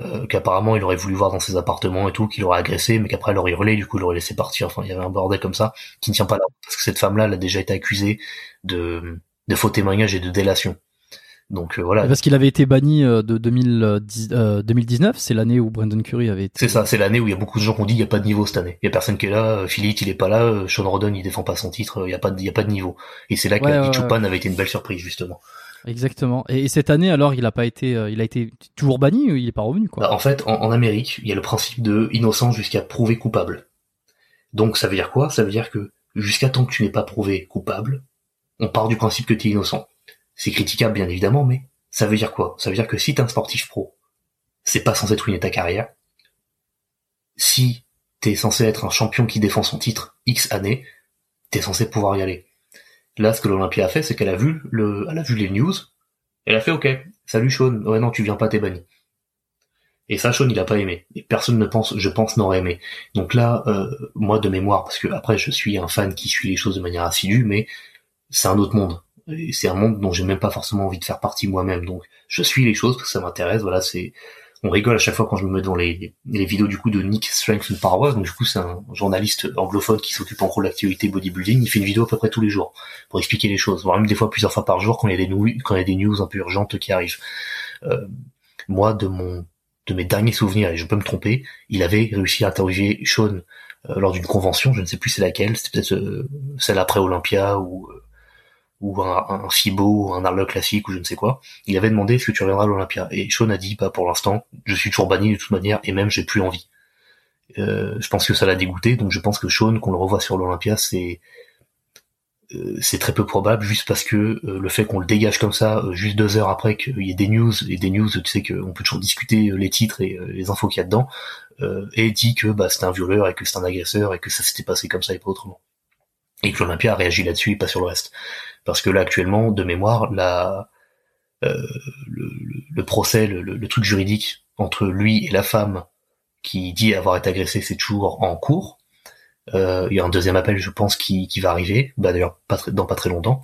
Euh, qu'apparemment il aurait voulu voir dans ses appartements et tout, qu'il aurait agressé, mais qu'après elle aurait hurlé, du coup il aurait laissé partir. Enfin, il y avait un bordel comme ça qui ne tient pas là, parce que cette femme-là, elle a déjà été accusée de, de faux témoignages et de délation. Donc euh, voilà. Parce qu'il avait été banni euh, de 2010, 2019, c'est l'année où Brandon Curry avait été. C'est ça, c'est l'année où il y a beaucoup de gens qui ont dit il y a pas de niveau cette année. Il y a personne qui est là, Philippe il est pas là, Sean Rodon il défend pas son titre, il y a pas de, il y a pas de niveau. Et c'est là que ouais, Chupan avait été une belle surprise justement. Exactement. Et, cette année alors il a pas été, il a été toujours banni, ou il est pas revenu quoi? Bah, en fait, en, Amérique, il y a le principe de innocent jusqu'à prouver coupable. Donc ça veut dire quoi? Ça veut dire que jusqu'à temps que tu n'es pas prouvé coupable, on part du principe que tu es innocent. C'est critiquable bien évidemment, mais ça veut dire quoi? Ça veut dire que si t'es un sportif pro, c'est pas censé ruiner ta carrière. Si t'es censé être un champion qui défend son titre X années, t'es censé pouvoir y aller. Là, ce que l'Olympia a fait, c'est qu'elle a vu le, elle a vu les news, elle a fait OK, salut Sean, ouais non, tu viens pas, t'es banni. Et ça, Sean, il a pas aimé. Et personne ne pense, je pense, n'aurait aimé. Donc là, euh, moi, de mémoire, parce que après, je suis un fan qui suit les choses de manière assidue, mais c'est un autre monde c'est un monde dont j'ai même pas forcément envie de faire partie moi-même. Donc je suis les choses parce que ça m'intéresse. Voilà, c'est on rigole à chaque fois quand je me mets devant les, vidéos du coup de Nick Strength and Power. Donc du coup c'est un journaliste anglophone qui s'occupe en gros de l'activité bodybuilding. Il fait une vidéo à peu près tous les jours pour expliquer les choses, voire même des fois plusieurs fois par jour quand il y a des, quand il y a des news un peu urgentes qui arrivent. Euh, moi de mon de mes derniers souvenirs, et je peux me tromper, il avait réussi à interroger Sean euh, lors d'une convention, je ne sais plus c'est laquelle, c'était peut-être euh, celle après Olympia ou ou un, un FIBO, un Arlo classique ou je ne sais quoi, il avait demandé est-ce que tu reviendras à l'Olympia Et Sean a dit bah pour l'instant, je suis toujours banni de toute manière et même j'ai plus envie. Euh, je pense que ça l'a dégoûté, donc je pense que Sean, qu'on le revoit sur l'Olympia, c'est euh, très peu probable, juste parce que euh, le fait qu'on le dégage comme ça, juste deux heures après qu'il y ait des news, et des news, tu sais qu'on peut toujours discuter les titres et les infos qu'il y a dedans, et dit que bah, c'était un violeur et que c'est un agresseur et que ça s'était passé comme ça et pas autrement. Et que l'Olympia a réagi là-dessus pas sur le reste parce que là actuellement, de mémoire, la, euh, le, procès, le, truc juridique entre lui et la femme qui dit avoir été agressé, c'est toujours en cours. Euh, il y a un deuxième appel, je pense, qui, qui va arriver, bah d'ailleurs pas dans pas très longtemps,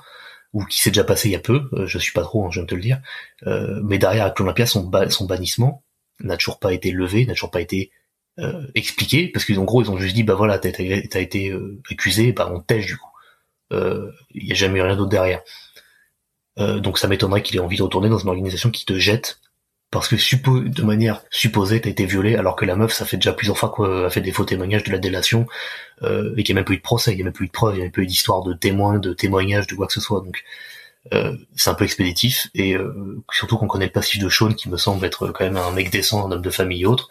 ou qui s'est déjà passé il y a peu, euh, je suis pas trop, hein, je viens de te le dire. mais derrière, avec l'Olympia, son, son bannissement n'a toujours pas été levé, n'a toujours pas été expliqué, parce qu'en gros, ils ont juste dit, bah voilà, t'as été, été accusé, bah on tèche du coup il euh, n'y a jamais rien d'autre derrière. Euh, donc ça m'étonnerait qu'il ait envie de retourner dans une organisation qui te jette parce que de manière supposée t'as été violé alors que la meuf ça fait déjà plusieurs fois qu'elle a fait des faux témoignages de la délation euh, et qu'il n'y a même eu de procès, il n'y a même eu de preuves, il n'y a même pas eu d'histoire de témoins, de témoignages, de quoi que ce soit. Donc euh, c'est un peu expéditif et euh, surtout qu'on connaît le passif de Sean qui me semble être quand même un mec décent, un homme de famille et autres.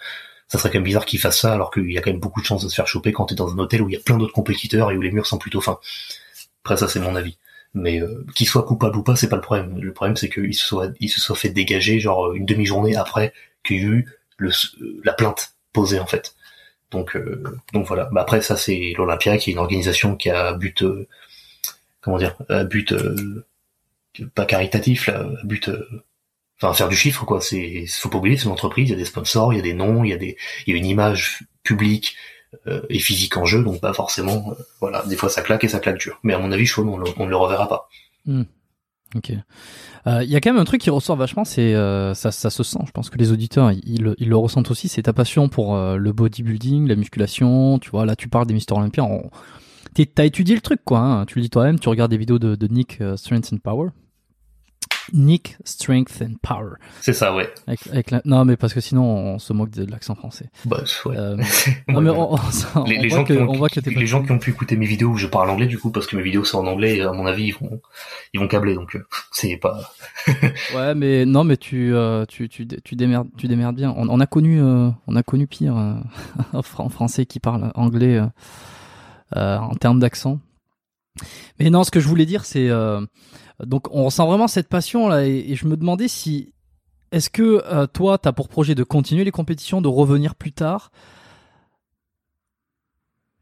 Ça serait quand même bizarre qu'il fasse ça alors qu'il y a quand même beaucoup de chances de se faire choper quand t'es dans un hôtel où il y a plein d'autres compétiteurs et où les murs sont plutôt fins. Après ça c'est mon avis. Mais euh, qu'il soit coupable ou pas, c'est pas le problème. Le problème c'est qu'il se soit il se soit fait dégager genre une demi-journée après qu'il y ait eu la plainte posée en fait. Donc euh, donc voilà. Bah après ça c'est l'Olympia qui est une organisation qui a but euh, comment dire but pas caritatif là, but enfin faire du chiffre quoi. C'est faut pas oublier c'est une entreprise. Il y a des sponsors, il y a des noms, il y a des il y a une image publique euh, et physique en jeu, donc pas forcément. Euh, voilà, des fois ça claque et ça claque dur. Mais à mon avis, je on, on ne le reverra pas. Hmm. Ok. Il euh, y a quand même un truc qui ressort vachement, c'est ça, ça se sent. Je pense que les auditeurs, ils, le ressentent aussi. C'est ta passion pour le bodybuilding, la musculation. Tu vois, là, tu parles des Mister Olympia. T'as étudié le truc, quoi. Hein. Tu le dis toi-même. Tu regardes des vidéos de Nick Strength and Power. Nick Strength and Power. C'est ça, ouais. Non, mais parce que sinon on se moque de, l'accent français. Bah, ouais. Euh, non, mais on, les, gens qui ont, les gens qui ont pu écouter mes vidéos où je parle anglais du coup parce que mes vidéos sont en anglais, à mon avis ils vont ils vont câbler donc euh, c'est pas. ouais, mais non, mais tu euh, tu tu tu démerdes tu démerdes bien. On, a connu on a connu pire en français qui parle anglais en termes d'accent. Mais non, ce que je voulais dire c'est donc on ressent vraiment cette passion là et, je me demandais si est-ce que euh, toi tu as pour projet de continuer les compétitions, de revenir plus tard?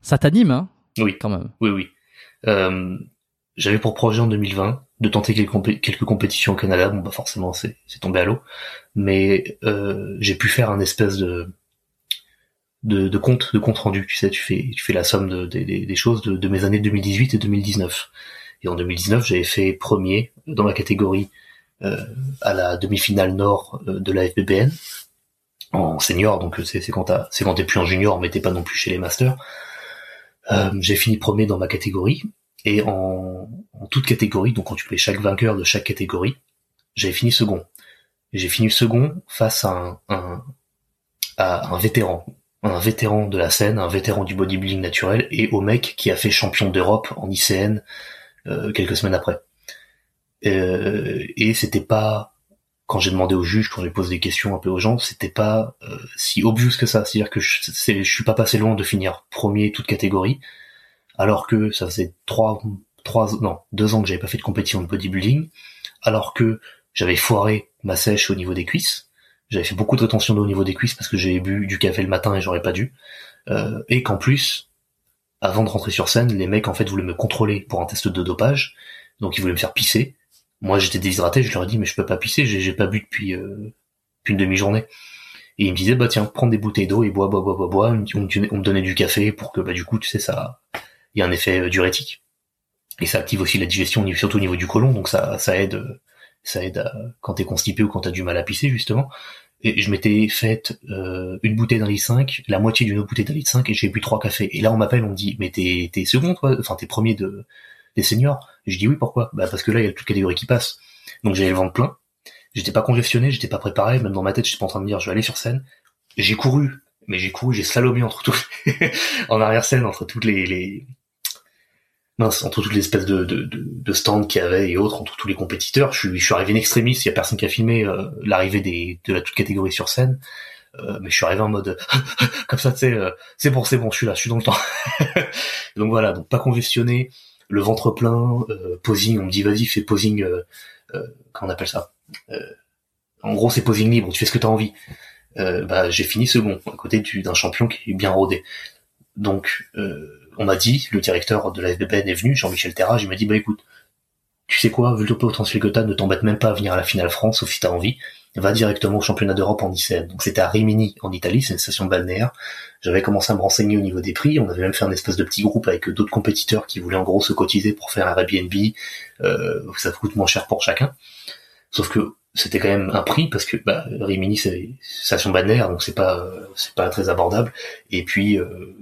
Ça t'anime hein? Oui, quand même. Oui oui. Euh, j'avais pour projet en 2020 de tenter quelques, quelques compétitions au Canada. Bon, bah forcément, c'est tombé à l'eau. Mais euh, j'ai pu faire un espèce de, de, de compte de compte rendu. Tu sais, tu fais tu fais la somme de, des choses de, de, mes années 2018 et 2019. Et en 2019, j'avais fait premier dans ma catégorie euh, à la demi-finale nord euh, de la FBBN en senior. Donc c'est quand c'est quand t'es plus en junior, mais t'es pas non plus chez les masters. Euh, j'ai fini premier dans ma catégorie et en, en, toute catégorie, donc quand tu plais chaque vainqueur de chaque catégorie, j'avais fini second. J'ai fini second face à un, un, à un vétéran, un vétéran de la scène, un vétéran du bodybuilding naturel, et au mec qui a fait champion d'Europe en ICN euh, quelques semaines après. Euh, et c'était pas quand j'ai demandé au juge, quand j'ai posé des questions un peu aux gens, c'était pas euh, si obvious que ça. C'est-à-dire que je, je suis pas passé loin de finir premier toute catégorie, alors que ça faisait trois, trois, non, deux ans que j'avais pas fait de compétition de bodybuilding, alors que j'avais foiré ma sèche au niveau des cuisses. J'avais fait beaucoup de rétention d'eau au niveau des cuisses parce que j'avais bu du café le matin et j'aurais pas dû. Euh, et qu'en plus, avant de rentrer sur scène, les mecs en fait voulaient me contrôler pour un test de dopage, donc ils voulaient me faire pisser. Moi j'étais déshydraté, je leur ai dit mais je peux pas pisser, j'ai pas bu depuis, euh, depuis une demi-journée. Et ils me disaient bah tiens prends des bouteilles d'eau et bois bois bois bois bois. On me, donnait du café pour que bah du coup tu sais ça, il y a un effet euh, diurétique et ça active aussi la digestion surtout au niveau du côlon donc ça ça aide ça aide à, quand t'es constipé ou quand t'as du mal à pisser justement et je m'étais faite euh, une bouteille d'un litre 5, la moitié d'une autre bouteille d'un litre 5 et j'ai bu trois cafés. Et là on m'appelle, on me dit mais t'es t'es second toi, enfin t'es premier de des seniors. Et je dis oui pourquoi? Bah parce que là il y a toute catégorie qui passe. Donc j'avais le ventre plein, j'étais pas congestionné, j'étais pas préparé, même dans ma tête j'étais pas en train de me dire je vais aller sur scène. J'ai couru, mais j'ai couru, j'ai slalomé entre tout en arrière scène entre toutes les, les mince, entre toutes les espèces de, stands qu'il y avait et autres, entre tous les compétiteurs, je suis, arrivé in extremis, il y a personne qui a filmé euh, l'arrivée de la toute catégorie sur scène, euh, mais je suis arrivé en mode comme ça, tu sais, euh, c'est bon, c'est bon, je suis là, je suis dans le temps. donc voilà, pas congestionné, le ventre plein, posing, on me dit vas-y, fais posing, comment on appelle ça En gros, c'est posing libre, tu fais ce que t'as envie. bah j'ai fini second, à côté d'un champion qui est bien rodé. Donc on m'a dit, le directeur de la FBPN est venu, Jean-Michel Terrage, il m'a dit, bah écoute, tu sais quoi, vu le potentiel que ne t'embête même pas à venir à la finale France, sauf si t'as envie, va directement au championnat d'Europe en ICN. Donc c'était à Rimini, en Italie, c'est une station balnéaire. J'avais commencé à me renseigner au niveau des prix, on avait même fait un espèce de petit groupe avec d'autres compétiteurs qui voulaient en gros se cotiser pour faire un Airbnb, euh, ça coûte moins cher pour chacun. Sauf que c'était quand même un prix parce que bah, Rimini c'est station balnéaire donc c'est pas c'est pas très abordable et puis euh,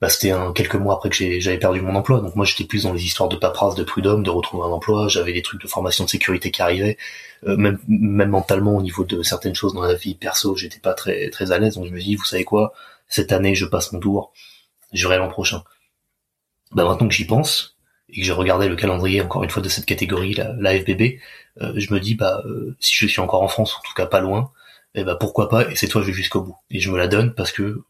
bah, c'était quelques mois après que j'avais perdu mon emploi. Donc moi j'étais plus dans les histoires de paperasse, de prud'homme, de retrouver un emploi. J'avais des trucs de formation de sécurité qui arrivaient. Euh, même, même mentalement au niveau de certaines choses dans la vie perso, j'étais pas très très à l'aise. Donc je me dis, vous savez quoi, cette année je passe mon tour, j'irai l'an prochain. Bah maintenant que j'y pense et que j'ai regardé le calendrier encore une fois de cette catégorie, la, la FBB, euh, je me dis bah euh, si je suis encore en France, en tout cas pas loin, et eh bah pourquoi pas, et c'est toi je vais jusqu'au bout. Et je me la donne parce que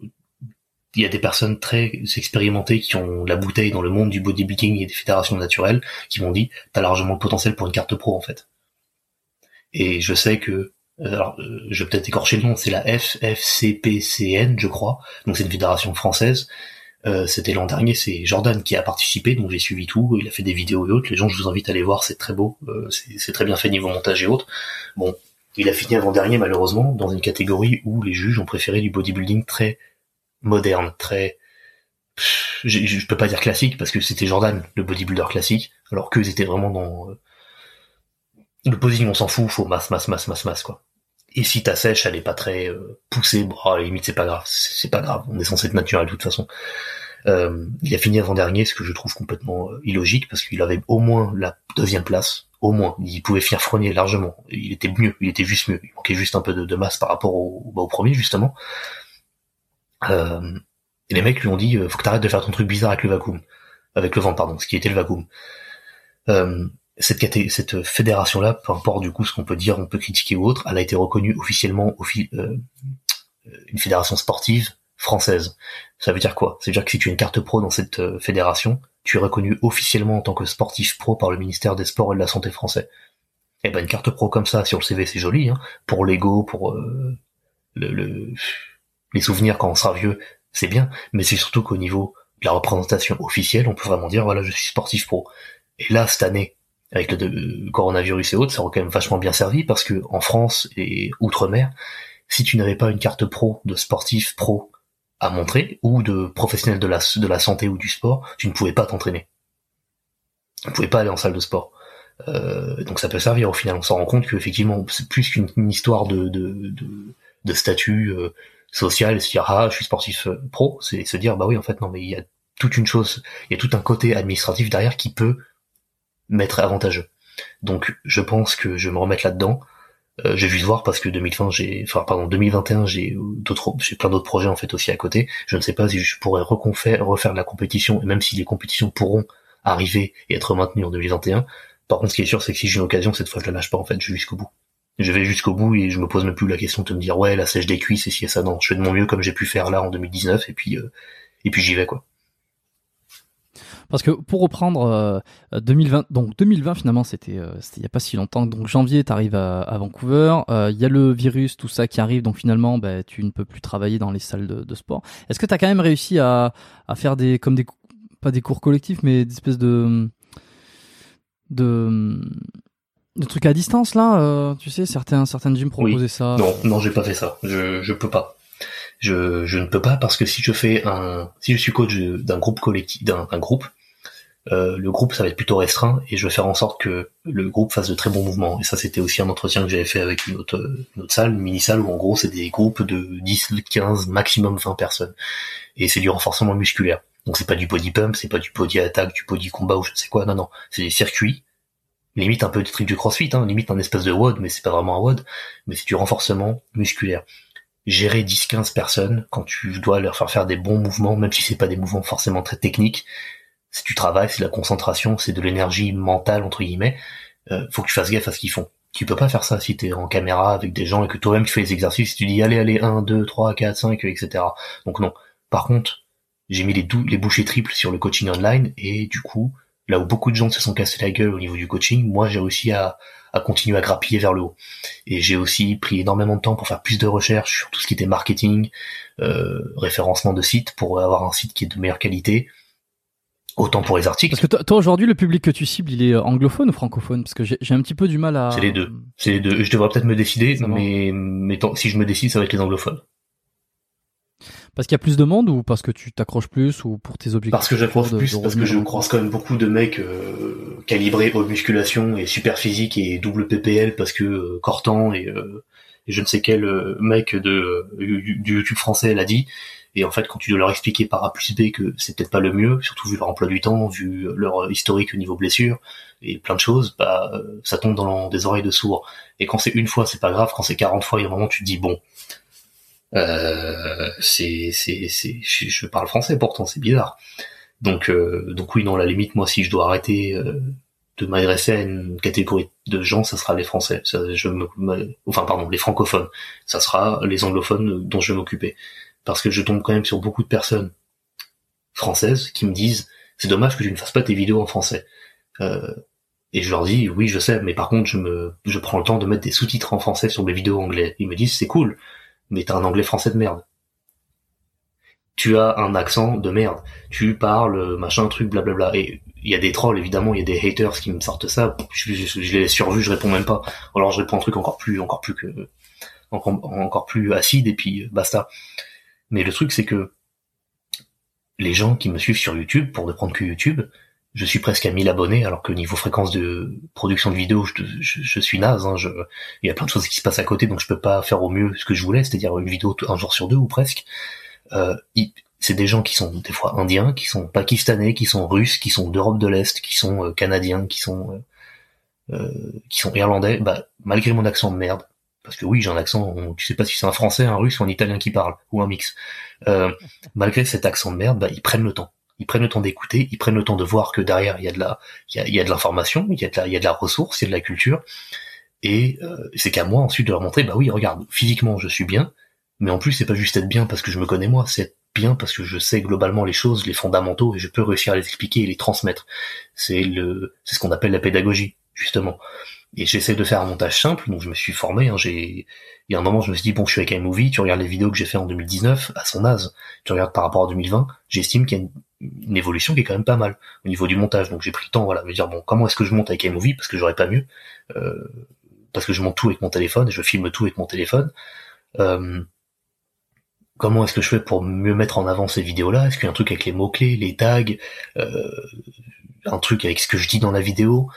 il y a des personnes très expérimentées qui ont la bouteille dans le monde du bodybuilding et des fédérations naturelles qui m'ont dit t'as largement le potentiel pour une carte pro en fait. Et je sais que euh, alors euh, je vais peut-être écorcher le nom, c'est la FFCPCN je crois, donc c'est une fédération française. Euh, c'était l'an dernier, c'est Jordan qui a participé, donc j'ai suivi tout, il a fait des vidéos et autres, les gens je vous invite à aller voir, c'est très beau, c'est très bien fait niveau montage et autres. Bon, il a fini avant dernier malheureusement dans une catégorie où les juges ont préféré du bodybuilding très moderne, très je, peux pas dire classique parce que c'était Jordan le bodybuilder classique alors qu'eux étaient vraiment dans euh, le posing on s'en fout faut masse masse masse masse masse quoi. Et si ta sèche elle est pas très euh, poussée bon, à la limite c'est pas grave c'est pas grave on est censé être naturel de toute façon. Euh, il a fini avant dernier ce que je trouve complètement euh, illogique parce qu'il avait au moins la deuxième place au moins. Il pouvait finir frenier largement. Il était mieux il était juste mieux. Il manquait juste un peu de, de masse par rapport au, bah, au premier justement euh, et les mecs lui ont dit euh, faut que t'arrêtes de faire ton truc bizarre avec le vacuum, avec le vent pardon, ce qui était le vacuum. Euh, cette, cette fédération-là, peu importe du coup ce qu'on peut dire, on peut critiquer ou autre, elle a été reconnue officiellement euh, une fédération sportive française. Ça veut dire quoi? Ça veut dire que si tu as une carte pro dans cette euh, fédération, tu es reconnu officiellement en tant que sportif pro par le ministère des Sports et de la Santé français. Eh ben une carte pro comme ça sur le CV c'est joli, hein, pour l'ego, pour le, le les souvenirs quand on sera vieux, c'est bien, mais c'est surtout qu'au niveau de la représentation officielle, on peut vraiment dire voilà, je suis sportif pro. Et là, cette année, avec le, coronavirus et autres, ça aurait quand même vachement bien servi parce que en France et outre-mer, si tu n'avais pas une carte pro de sportif pro à montrer ou de professionnel de la, de la santé ou du sport, tu ne pouvais pas t'entraîner. Tu ne pouvais pas aller en salle de sport. Euh, donc ça peut servir au final. On s'en rend compte qu'effectivement, c'est plus qu'une histoire de, de, de, statut euh, social, se dire ah je suis sportif euh, pro, c'est se dire bah oui en fait non mais il y a toute une chose, il y a tout un côté administratif derrière qui peut m'être avantageux. Donc je pense que je vais me remettre là-dedans. Euh, j'ai vu voir parce que 2020 j'ai enfin pardon 2021 j'ai d'autres j'ai plein d'autres projets en fait aussi à côté. Je ne sais pas si je pourrais reconfaire, refaire de la compétition et même si les compétitions pourront arriver et être maintenues en 2021. Par contre ce qui est sûr c'est que si j'ai une occasion cette fois je la lâche pas en fait, je vais jusqu'au bout. Je vais jusqu'au bout et je me pose même plus la question de me dire ouais la sèche des cuisses et si et ça non, je fais de mon mieux comme j'ai pu faire là en 2019 et puis euh, et puis j'y vais quoi. Parce que pour reprendre 2020, euh, donc 2020 finalement c'était euh, il y a pas si longtemps. Donc janvier tu arrives à, Vancouver, euh, il y a le virus tout ça qui arrive, donc finalement bah, tu ne peux plus travailler dans les salles de, sport. Est-ce que tu as quand même réussi à, à faire des comme des pas des cours collectifs mais des espèces de de de trucs à distance là, tu sais certains certaines gyms proposaient ça. Non non j'ai pas fait ça, je je peux pas je, je ne peux pas parce que si je fais un si je suis coach d'un groupe collectif d'un groupe euh, le groupe ça va être plutôt restreint et je vais faire en sorte que le groupe fasse de très bons mouvements. Et ça c'était aussi un entretien que j'avais fait avec une autre, une autre salle, une mini-salle où en gros c'est des groupes de 10, 15, maximum 20 personnes. Et c'est du renforcement musculaire. Donc c'est pas du body pump, c'est pas du body attack, du body combat ou je ne sais quoi, non non. C'est des circuits, limite un peu du truc du crossfit, hein, limite un espèce de WOD, mais c'est pas vraiment un WOD, mais c'est du renforcement musculaire. Gérer 10-15 personnes quand tu dois leur faire faire des bons mouvements, même si c'est pas des mouvements forcément très techniques, si tu travailles, c'est de la concentration, c'est de l'énergie mentale entre guillemets. Euh, faut que tu fasses gaffe à ce qu'ils font. Tu peux pas faire ça si t'es en caméra avec des gens et que toi-même tu fais les exercices, tu dis allez allez 1, 2, 3, 4, 5, etc. Donc non. Par contre, j'ai mis les, les bouchées triples sur le coaching online et du coup, là où beaucoup de gens se sont cassés la gueule au niveau du coaching, moi j'ai réussi à, à continuer à grappiller vers le haut. Et j'ai aussi pris énormément de temps pour faire plus de recherches sur tout ce qui était marketing, euh, référencement de sites pour avoir un site qui est de meilleure qualité, Autant pour les articles. Parce que toi aujourd'hui, le public que tu cibles, il est anglophone ou francophone? Parce que j'ai un petit peu du mal à. C'est les deux. C'est les deux. Je devrais peut-être me décider, mais, mais si je me décide, ça va être les anglophones. Parce qu'il y a plus de monde ou parce que tu t'accroches plus ou pour tes objectifs Parce que j'accroche plus, parce que je croise quand même beaucoup de mecs euh, calibrés haute musculation et super physique et double PPL parce que euh, Cortan et, euh, et, je ne sais quel mec de du YouTube français l'a dit et en fait, quand tu dois leur expliquer par A plus B que c'est peut-être pas le mieux, surtout vu leur emploi du temps, vu leur historique au niveau blessure et plein de choses, bah ça tombe dans des oreilles de sourds. Et quand c'est une fois, c'est pas grave. Quand c'est 40 fois, il y a un moment tu te dis bon, euh, c'est c'est c'est je, parle français pourtant, c'est bizarre. Donc euh, donc oui, non, la limite, moi, si je dois arrêter euh, de m'adresser à une catégorie de gens, ça sera les Français. Ça, je me, enfin pardon, les francophones. Ça sera les anglophones dont je vais m'occuper parce que je tombe quand même sur beaucoup de personnes françaises qui me disent c'est dommage que je ne fasse pas tes vidéos en français. Euh, et je leur dis oui je sais, mais par contre je me je prends le temps de mettre des sous-titres en français sur mes vidéos anglais. Ils me disent c'est cool, mais t'as un anglais français de merde. Tu as un accent de merde. Tu parles machin truc blablabla. Et il y a des trolls évidemment, il y a des haters qui me sortent ça. Je, je, les ai survus, je réponds même pas. Alors je réponds un truc encore plus encore plus que encore, encore plus acide et puis basta. Mais le truc, c'est que les gens qui me suivent sur YouTube, pour ne prendre que YouTube, je suis presque à 1000 abonnés, alors que niveau fréquence de production de vidéos, je, suis naze. Hein, je, il y a plein de choses qui se passent à côté, donc je peux pas faire au mieux ce que je voulais, c'est-à-dire une vidéo un jour sur deux ou presque. Euh, c'est des gens qui sont des fois indiens, qui sont pakistanais, qui sont russes, qui sont d'Europe de l'Est, qui sont euh, canadiens, qui sont euh, euh, qui sont irlandais. Bah, malgré mon accent de merde, parce que oui, j'ai un accent, tu sais pas si c'est un français, un russe ou un italien qui parle, ou un mix. Euh, malgré cet accent de merde, bah, ils prennent le temps. Ils prennent le temps d'écouter, ils prennent le temps de voir que derrière il y a de la, il y a, de l'information, il y a de la, il y a de la ressource, il y a de la culture. Et euh, c'est qu'à moi ensuite de leur montrer, bah oui, regarde, physiquement je suis bien, mais en plus c'est pas juste être bien parce que je me connais moi, c'est être bien parce que je sais globalement les choses, les fondamentaux, et je peux réussir à les expliquer et les transmettre. C'est le, c'est ce qu'on appelle la pédagogie, justement. Et j'essaie de faire un montage simple, donc je me suis formé. Hein, j'ai, il y a un moment, je me suis dit bon, je suis avec iMovie. Tu regardes les vidéos que j'ai fait en 2019, à son âge. Tu regardes par rapport à 2020, j'estime qu'il y a une évolution qui est quand même pas mal au niveau du montage. Donc j'ai pris le temps, voilà, de me dire bon, comment est-ce que je monte avec iMovie parce que j'aurais pas mieux, euh, parce que je monte tout avec mon téléphone et je filme tout avec mon téléphone. Euh, comment est-ce que je fais pour mieux mettre en avant ces vidéos-là? Est-ce qu'il y a un truc avec les mots-clés, les tags, euh, un truc avec ce que je dis dans la vidéo,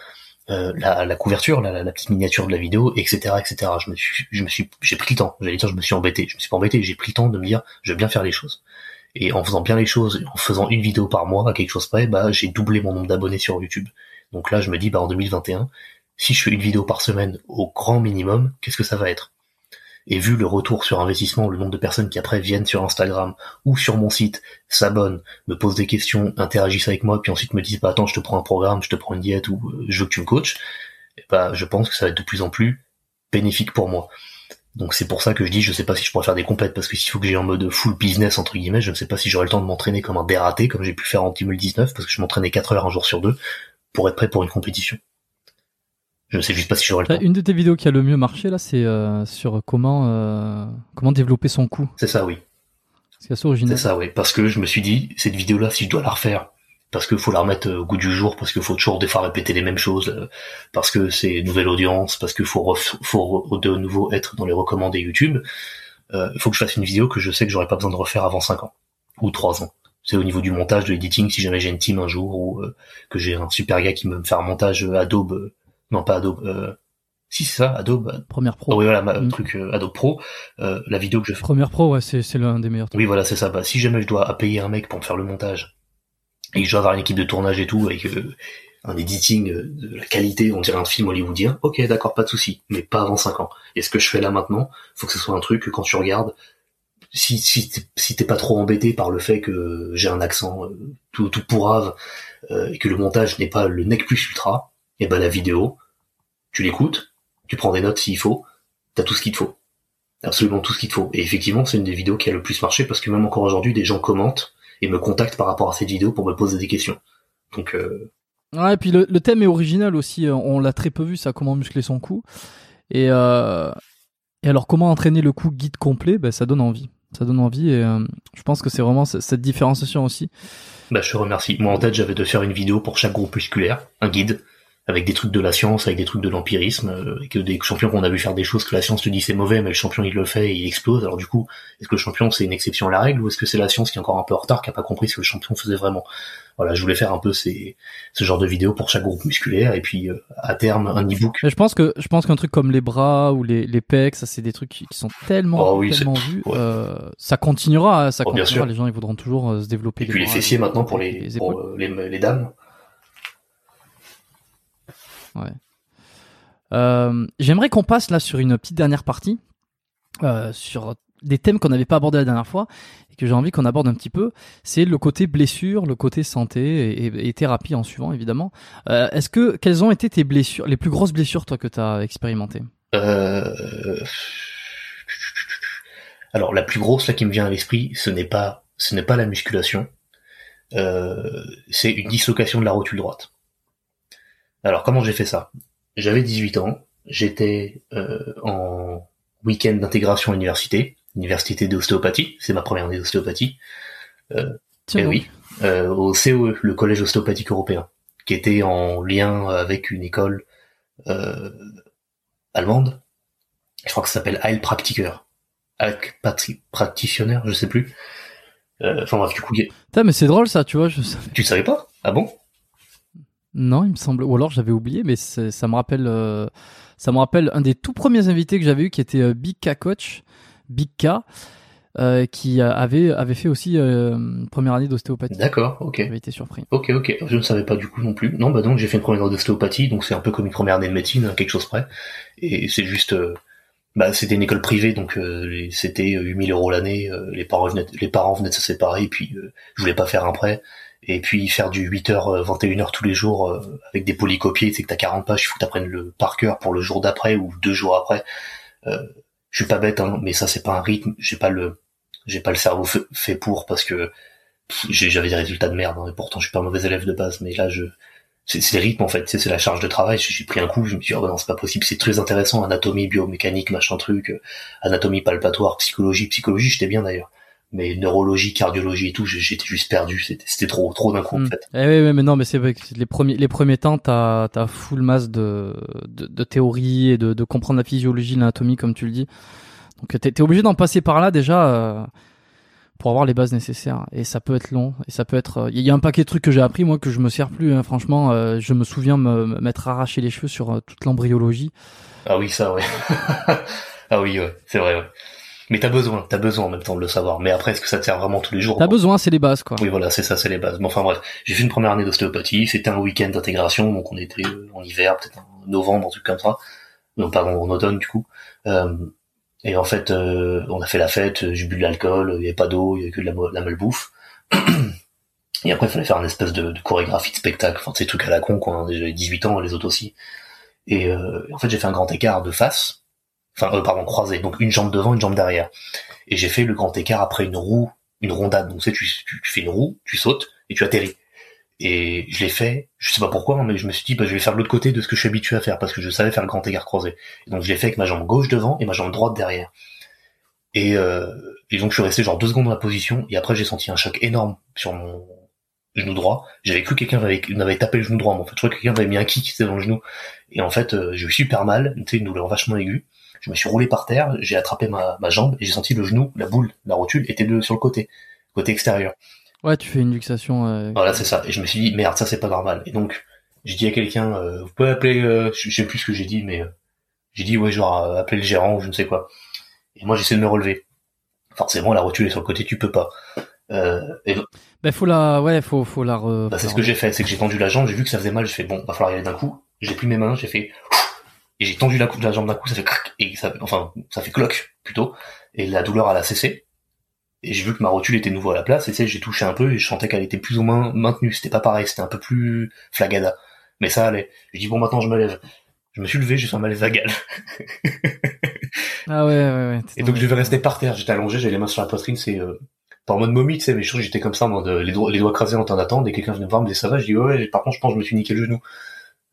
la, couverture, la, petite miniature de la vidéo, etc., etc. Je me suis, je j'ai pris le temps. J'allais dire, je me suis embêté. Je me suis pas embêté. J'ai pris le temps de me dire, je vais bien faire les choses. Et en faisant bien les choses, en faisant une vidéo par mois à quelque chose près, bah j'ai doublé mon nombre d'abonnés sur YouTube. Donc là, je me dis, bah en 2021, si je fais une vidéo par semaine au grand minimum, qu'est-ce que ça va être? Et vu le retour sur investissement, le nombre de personnes qui après viennent sur Instagram ou sur mon site, s'abonnent, me posent des questions, interagissent avec moi, puis ensuite me disent bah attends je te prends un programme, je te prends une diète ou euh, je veux que tu me coaches, bah je pense que ça va être de plus en plus bénéfique pour moi. Donc c'est pour ça que je dis je sais pas si je pourrais faire des compètes parce que s'il faut que j'ai en mode full business entre guillemets, je ne sais pas si j'aurai le temps de m'entraîner comme un dératé comme j'ai pu faire en 2019 parce que je m'entraînais 4 heures un jour sur deux pour être prêt pour une compétition. Je ne sais juste pas si j'aurai le temps. Une de tes vidéos qui a le mieux marché là, c'est euh, sur comment euh, comment développer son coup. C'est ça, oui. C'est assez original. C'est ça, oui. Parce que je me suis dit, cette vidéo-là, si je dois la refaire, parce qu'il faut la remettre au goût du jour, parce qu'il faut toujours des fois répéter les mêmes choses, euh, parce que c'est une nouvelle audience, parce qu'il faut, faut de nouveau être dans les recommandés YouTube, il faut que je fasse une vidéo que je sais que j'aurais pas besoin de refaire avant 5 ans ou 3 ans. C'est au niveau du montage, de l'editing, si jamais j'ai une team un jour ou que j'ai un super gars qui me faire un montage Adobe non pas Adobe, euh, si c'est ça, Adobe. Première Pro. Oh, oui voilà, mm. truc euh, Adobe Pro, euh, la vidéo que je fais. Première Pro, ouais, c'est c'est l'un des meilleurs. Oui voilà, c'est ça. Bah si jamais je dois payer un mec pour me faire le montage et je dois avoir une équipe de tournage et tout avec un editing de la qualité, on dirait un film hollywoodien. Ok, d'accord, pas de souci, mais pas avant 5 ans. Et ce que je fais là maintenant, faut que ce soit un truc que quand tu regardes, si si si t'es pas trop embêté par le fait que j'ai un accent tout tout pourrave et que le montage n'est pas le nec plus ultra, et ben la vidéo, tu l'écoutes, tu prends des notes s'il faut, t'as tout ce qu'il te faut. Absolument tout ce qu'il te faut. Et effectivement, c'est une des vidéos qui a le plus marché parce que même encore aujourd'hui, des gens commentent et me contactent par rapport à cette vidéo pour me poser des questions. Donc euh... Ouais, et puis le, thème est original aussi. Euh, on l'a très peu vu, ça, comment muscler son cou. Et, euh... et alors, comment entraîner le cou guide complet ben, Ça donne envie. Ça donne envie et euh, je pense que c'est vraiment cette différenciation aussi. Bah, je te remercie. Moi, en tête, j'avais de faire une vidéo pour chaque groupe musculaire, un guide, avec des trucs de la science, avec des trucs de l'empirisme, euh, et que des champions qu'on a vu faire des choses que la science te dit c'est mauvais, mais le champion il le fait et il explose. Alors du coup, est-ce que le champion c'est une exception à la règle ou est-ce que c'est la science qui est encore un peu en retard, qui a pas compris ce que le champion faisait vraiment? Voilà, je voulais faire un peu ces, ce genre de vidéo pour chaque groupe musculaire et puis euh, à terme un e-book. Je pense que je pense qu'un truc comme les bras ou les, les pecs, ça c'est des trucs qui sont tellement, oh tellement vus. Euh, ça continuera, ça oh, continuera. Les gens ils voudront toujours se développer. Et puis les fessiers maintenant pour les, pour les, les dames. Ouais. Euh, j'aimerais qu'on passe là sur une petite dernière partie, euh, sur des thèmes qu'on n'avait pas abordés la dernière fois et que j'ai envie qu'on aborde un petit peu. C'est le côté blessure, le côté santé et, thérapie en suivant évidemment. Euh, est-ce que quelles ont été tes blessures, les plus grosses blessures toi que tu as expérimentées Alors la plus grosse là qui me vient à l'esprit, ce n'est pas ce n'est pas la musculation, c'est une dislocation de la rotule droite. Alors comment j'ai fait ça? J'avais 18 ans, j'étais euh, en week-end d'intégration à l'université, université d'ostéopathie, c'est ma première année d'ostéopathie. Euh, et oui, euh, au COE, le collège ostéopathique européen, qui était en lien avec une école euh, allemande. Je crois que ça s'appelle Heilpraktiker. Practitioner, je sais plus. Euh, enfin bref, du coup. mais c'est drôle ça, tu vois. Je... Tu savais pas? Ah bon? Non, il me semble. Ou alors j'avais oublié, mais ça me rappelle. Euh, ça me rappelle un des tout premiers invités que j'avais eu, qui était euh, Big K Coach, Big K, euh, qui avait avait fait aussi une première année d'ostéopathie. D'accord, ok. J'avais été surpris. Ok, ok. Je ne savais pas du coup non plus. Non, bah donc j'ai fait une première année d'ostéopathie, donc c'est un peu comme une première année de médecine, hein, quelque chose près. Et c'est juste. bah, c'était une école privée, donc c'était 8000 euros l'année. les parents venaient, les parents venaient de se séparer, puis je voulais pas faire un prêt et puis faire du 8h 21h tous les jours euh, avec des polycopiés, c'est que t'as 40 pages, il faut que t'apprennes le par cœur pour le jour d'après ou deux jours après. Euh, je suis pas bête, hein, mais ça c'est pas un rythme, j'ai pas le j'ai pas le cerveau fait pour parce que j'avais des résultats de merde, hein, et pourtant je suis pas un mauvais élève de base, mais là je c'est les rythmes en fait, c'est la charge de travail. J'ai pris un coup, je me suis dit oh, non c'est pas possible, c'est très intéressant, anatomie, biomécanique, machin truc, euh, anatomie palpatoire, psychologie, psychologie j'étais bien d'ailleurs, mais neurologie, cardiologie et tout, j'étais juste perdu. C'était trop, trop d'un coup en Mm. fait. Eh oui, oui, mais non, mais c'est vrai que les premiers, les premiers temps, t'as, t'as full masse de, de, de théorie et de, de comprendre la physiologie, l'anatomie, comme tu le dis. Donc, t'es, t'es obligé d'en passer par là déjà euh, pour avoir les bases nécessaires. Et ça peut être long. Et ça peut être. Il y a un paquet de trucs que j'ai appris moi que je me sers plus. hein. Franchement, euh, je me souviens me me- m'être arraché les cheveux sur euh, toute l'embryologie. Ah oui, ça, ouais. ah oui, ouais, c'est vrai. Ouais. Mais t'as besoin, t'as besoin en même temps de le savoir. Mais après, est-ce que ça te sert vraiment tous les jours T'as besoin, c'est les bases quoi. Oui, voilà, c'est ça, c'est les bases. Mais enfin bref, j'ai fait une première année d'ostéopathie. C'était un week-end d'intégration, donc on était euh, en hiver, peut-être en novembre, un truc comme ça. Non, pardon, en automne du coup. Euh, et en fait, euh, on a fait la fête. J'ai bu de l'alcool. Il y avait pas d'eau, il y avait que de la, malbouffe. Et après, il fallait faire une espèce de, de chorégraphie de spectacle. Enfin, ces trucs à la con, quoi. hein. J'avais 18 ans, les autres aussi. Et euh, en fait, j'ai fait un grand écart de face. Enfin, euh, pardon, croisé. Donc une jambe devant, une jambe derrière. Et j'ai fait le grand écart après une roue, une rondade. Donc tu sais, tu, tu, fais une roue, tu sautes et tu atterris. Et je l'ai fait, je sais pas pourquoi, hein, mais je me suis dit, bah, je vais faire l'autre côté de ce que je suis habitué à faire, parce que je savais faire le grand écart croisé. Donc je l'ai fait avec ma jambe gauche devant et ma jambe droite derrière. Et, euh, et donc je suis resté genre deux secondes dans la position, et après j'ai senti un choc énorme sur mon genou droit. J'avais cru que quelqu'un m'avait tapé le genou droit, mais en fait je crois que quelqu'un m'avait mis un kick dans le genou. Et en fait euh, j'ai eu super mal, tu sais, une douleur vachement aiguë. Je me suis roulé par terre, j'ai attrapé ma, ma jambe et j'ai senti le genou, la boule, la rotule était de, sur le côté, côté extérieur. Ouais, tu fais une luxation. euh, Voilà, c'est ça. Et je me suis dit, merde, ça c'est pas normal. Et donc, j'ai dit à quelqu'un, euh, vous pouvez appeler, euh, je sais plus ce que j'ai dit, mais euh, j'ai dit, ouais, genre, euh, appeler le gérant ou je ne sais quoi. Et moi, j'essaie de me relever. Forcément, la rotule est sur le côté, tu peux pas. Euh, et Ben faut la, ouais, faut, faut la. Re... bah, c'est ce que j'ai fait, c'est que j'ai tendu la jambe, j'ai vu que ça faisait mal, j'ai fait, bon, va falloir y aller d'un coup. J'ai pris mes mains, j'ai fait, et j'ai tendu la, la jambe d'un coup, ça fait crac, et ça, enfin, ça fait cloque, plutôt. Et la douleur, elle a cessé. Et j'ai vu que ma rotule était nouveau à la place, et tu sais, j'ai touché un peu, et je sentais qu'elle était plus ou moins maintenue. C'était pas pareil, c'était un peu plus flagada. Mais ça allait. J'ai dit, bon, maintenant, je me lève. Je me suis levé, j'ai fait un malaise vagal. Ah ouais, ouais, ouais. Et donc, je devais rester par terre. J'étais allongé, j'avais les mains sur la poitrine, c'est, euh, pas en mode momie, tu sais, mais je j'étais comme ça, en mode, euh, les doigts, les doigts crasés en train d'attendre, et quelqu'un venait me voir, me disait, ça va? Je dis, ouais, ouais, par contre, je pense que je me suis niqué le genou.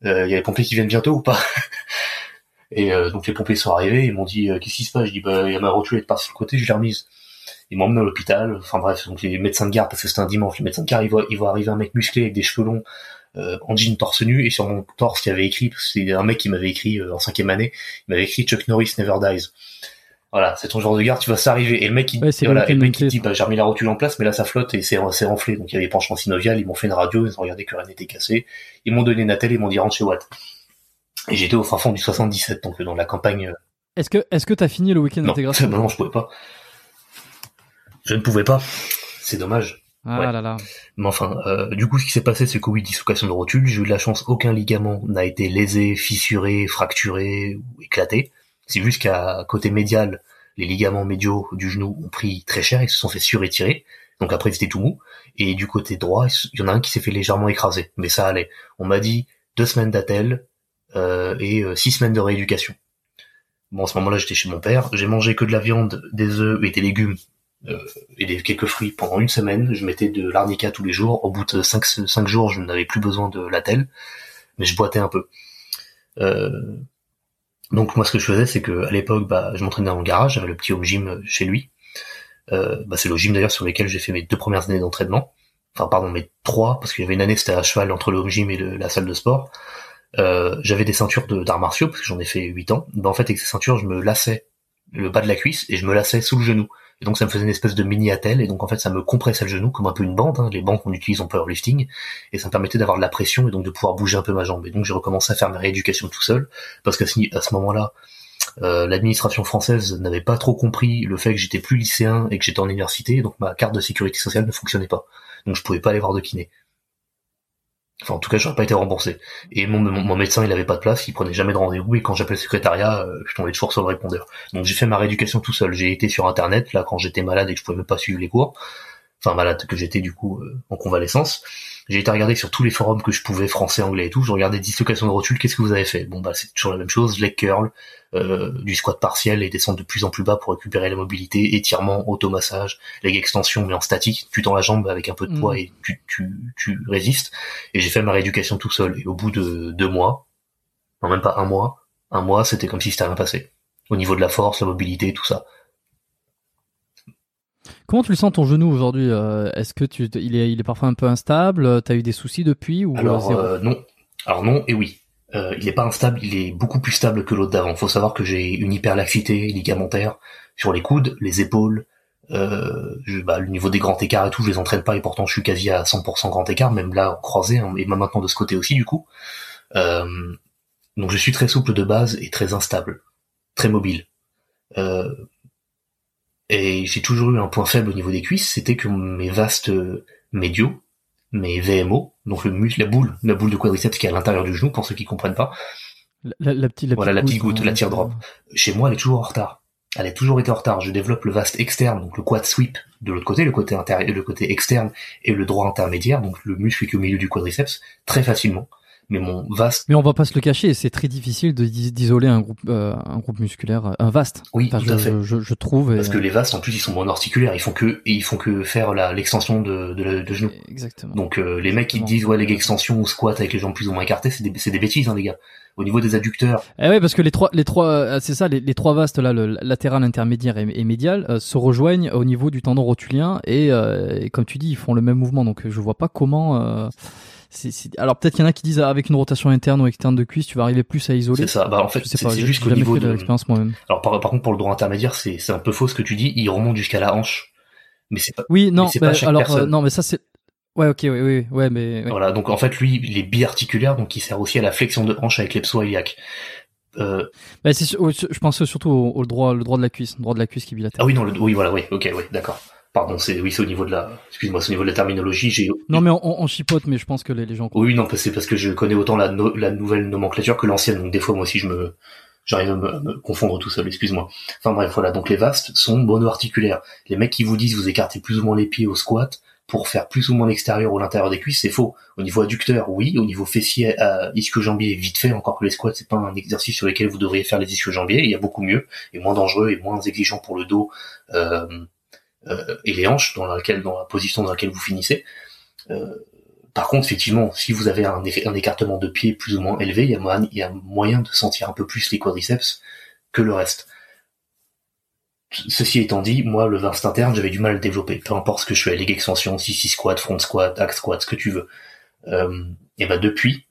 Euh, il y a les pompiers qui viennent bientôt ou pas? Et euh, donc les pompiers sont arrivés, ils m'ont dit euh, qu'est-ce qui se passe? Je dis bah il y a ma rotule elle est partie sur le côté, je l'ai remise. Ils m'ont emmené à l'hôpital. Enfin bref, donc les médecins de garde parce que c'était un dimanche, les médecins de garde ils voient, ils voient arriver un mec musclé avec des cheveux longs, euh, en jean torse nu et sur mon torse il y avait écrit, parce que c'est un mec qui m'avait écrit euh, en cinquième année, il m'avait écrit Chuck Norris never dies. Voilà, c'est ton genre de garde, tu vas s'arriver. Et le mec il, Ouais, voilà, le mec il dit bah j'ai remis la rotule en place, mais là ça flotte et c'est c'est enflé, donc il y avait penchement synovial. Ils m'ont fait une radio, ils ont regardé que rien n'était cassé. Ils m'ont donné une attelle, ils m'ont dit rentre chez Watt. Et j'étais au fin fond du 77, donc euh, dans la campagne. euh, Est-ce que, est-ce que t'as fini le week-end d'intégration? non, je pouvais pas. Je ne pouvais pas. C'est dommage. Ah ouais. là là. Mais enfin, euh, du coup, ce qui s'est passé, c'est que oui, dislocation de rotule. J'ai eu de la chance, aucun ligament n'a été lésé, fissuré, fracturé ou éclaté. C'est juste qu'à côté médial, les ligaments médiaux du genou ont pris très cher, ils se sont fait surétirer. Donc après, c'était tout mou. Et du côté droit, il y en a un qui s'est fait légèrement écraser. Mais ça allait. On m'a dit deux semaines d'attelle et euh, six semaines de rééducation. Bon, à ce moment-là, j'étais chez mon père. J'ai mangé que de la viande, des œufs et des légumes euh, et des quelques fruits pendant une semaine. Je mettais de l'arnica tous les jours. Au bout de cinq, cinq jours, je n'avais plus besoin de la telle, mais je boitais un peu. Euh, donc moi, ce que je faisais, c'est que à l'époque, bah, je m'entraînais dans le garage. J'avais le petit home gym chez lui. Euh, bah, c'est le gym d'ailleurs sur lequel j'ai fait mes deux premières années d'entraînement. Enfin, pardon, mes trois, parce qu'il y avait une année c'était à cheval entre le home gym et la salle de sport. Euh, j'avais des ceintures d'arts martiaux parce que j'en ai fait 8 ans. Ben, en fait, avec ces ceintures, je me lassais le bas de la cuisse et je me lassais sous le genou. Et donc ça me faisait une espèce de mini attelle et donc en fait ça me compressait le genou comme un peu une bande, hein, les bandes qu'on utilise en powerlifting, et ça me permettait d'avoir de la pression et donc de pouvoir bouger un peu ma jambe. Et donc j'ai recommencé à faire ma rééducation tout seul parce qu'à ce, à ce moment-là, euh, l'administration française n'avait pas trop compris le fait que j'étais plus lycéen et que j'étais en université, donc ma carte de sécurité sociale ne fonctionnait pas. Donc je pouvais pas aller voir de kiné. Enfin, en tout cas, j'aurais pas été remboursé. Et mon, médecin, il avait pas de place, il prenait jamais de rendez-vous, et quand j'appelais le secrétariat, euh, je tombais toujours sur le répondeur. Donc j'ai fait ma rééducation tout seul. J'ai été sur Internet, là, quand j'étais malade et que je pouvais même pas suivre les cours. Enfin, malade que j'étais, du coup, euh, en convalescence. J'ai été regarder sur tous les forums que je pouvais, français, anglais et tout. Je regardais dislocation de rotule, qu'est-ce que vous avez fait? Bon, bah, c'est toujours la même chose, leg curl, euh, du squat partiel et descendre de plus en plus bas pour récupérer la mobilité, étirement, automassage, leg extension mais en statique, tu tends la jambe avec un peu de poids Mm. et tu, tu, tu résistes. Et j'ai fait ma rééducation tout seul. Et au bout de deux mois, non même pas un mois, un mois c'était comme si c'était rien passé. Au niveau de la force, la mobilité, tout ça. Comment tu le sens ton genou aujourd'hui euh, Est-ce que tu, il est, il est parfois un peu instable T'as eu des soucis depuis ou Alors zéro euh, non, alors non et oui. Euh, il est pas instable, il est beaucoup plus stable que l'autre d'avant. Faut savoir que j'ai une hyperlaxité ligamentaire sur les coudes, les épaules. Euh, je, bah, le niveau des grands écarts et tout, je les entraîne pas et pourtant je suis quasi à 100% grand écart, même là croisé hein, et maintenant de ce côté aussi du coup. Euh, donc je suis très souple de base et très instable, très mobile. Euh, et j'ai toujours eu un point faible au niveau des cuisses, c'était que mes vastes médiaux, mes VMO, donc le muscle, la boule, la boule de quadriceps qui est à l'intérieur du genou, pour ceux qui comprennent pas, la, la, la petite, la voilà, la petite goutte, hein, la teardrop. chez moi, elle est toujours en retard. Elle a toujours été en retard. Je développe le vaste externe, donc le quad sweep de l'autre côté, le côté intérieur, le côté externe et le droit intermédiaire, donc le muscle qui est au milieu du quadriceps, très facilement. Mais mon vaste, Mais on va pas se le cacher, c'est très difficile d'isoler un groupe, euh, un groupe musculaire, euh, un vaste. oui, Enfin, tout à fait. je, je- trouve. et- Parce que les vastes, en plus, ils sont monoarticulaires. Ils font que, ils font que faire la, l'extension de, de, de genou. Exactement. Donc euh, les mecs qui disent ouais leg extension ou squat avec les jambes plus ou moins écartées, c'est des, c'est des bêtises hein, les gars. Au niveau des adducteurs, Eh ouais, parce que les trois, les trois, euh, c'est ça, les, les trois vastes là, le latéral, intermédiaire et, et médial, euh, se rejoignent au niveau du tendon rotulien et, euh, et comme tu dis, ils font le même mouvement. Donc euh, je vois pas comment. C'est- c'est- Alors peut-être qu'il y en a qui disent ah, avec une rotation interne ou externe de cuisse, tu vas arriver plus à isoler. c'est ça. Bah en fait, c'est pas, c'est j'ai juste qu'au niveau fait de l'expérience moi-même. Alors par, par contre pour le droit intermédiaire, c'est c'est un peu faux ce que tu dis. Il remonte jusqu'à la hanche, mais c'est pas. Oui, non, c'est bah, pas chaque alors euh, non, mais ça c'est. Ouais, ok, oui, oui, ouais, mais ouais. Voilà. Donc en fait lui, il est biarticulaire, donc il sert aussi à la flexion de hanche avec les psoiliaques. Euh, Bah, c'est je pense surtout au, au droit, le droit de la cuisse, le droit de la cuisse qui est bilatéral. ah oui non, le, oui voilà, oui, ok, oui, d'accord. Pardon, c'est oui, c'est au niveau de la. Excuse-moi, c'est au niveau de la terminologie. J'ai Non, mais on, on chipote, mais je pense que les, les gens. Oui, non, c'est parce que je connais autant la, no- la nouvelle nomenclature que l'ancienne, donc des fois moi aussi je me j'arrive à me, confondre tout seul, excuse-moi. Enfin bref, voilà, donc les vastes sont monoarticulaires. Les mecs qui vous disent vous écartez plus ou moins les pieds au squat pour faire plus ou moins l'extérieur ou l'intérieur des cuisses, c'est faux. Au niveau adducteur, oui, au niveau fessier, euh, ischio-jambier, vite fait, encore que les squats, c'est pas un exercice sur lequel vous devriez faire les ischio-jambiers, il y a beaucoup mieux, et moins dangereux, et moins exigeant pour le dos, euh, et les hanches, dans laquelle, dans la position dans laquelle vous finissez. Euh, par contre, effectivement, si vous avez un, éc- un écartement de pied plus ou moins élevé, il y, a moyen, il y a moyen de sentir un peu plus les quadriceps que le reste. Ceci étant dit, moi, le vaste interne, j'avais du mal à le développer. Peu importe ce que je fais, leg extension, sissy squat, front squat, hack squat, ce que tu veux. Euh, et ben depuis,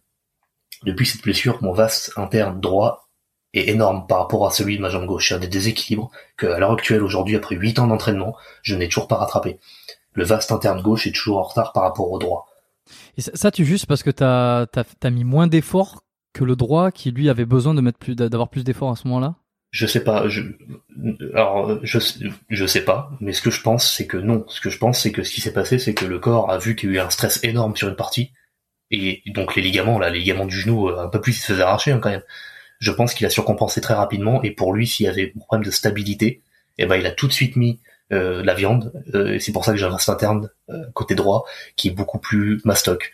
depuis cette blessure, mon vaste interne droit est énorme par rapport à celui de ma jambe gauche. Il y a des déséquilibres que, à l'heure actuelle, aujourd'hui, après 8 ans d'entraînement, je n'ai toujours pas rattrapé. Le vaste interne gauche est toujours en retard par rapport au droit. Et ça, ça, tu juste parce que t'as as, as mis moins d'efforts que le droit qui lui avait besoin de mettre plus d'avoir plus d'efforts à ce moment-là? Je sais pas, je, alors, je, je sais pas, mais ce que je pense, c'est que non. Ce que je pense, c'est que ce qui s'est passé, c'est que le corps a vu qu'il y a eu un stress énorme sur une partie, et donc les ligaments, là, les ligaments du genou, euh, un peu plus, ils se faisaient arracher, hein, quand même. Je pense qu'il a surcompensé très rapidement, et pour lui, s'il y avait un problème de stabilité, eh ben, il a tout de suite mis euh, la viande, euh, c'est pour ça que j'ai un vaste interne, euh, côté droit, qui est beaucoup plus mastoc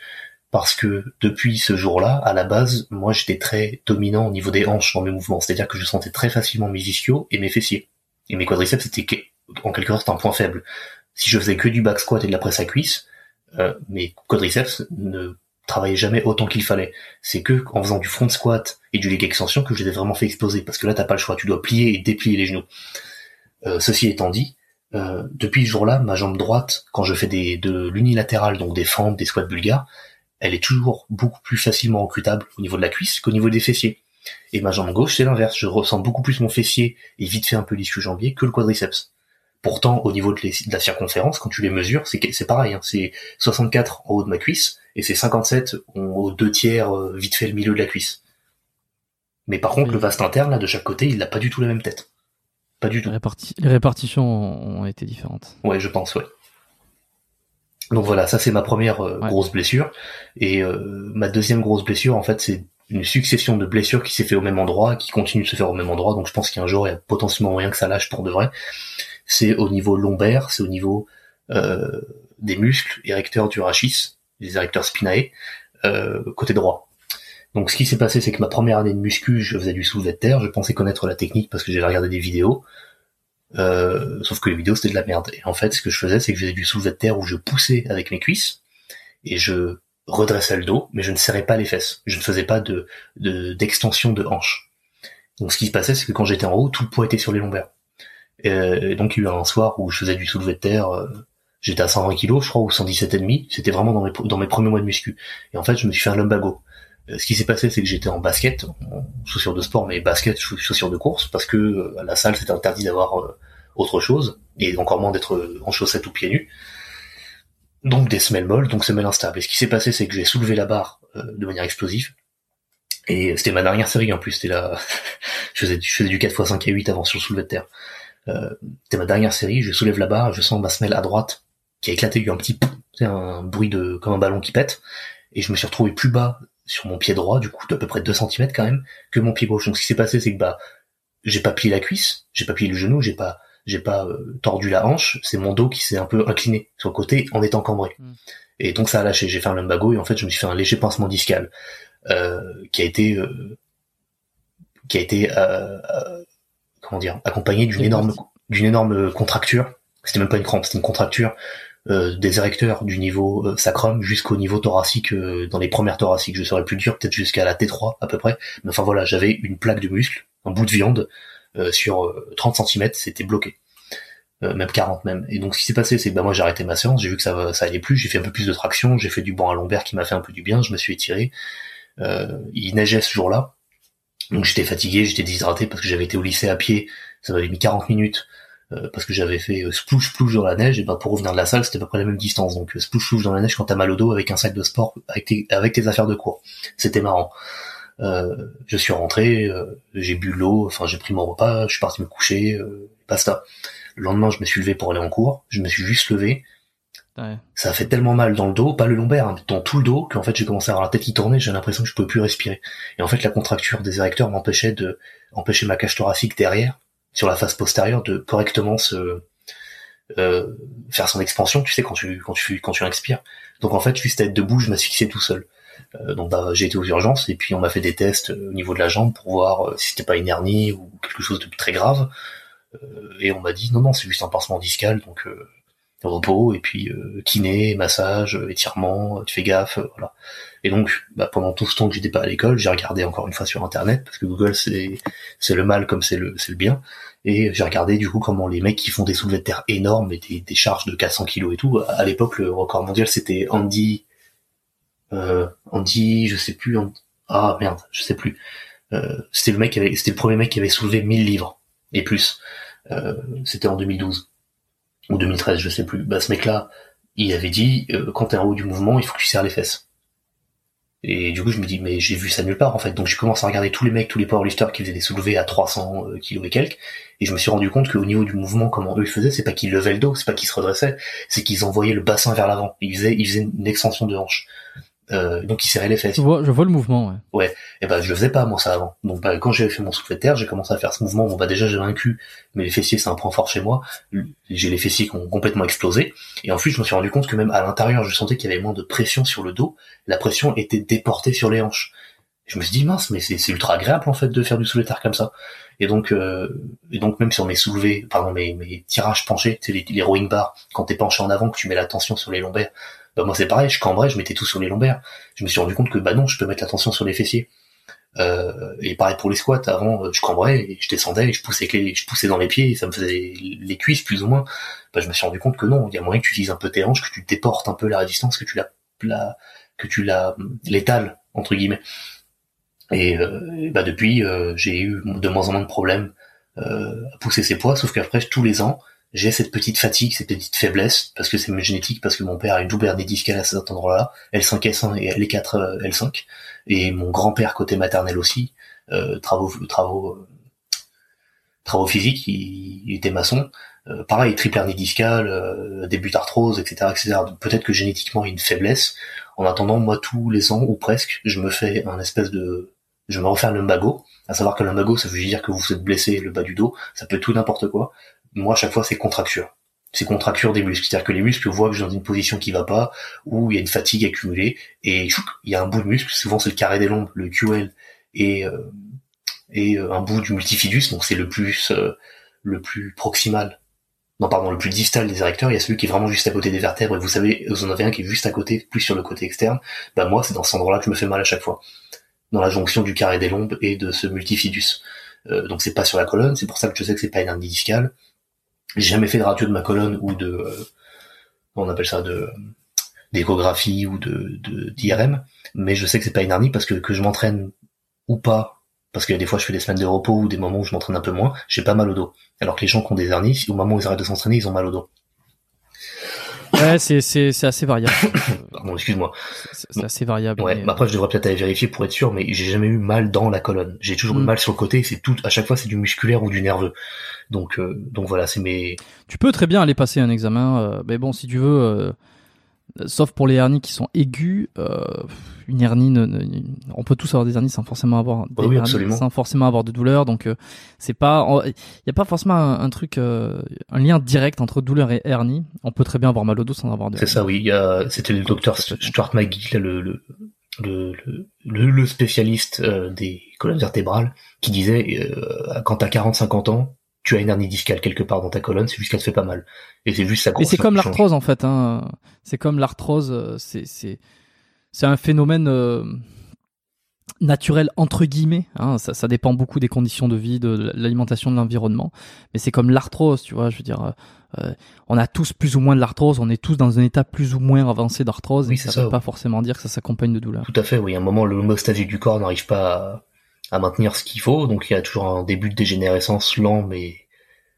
parce que depuis ce jour-là, à la base, moi j'étais très dominant au niveau des hanches dans mes mouvements, c'est-à-dire que je sentais très facilement mes ischios et mes fessiers. Et mes quadriceps c'était en quelque sorte un point faible. Si je faisais que du back squat et de la presse à cuisse, euh, mes quadriceps ne travaillaient jamais autant qu'il fallait. C'est que en faisant du front squat et du leg extension que je les ai vraiment fait exploser, parce que là t'as pas le choix, tu dois plier et déplier les genoux. Euh, ceci étant dit, euh, depuis ce jour-là, ma jambe droite, quand je fais des, de l'unilatéral, donc des fentes, des squats bulgares, elle est toujours beaucoup plus facilement recrutable au niveau de la cuisse qu'au niveau des fessiers. Et ma jambe gauche, c'est l'inverse. Je ressens beaucoup plus mon fessier et vite fait un peu l'ischio-jambier que le quadriceps. Pourtant, au niveau de, les- de la circonférence, quand tu les mesures, c'est pareil. hein. C'est 64 en haut de ma cuisse et c'est 57 en- aux deux tiers, euh, vite fait le milieu de la cuisse. Mais par contre, Oui. le vaste interne, là, de chaque côté, il n'a pas du tout la même tête. Pas du tout. Les, réparti- les répartitions ont ont été différentes. Ouais, je pense, ouais. Donc voilà, ça c'est ma première euh, Ouais. grosse blessure. Et euh, ma deuxième grosse blessure, en fait, c'est une succession de blessures qui s'est fait au même endroit, qui continue de se faire au même endroit. Donc je pense qu'un jour, il y a potentiellement moyen que ça lâche pour de vrai. C'est au niveau lombaire, c'est au niveau euh, des muscles érecteurs du rachis, les érecteurs spinae, euh, côté droit. Donc ce qui s'est passé, c'est que ma première année de muscu, je faisais du soulevé de terre, je pensais connaître la technique parce que j'avais regardé des vidéos. Euh, sauf que les vidéos c'était de la merde. Et en fait, ce que je faisais, c'est que je faisais du soulevé de terre où je poussais avec mes cuisses et je redressais le dos, mais je ne serrais pas les fesses. Je ne faisais pas de de- d'extension de, hanche. Donc ce qui se passait, c'est que quand j'étais en haut, tout le poids était sur les lombaires. Et, donc il y a eu un soir où je faisais du soulevé de terre, j'étais à 120 kilos, je crois, ou 117 et demi. C'était vraiment dans mes, dans mes premiers mois de muscu. Et en fait, je me suis fait un lumbago. Ce qui s'est passé, c'est que j'étais en basket, en chaussures de sport, mais basket, chaussures de course, parce que à la salle, c'était interdit d'avoir autre chose, et encore moins d'être en chaussettes ou pieds nus. Donc des semelles molles, donc semelles instables. Et ce qui s'est passé, c'est que j'ai soulevé la barre de manière explosive, et c'était ma dernière série en plus, c'était là, je faisais, je faisais du 4x5 à 8 avant sur le soulevé de terre. Euh, c'était ma dernière série, je soulève la barre, je sens ma semelle à droite qui a éclaté, il y a eu un petit c'est un bruit de comme un ballon qui pète, et je me suis retrouvé plus bas sur mon pied droit, du coup d'à peu près 2 cm quand même, que mon pied gauche. Donc ce qui s'est passé, c'est que bah j'ai pas plié la cuisse, j'ai pas plié le genou, j'ai pas j'ai pas euh, tordu la hanche, c'est mon dos qui s'est un peu incliné sur le côté en étant cambré. Mm. Et donc ça a lâché, j'ai fait un lumbago et en fait je me suis fait un léger pincement discal. Euh, qui a été euh, qui a été euh, comment dire accompagné d'une énorme d'une énorme contracture. C'était même pas une crampe, c'était une contracture des érecteurs du niveau sacrum jusqu'au niveau thoracique dans les premières thoraciques. Je serais plus dur, peut-être jusqu'à la T3 à peu près. Mais enfin voilà, j'avais une plaque de muscle, un bout de viande sur 30 cm, c'était bloqué. même 40 même. Et donc ce qui s'est passé, c'est que bah, moi j'ai arrêté ma séance, j'ai vu que ça, ça allait plus, j'ai fait un peu plus de traction, j'ai fait du banc à lombaire qui m'a fait un peu du bien, je me suis étiré, euh, il neigeait ce jour-là, donc j'étais fatigué, j'étais déshydraté parce que j'avais été au lycée à pied, ça m'avait mis 40 minutes euh, parce que j'avais fait euh, splouche splouche dans la neige. Et ben pour revenir de la salle c'était à peu près la même distance. Donc splouche splouche dans la neige quand t'as mal au dos avec un sac de sport avec tes, avec tes affaires de cours. C'était marrant. Euh, je suis rentré j'ai bu l'eau enfin j'ai pris mon repas je suis parti me coucher basta. Le lendemain je me suis levé pour aller en cours. Je me suis juste levé ça a fait tellement mal dans le dos, pas le lombaire, hein, dans tout le dos, qu'en fait j'ai commencé à avoir la tête qui tournait, j'ai l'impression que je pouvais plus respirer. Et en fait la contracture des érecteurs m'empêchait de empêcher ma cage thoracique derrière, sur la face postérieure, de correctement se euh, faire son expansion, tu sais, quand tu quand tu quand tu inspires. Donc en fait, juste à être debout, je m'asphyxiais tout seul. Euh, donc bah, j'ai été aux urgences et puis on m'a fait des tests euh, au niveau de la jambe pour voir euh, si c'était pas une hernie ou quelque chose de très grave. et on m'a dit non non c'est juste un pincement discal donc repos et puis euh, kiné, massage, euh, étirement, euh, tu fais gaffe, voilà. Et donc, bah, pendant tout ce temps que j'étais pas à l'école, j'ai regardé encore une fois sur internet parce que Google c'est c'est le mal comme c'est le c'est le bien. Et j'ai regardé du coup comment les mecs qui font des soulevés de terre énormes et des, des charges de 400 kilos et tout. À l'époque, le record mondial c'était Andy, euh, Andy, je sais plus, ah merde, je sais plus. Euh, c'était le mec qui avait, c'était le premier mec qui avait soulevé 1000 livres et plus. Euh, c'était en 2012 ou 2013, je sais plus. Bah, ce mec-là, il avait dit, euh, quand t'es en haut du mouvement, il faut que tu serres les fesses. Et du coup, je me dis, mais j'ai vu ça nulle part, en fait. Donc, je commence à regarder tous les mecs, tous les powerlifters qui faisaient des soulevés à 300 euh, kilos et quelques. Et je me suis rendu compte qu'au niveau du mouvement, comment eux ils faisaient, c'est pas qu'ils levaient le dos, c'est pas qu'ils se redressaient, c'est qu'ils envoyaient le bassin vers l'avant. Ils faisaient, ils faisaient une extension de hanche. Euh, donc il serrait les fesses. Je vois, je vois le mouvement, ouais. Ouais. Et ben je le faisais pas moi ça avant. Donc bah, quand j'ai fait mon soufflet de terre, j'ai commencé à faire ce mouvement. Bon bah déjà j'ai un cul, mais les fessiers c'est un point fort chez moi. J'ai les fessiers qui ont complètement explosé. Et ensuite je me suis rendu compte que même à l'intérieur, je sentais qu'il y avait moins de pression sur le dos. La pression était déportée sur les hanches. Je me suis dit mince, mais c'est ultra agréable en fait de faire du soulevé de terre comme ça. Et donc, euh, et donc même sur mes soulevés, pardon, mes, mes tirages penchés, c'est les, les rowing bars, quand t'es penché en avant, que tu mets la tension sur les lombaires, bah moi c'est pareil, je cambrais, je mettais tout sur les lombaires. Je me suis rendu compte que bah non, je peux mettre la tension sur les fessiers. Euh, et pareil pour les squats, avant je cambrais et je descendais je poussais je poussais dans les pieds ça me faisait les cuisses plus ou moins. Bah, je me suis rendu compte que non, il y a moyen que tu utilises un peu tes hanches, que tu déportes un peu la résistance, que tu la, la que tu la l'étales entre guillemets. Et, euh, bah depuis euh, j'ai eu de moins en moins de problèmes euh, à pousser ces poids, sauf qu'après tous les ans j'ai cette petite fatigue, cette petite faiblesse, parce que c'est génétique, parce que mon père a une double hernie discale à cet endroit-là, L5S1 et L4 euh, L5, et mon grand-père côté maternel aussi, euh, travaux, travaux, euh, travaux physiques, il, était maçon, pareil, triple hernie discale, début d'arthrose, etc., etc. Peut-être que génétiquement il y a une faiblesse. En attendant, moi tous les ans ou presque, je me fais un espèce de, je me refais un lumbago, à savoir que lumbago ça veut dire que vous vous êtes blessé le bas du dos, ça peut être tout n'importe quoi moi à chaque fois c'est contracture. C'est contracture des muscles, c'est-à-dire que les muscles voient que je suis dans une position qui va pas, où il y a une fatigue accumulée, et il y a un bout de muscle, souvent c'est le carré des lombes, le QL, et, euh, et euh, un bout du multifidus, donc c'est le plus euh, le plus proximal, non pardon, le plus distal des érecteurs, il y a celui qui est vraiment juste à côté des vertèbres, et vous savez, vous en avez un qui est juste à côté, plus sur le côté externe, bah moi c'est dans cet endroit-là que je me fais mal à chaque fois, dans la jonction du carré des lombes et de ce multifidus. donc c'est pas sur la colonne, c'est pour ça que je sais que c'est pas une hernie discale, J'ai jamais fait de radio de ma colonne ou de, euh, on appelle ça de d'échographie ou de d'IRM, mais je sais que c'est pas une hernie parce que que je m'entraîne ou pas, parce qu'il y a des fois je fais des semaines de repos ou des moments où je m'entraîne un peu moins, j'ai pas mal au dos. Alors que les gens qui ont des hernies, au moment où ils arrêtent de s'entraîner, ils ont mal au dos. Ouais, c'est c'est c'est assez variable. Pardon, excuse-moi. C'est assez variable. Ouais, mais- bah après je devrais peut-être aller vérifier pour être sûr, mais j'ai jamais eu mal dans la colonne. J'ai toujours eu Mm. mal sur le côté. C'est tout, à chaque fois c'est du musculaire ou du nerveux. Donc euh, donc voilà, c'est mes. Tu peux très bien aller passer un examen, euh, mais bon, si tu veux, euh, sauf pour les hernies qui sont aiguës, euh, une hernie, ne- ne- on peut tous avoir des hernies sans forcément avoir des Oui, oui, hernies, absolument. sans forcément avoir de douleur. Donc, euh, c'est pas, il n'y a pas forcément un, un truc, euh, un lien direct entre douleur et hernie. On peut très bien avoir mal au dos sans avoir de. C'est ça, oui. C'était le docteur Stuart McGee, là, le, le, le, le, le spécialiste euh, des colonnes vertébrales, qui disait euh, quand t'as 40-50 ans, tu as une hernie discale quelque part dans ta colonne, c'est juste qu'elle te fait pas mal. Et c'est juste ça. Mais c'est comme l'arthrose en fait. Hein. C'est comme l'arthrose. euh, C'est c'est c'est un phénomène euh, naturel entre guillemets. Hein. Ça, ça dépend beaucoup des conditions de vie, de l'alimentation, de l'environnement. Mais c'est comme l'arthrose, tu vois. Je veux dire, euh, euh, on a tous plus ou moins de l'arthrose. On est tous dans un état plus ou moins avancé d'arthrose. Oui, et ça ça, veut pas forcément dire que ça s'accompagne de douleur. Tout à fait, oui. À un moment, l'homostasie du corps n'arrive pas à, à maintenir ce qu'il faut, donc il y a toujours un début de dégénérescence lent, mais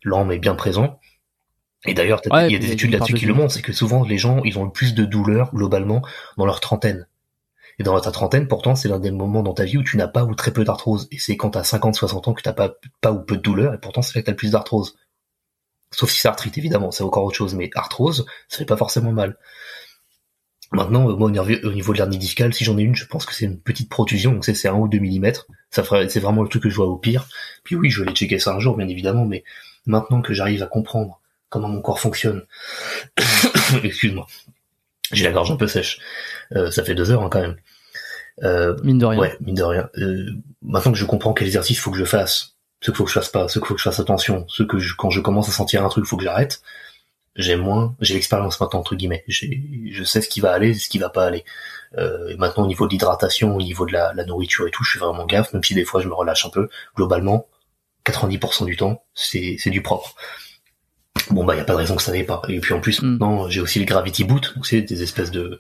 lent mais bien présent. Et d'ailleurs, Ouais, il y a des études là-dessus de qui le montrent, c'est que souvent les gens, ils ont le plus de douleur globalement dans leur trentaine. Et dans ta trentaine, pourtant, c'est l'un des moments dans ta vie où tu n'as pas ou très peu d'arthrose. Et c'est quand t'as 50, 60 ans que t'as pas, pas ou peu de douleur, et pourtant c'est là que t'as le plus d'arthrose. Sauf si c'est arthrite, évidemment, c'est encore autre chose, mais arthrose, ça fait pas forcément mal. Maintenant, euh, moi, au niveau- au niveau de l'hernie discale, si j'en ai une, je pense que c'est une petite protusion, donc c'est c'est un ou deux millimètres. Ça ferait, c'est vraiment le truc que je vois au pire. Puis oui, je vais aller checker ça un jour, bien évidemment, mais maintenant que j'arrive à comprendre comment mon corps fonctionne, excuse-moi, j'ai la gorge un peu sèche. Euh, ça fait deux heures hein, quand même. Euh, Mine de rien. Ouais, mine de rien. Euh, maintenant que je comprends quel exercice faut que je fasse, ce qu'il faut que je fasse pas, ce qu'il faut que je fasse attention, ce que je, quand je commence à sentir un truc, faut que j'arrête. J'ai moins, j'ai l'expérience maintenant entre guillemets. Je sais ce qui va aller, ce qui va pas aller. Euh, et maintenant au niveau de l'hydratation, au niveau de la, la nourriture et tout, je suis vraiment gaffe, même si des fois je me relâche un peu. Globalement, 90% du temps, c'est, c'est du propre. Bon bah y a pas de raison que ça n'aille pas. Et puis en plus Mm. maintenant j'ai aussi le Gravity Boot, donc c'est des espèces de,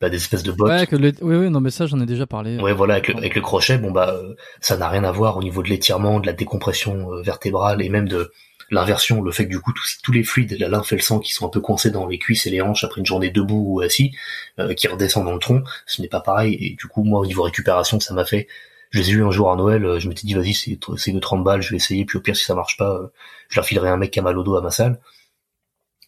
bah, des espèces de bottes. Ouais, le... oui, oui, non, mais ça, j'en ai déjà parlé. Ouais, voilà, avec le, avec le crochet, bon bah, euh, ça n'a rien à voir au niveau de l'étirement, de la décompression euh, vertébrale et même de l'inversion, le fait que du coup tous, tous les fluides, la lymphe et le sang qui sont un peu coincés dans les cuisses et les hanches après une journée debout ou assis, euh, qui redescendent dans le tronc, ce n'est pas pareil. Et du coup, moi, au niveau récupération, ça m'a fait. Je les ai eu un jour à Noël, euh, je m'étais dit vas-y, c'est que 30 balles, je vais essayer, puis au pire si ça marche pas, euh, je leur filerai un mec qui a mal au dos à ma salle,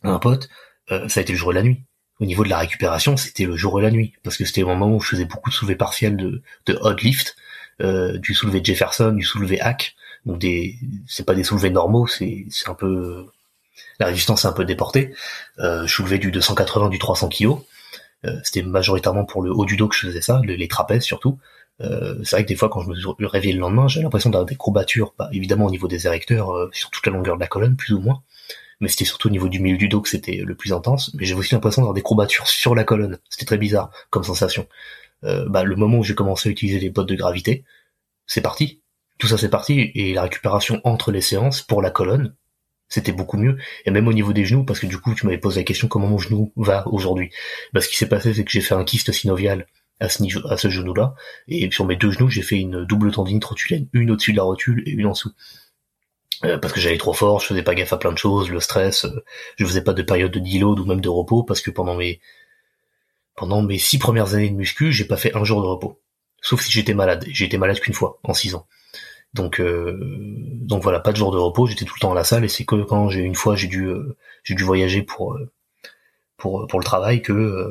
un pote. Ça a été le jour et la nuit. Au niveau de la récupération, c'était le jour et la nuit, parce que c'était au moment où je faisais beaucoup de soulevés partiels de, de hot lift, euh, du soulevé Jefferson, du soulevé hack, donc des, c'est pas des soulevés normaux, c'est, un peu, la résistance est un peu déportée. Euh, je soulevais du 280, du 300 kg. Euh, c'était majoritairement pour le haut du dos que je faisais ça, le- les trapèzes surtout. Euh, c'est vrai que des fois, quand je me réveillé le lendemain, j'ai l'impression d'avoir des courbatures, bah, évidemment au niveau des érecteurs, euh, sur toute la longueur de la colonne, plus ou moins. Mais c'était surtout au niveau du milieu du dos que c'était le plus intense. Mais j'avais aussi l'impression d'avoir des courbatures sur la colonne. C'était très bizarre comme sensation. Bah, le moment où j'ai commencé à utiliser les bottes de gravité, c'est parti. Tout ça c'est parti. Et la récupération entre les séances pour la colonne, c'était beaucoup mieux. Et même au niveau des genoux, parce que du coup tu m'avais posé la question comment mon genou va aujourd'hui. Bah, ce qui s'est passé, c'est que j'ai fait un kyste synovial à ce niveau, à ce genou-là. Et sur mes deux genoux, j'ai fait une double tendinite rotulaire, une au-dessus de la rotule et une en dessous. Euh, parce que j'allais trop fort, je faisais pas gaffe à plein de choses, le stress, euh, je faisais pas de période de deload ou même de repos parce que pendant mes pendant mes six premières années de muscu, j'ai pas fait un jour de repos. Sauf si j'étais malade. J'ai été malade qu'une fois en six ans. Donc euh, donc voilà, pas de jour de repos, j'étais tout le temps à la salle et c'est que quand j'ai une fois j'ai dû euh, j'ai dû voyager pour euh, pour pour le travail que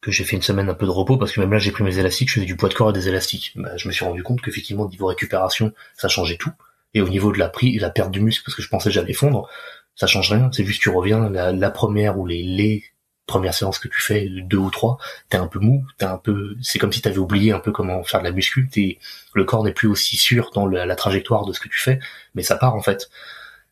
que j'ai fait une semaine un peu de repos parce que même là j'ai pris mes élastiques, je faisais du poids de corps et des élastiques. Bah, je me suis rendu compte qu'effectivement au niveau récupération, ça changeait tout. Et au niveau de la prise, la perte du muscle, parce que je pensais que j'allais fondre, ça change rien. C'est juste que tu reviens, la, la première ou les, les premières séances que tu fais, deux ou trois, t'es un peu mou, t'es un peu, c'est comme si t'avais oublié un peu comment faire de la muscu. T'es, le corps n'est plus aussi sûr dans la, la trajectoire de ce que tu fais, mais ça part en fait.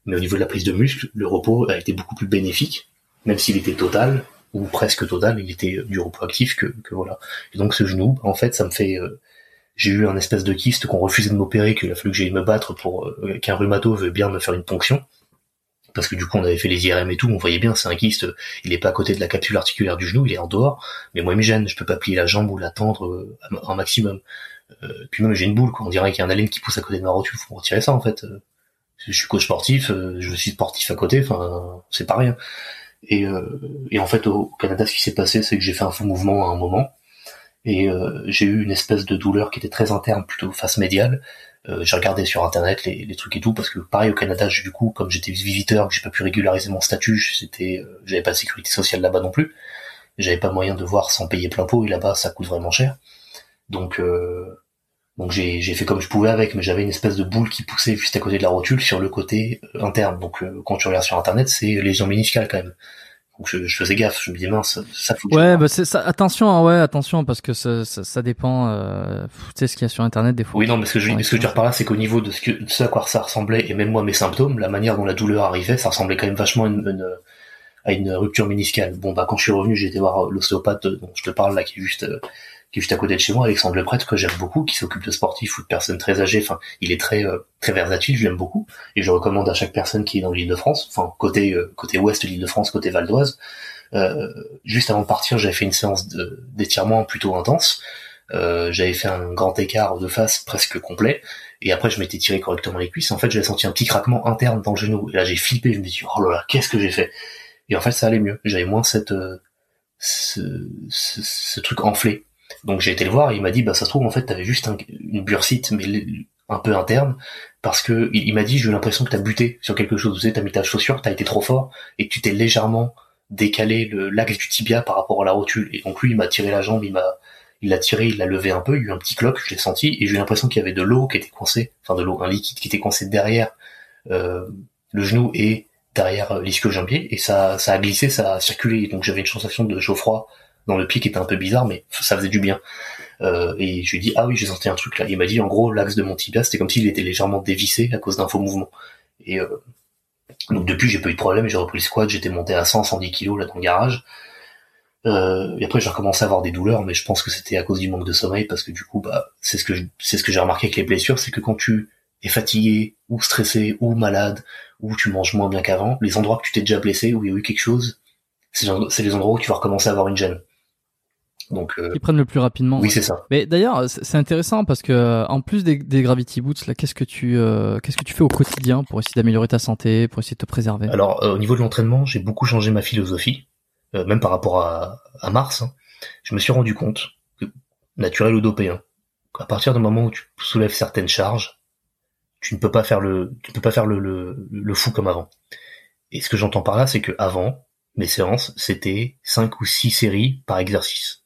Mais au niveau de la prise de muscle, le repos a été beaucoup plus bénéfique, même s'il était total ou presque total, il était du repos actif que, que voilà. Et donc ce genou, en fait, ça me fait euh, j'ai eu un espèce de kyste qu'on refusait de m'opérer, qu'il a fallu que j'aille me battre pour euh, qu'un rhumato veuille bien me faire une ponction. Parce que du coup on avait fait les IRM et tout, on voyait bien c'est un kyste, il est pas à côté de la capsule articulaire du genou, il est en dehors, mais moi il me gêne, je peux pas plier la jambe ou la tendre en maximum. puis même j'ai une boule, quoi. on dirait qu'il y a un haleine qui pousse à côté de ma rotule, faut retirer ça en fait. Je suis coach sportif, je suis sportif à côté, enfin c'est pas rien. Et, en fait au Canada ce qui s'est passé c'est que j'ai fait un faux mouvement à un moment, et euh, j'ai eu une espèce de douleur qui était très interne, plutôt face médiale. Euh, j'ai regardé sur internet les, les, trucs et tout parce que pareil au Canada, du coup, comme j'étais visiteur, que j'ai pas pu régulariser mon statut, c'était, euh, j'avais pas de sécurité sociale là-bas non plus. J'avais pas moyen de voir sans payer plein pot et là-bas ça coûte vraiment cher. Donc donc j'ai fait comme je pouvais avec, mais j'avais une espèce de boule qui poussait juste à côté de la rotule sur le côté interne. Donc quand tu regardes sur internet, c'est lésion méniscale quand même. Donc je, je, faisais gaffe, je me disais mince, ça faut. ouais, bah c'est ça. Attention, hein, ouais, attention parce que ça, ça, ça dépend. Euh, tu sais ce qu'il y a sur internet des fois. Oui, non, mais ce que je, ce que je veux dire par là, c'est qu'au niveau de ce que, de ce à quoi ça ressemblait et même moi mes symptômes, la manière dont la douleur arrivait, ça ressemblait quand même vachement à une, une à une rupture méniscale. Bon bah quand je suis revenu, j'ai été voir l'ostéopathe dont je te parle là, qui est juste euh, qui est juste à côté de chez moi, Alexandre Leprêtre, que j'aime beaucoup, qui s'occupe de sportifs ou de personnes très âgées. Enfin, il est très euh, très versatile, je l'aime beaucoup, et je recommande à chaque personne qui est dans l'île de France, enfin côté euh, côté ouest de l'île de France, côté Val d'Oise, euh, juste avant de partir, j'avais fait une séance d'étirement plutôt intense. Euh, j'avais fait un grand écart de face presque complet. Et après, je m'étais tiré correctement les cuisses. En fait, j'avais senti un petit craquement interne dans le genou. Et là, j'ai flippé. Je me suis dit, oh là là, qu'est-ce que j'ai fait? Et en fait, ça allait mieux. J'avais moins cette euh, ce, ce, truc enflé. Donc j'ai été le voir et il m'a dit, bah ça se trouve, en fait, t'avais juste une bursite, mais un peu interne, parce que il, m'a dit, j'ai eu l'impression que t'as buté sur quelque chose. Tu sais, t'as mis ta chaussure, t'as été trop fort et que tu t'es légèrement décaler le l'axe du tibia par rapport à la rotule. Et donc lui, il m'a tiré la jambe, il m'a il l'a tiré, il l'a levé un peu, il y a eu un petit cloque, je l'ai senti, et j'ai eu l'impression qu'il y avait de l'eau qui était coincée, enfin de l'eau, un liquide qui était coincé derrière euh, le genou et derrière euh, l'ischio-jambier, et ça, ça a glissé, ça a circulé, donc j'avais une sensation de chaud-froid dans le pied qui était un peu bizarre, mais ça faisait du bien. Euh, et je lui dit, ah oui, j'ai senti un truc là. Il m'a dit, en gros, l'axe de mon tibia, c'était comme s'il était légèrement dévissé à cause d'un faux mouvement. Et euh, donc depuis, j'ai pas eu de problème, j'ai repris le squat, j'étais monté à 100, 110 kilos là dans le garage. Euh, et après j'ai recommencé à avoir des douleurs, mais je pense que c'était à cause du manque de sommeil, parce que du coup, bah, c'est ce que c'est ce que j'ai remarqué avec les blessures, c'est que quand tu es fatigué, ou stressé, ou malade, ou tu manges moins bien qu'avant, les endroits que tu t'es déjà blessé, où il y a eu quelque chose, c'est les endroits où tu vas recommencer à avoir une gêne. Donc, euh... Ils prennent le plus rapidement. Oui, c'est ça. Mais d'ailleurs, c'est intéressant parce que euh, en plus des, des Gravity Boots, là, qu'est-ce que tu euh, qu'est-ce que tu fais au quotidien pour essayer d'améliorer ta santé, pour essayer de te préserver? Alors, euh, au niveau de l'entraînement, j'ai beaucoup changé ma philosophie, même par rapport à, à Mars. Hein. Je me suis rendu compte que naturel ou dopé, hein, à partir du moment où tu soulèves certaines charges, tu ne peux pas faire le tu ne peux pas faire le, le, le fou comme avant. Et ce que j'entends par là, c'est que avant mes séances, c'était 5 ou 6 séries par exercice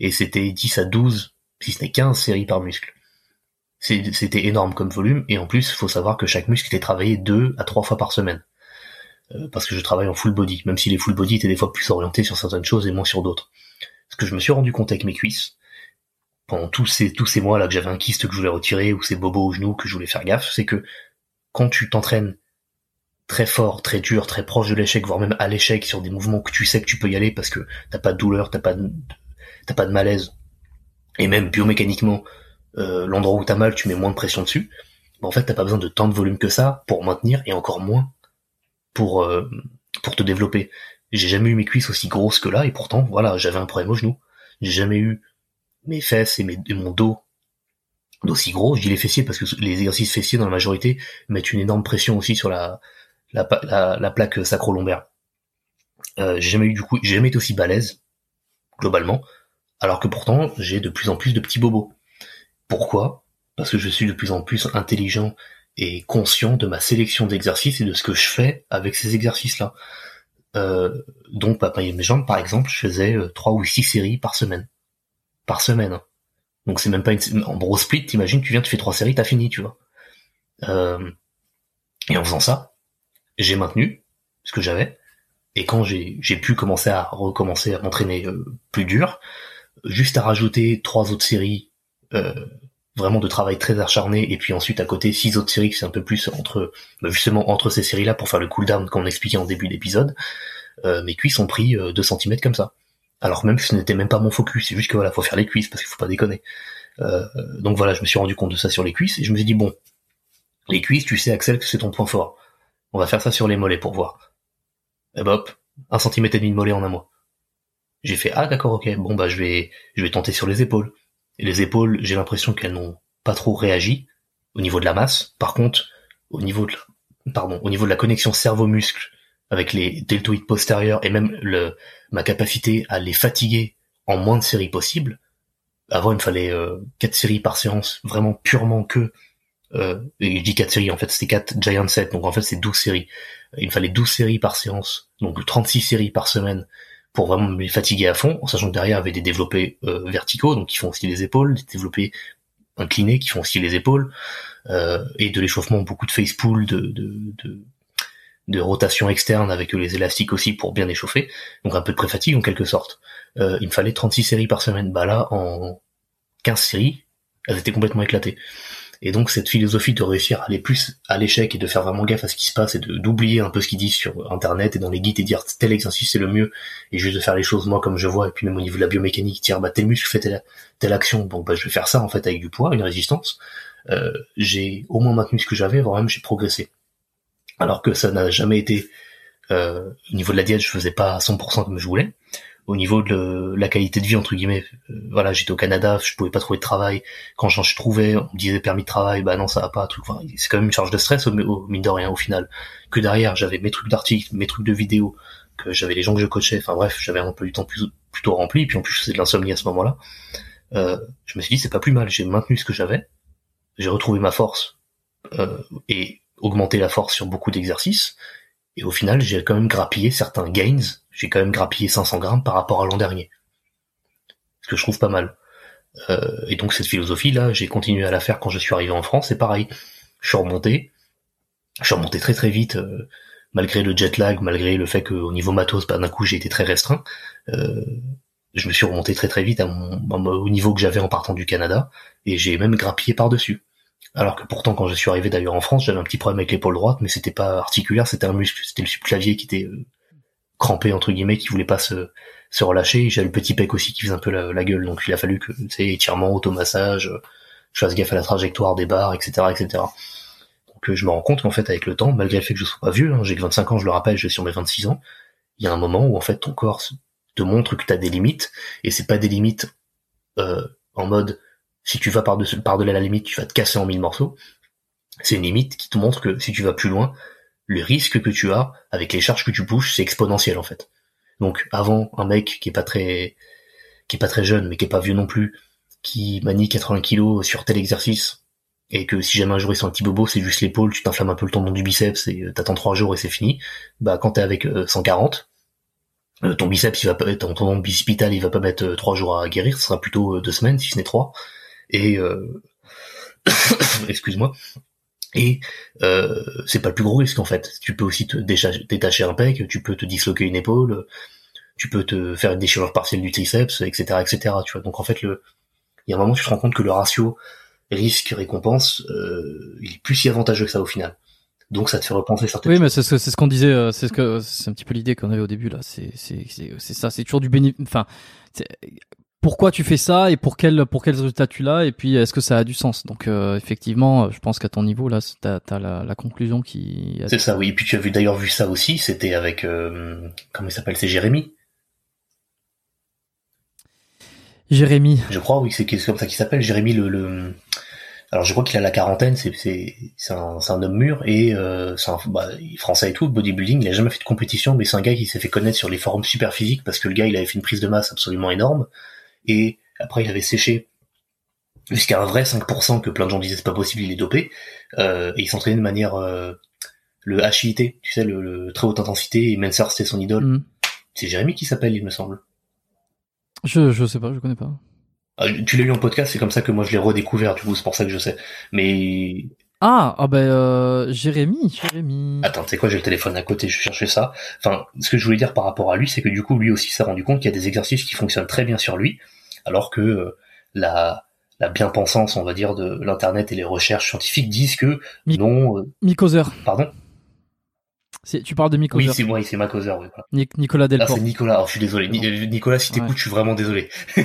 et c'était 10 à 12, si ce n'est 15 séries par muscle. C'était énorme comme volume, et en plus, il faut savoir que chaque muscle était travaillé deux à trois fois par semaine. Euh, parce que je travaille en full body, même si les full body étaient des fois plus orientés sur certaines choses et moins sur d'autres. Ce que je me suis rendu compte avec mes cuisses, pendant tous ces, tous ces mois là que j'avais un kyste que je voulais retirer, ou ces bobos au genou que je voulais faire gaffe, c'est que quand tu t'entraînes très fort, très dur, très proche de l'échec, voire même à l'échec sur des mouvements que tu sais que tu peux y aller parce que t'as pas de douleur, t'as pas de, t'as pas de malaise, et même biomécaniquement, euh, l'endroit où t'as mal, tu mets moins de pression dessus, bah, en fait t'as pas besoin de tant de volume que ça pour maintenir, et encore moins pour, euh, pour te développer. J'ai jamais eu mes cuisses aussi grosses que là, et pourtant, voilà, j'avais un problème au genou. J'ai jamais eu mes fesses et, mes, mon dos d'aussi gros. Je dis les fessiers parce que les exercices fessiers, dans la majorité, mettent une énorme pression aussi sur la, la, la, plaque sacro-lombaire. Euh, j'ai jamais eu du coup, j'ai jamais été aussi balèze, globalement alors que pourtant j'ai de plus en plus de petits bobos. Pourquoi? Parce que je suis de plus en plus intelligent et conscient de ma sélection d'exercices et de ce que je fais avec ces exercices-là. Euh, donc, bah, mes jambes, par exemple, je faisais euh, trois ou six séries par semaine. Par semaine. Donc c'est même pas une... En gros split, t'imagines, tu viens, tu fais trois séries, t'as fini, tu vois. Euh, et en faisant ça, j'ai maintenu ce que j'avais. Et quand j'ai pu commencer à recommencer à m'entraîner euh, plus dur, juste à rajouter trois autres séries euh, vraiment de travail très acharné et puis ensuite à côté six autres séries qui c'est un peu plus entre bah, justement entre ces séries là pour faire le cooldown qu'on expliquait en début d'épisode euh, mes cuisses ont pris 2 euh, cm comme ça alors même que ce n'était même pas mon focus c'est juste que voilà faut faire les cuisses parce qu'il faut pas déconner euh, donc voilà je me suis rendu compte de ça sur les cuisses et je me suis dit bon les cuisses tu sais Axel que c'est ton point fort On va faire ça sur les mollets pour voir. Et bah hop, un centimètre et demi de mollet en un mois. J'ai fait ah d'accord ok bon bah je vais je vais tenter sur les épaules. Les épaules j'ai l'impression qu'elles n'ont pas trop réagi au niveau de la masse. Par contre au niveau de la, pardon au niveau de la connexion cerveau-muscle avec les deltoïdes postérieurs et même le ma capacité à les fatiguer en moins de séries possibles. Avant il me fallait euh, quatre séries par séance vraiment purement que euh, et je dis 4 séries, en fait c'était 4 Giant Set, donc en fait c'est 12 séries. Il me fallait 12 séries par séance, donc 36 séries par semaine pour vraiment me fatiguer à fond, en sachant que derrière il y avait des développés euh, verticaux, donc qui font aussi les épaules, des développés inclinés qui font aussi les épaules, euh, et de l'échauffement, beaucoup de face pull, de, de, de, rotation externe avec les élastiques aussi pour bien échauffer, donc un peu de pré-fatigue en quelque sorte. Euh, il me fallait 36 séries par semaine, bah là en 15 séries, elles étaient complètement éclatées. Et donc cette philosophie de réussir à aller plus à l'échec et de faire vraiment gaffe à ce qui se passe et d'oublier un peu ce qu'ils disent sur internet et dans les guides et dire tel exercice c'est le mieux. Et juste de faire les choses moi comme je vois. Et puis même au niveau de la biomécanique dire bah tel muscle fait telle, telle action. Bon bah je vais faire ça en fait avec du poids une résistance. Euh, j'ai au moins maintenu ce que j'avais. Voire même j'ai progressé. Alors que ça n'a jamais été euh, au niveau de la diète je faisais pas à 100% comme je voulais au niveau de la qualité de vie entre guillemets. Euh, voilà j'étais au Canada je pouvais pas trouver de travail. Quand j'en trouvais on me disait permis de travail bah non ça va pas truc. Enfin, c'est quand même une charge de stress au, au, mine de rien au final. Que derrière j'avais mes trucs d'articles mes trucs de vidéos que j'avais les gens que je coachais. Enfin bref j'avais un peu du temps plus, plutôt rempli puis en plus je faisais de l'insomnie à ce moment-là. Euh, je me suis dit c'est pas plus mal j'ai maintenu ce que j'avais. J'ai retrouvé ma force euh, et augmenté la force sur beaucoup d'exercices et au final, j'ai quand même grappillé certains gains. J'ai quand même grappillé 500 grammes par rapport à l'an dernier. Ce que je trouve pas mal. Euh, et donc cette philosophie-là, j'ai continué à la faire quand je suis arrivé en France. C'est pareil. Je suis remonté. Je suis remonté très très vite, euh, malgré le jet lag, malgré le fait qu'au niveau matos, bah, d'un coup, j'ai été très restreint. Euh, je me suis remonté très très vite au niveau que j'avais en partant du Canada. Et j'ai même grappillé par-dessus. Alors que pourtant, quand je suis arrivé d'ailleurs en France, j'avais un petit problème avec l'épaule droite, mais c'était pas articulaire, c'était un muscle, c'était le subclavier qui était euh, crampé entre guillemets, qui voulait pas se, se relâcher. J'avais le petit pec aussi qui faisait un peu la, gueule, donc il a fallu que, c'est étirement, automassage, je fasse gaffe à la trajectoire des barres, etc., etc. Donc euh, je me rends compte qu'en fait, avec le temps, malgré le fait que je sois pas vieux, hein, j'ai que 25 ans, je le rappelle, je suis sur mes 26 ans, il y a un moment où en fait ton corps te montre que tu as des limites, et c'est pas des limites euh, en mode si tu vas par-delà la limite, tu vas te casser en mille morceaux. C'est une limite qui te montre que si tu vas plus loin, le risque que tu as avec les charges que tu bouges, c'est exponentiel en fait. Donc avant, un mec qui est pas très, qui est pas très jeune, mais qui est pas vieux non plus, qui manie 80 kilos sur tel exercice, et que si jamais un jour ils sont un petit bobo, c'est juste l'épaule, tu t'inflammes un peu le tendon du biceps et euh, t'attends trois jours et c'est fini. Bah quand t'es avec 140, euh, euh, ton biceps il va pas, ton tendon bicipital il va pas mettre trois jours à guérir, ce sera plutôt deux semaines si ce n'est trois et euh... excuse-moi et euh, c'est pas le plus gros risque en fait. Tu peux aussi te détacher un pec, tu peux te disloquer une épaule, tu peux te faire une déchirure partielle du triceps, etc., etc. Tu vois. Donc en fait, le, il y a un moment où tu te rends compte que le ratio risque-récompense, euh, il est plus si avantageux que ça au final. Donc ça te fait repenser certaines Oui, mais c'est ce, ce qu'on disait, c'est ce que c'est un petit peu l'idée qu'on avait au début là. C'est c'est c'est ça, c'est toujours du bénéfice. Enfin, pourquoi tu fais ça et pour quel pour quels résultats tu l'as et puis est-ce que ça a du sens? Donc euh, effectivement je pense qu'à ton niveau là t'as as la, la conclusion qui c'est ça oui. Et puis tu as vu d'ailleurs vu ça aussi c'était avec euh, comment il s'appelle? C'est Jérémy. Jérémy. Je crois oui c'est comme ça qu'il s'appelle Jérémy le, le, alors je crois qu'il a la quarantaine c'est c'est c'est un, un homme mûr et euh, c'est un bah, français et tout bodybuilding il a jamais fait de compétition mais c'est un gars qui s'est fait connaître sur les forums super physiques parce que le gars il avait fait une prise de masse absolument énorme et après il avait séché jusqu'à un vrai 5% que plein de gens disaient c'est pas possible, il est dopé, euh, et il s'entraînait de manière euh, le HIT, tu sais, le, très haute intensité, et Menser c'était son idole. Mm. C'est Jérémy qui s'appelle, il me semble. Je, je sais pas, je connais pas. Ah, tu l'as eu en podcast, c'est comme ça que moi je l'ai redécouvert, du coup c'est pour ça que je sais. Mais ah, ah ben euh, Jérémy, Jérémy. Attends, tu sais quoi, j'ai le téléphone à côté, je cherchais ça. Enfin, ce que je voulais dire par rapport à lui, c'est que du coup, lui aussi s'est rendu compte qu'il y a des exercices qui fonctionnent très bien sur lui, alors que euh, la la bien-pensance, on va dire, de l'internet et les recherches scientifiques disent que non. Euh... Pardon? Tu parles de Mick Oui, c'est moi, c'est Mac oui, voilà. Nicolas Delport. Ah, c'est Nicolas. Oh, je suis désolé. Nicolas, si t'écoutes, je suis vraiment désolé.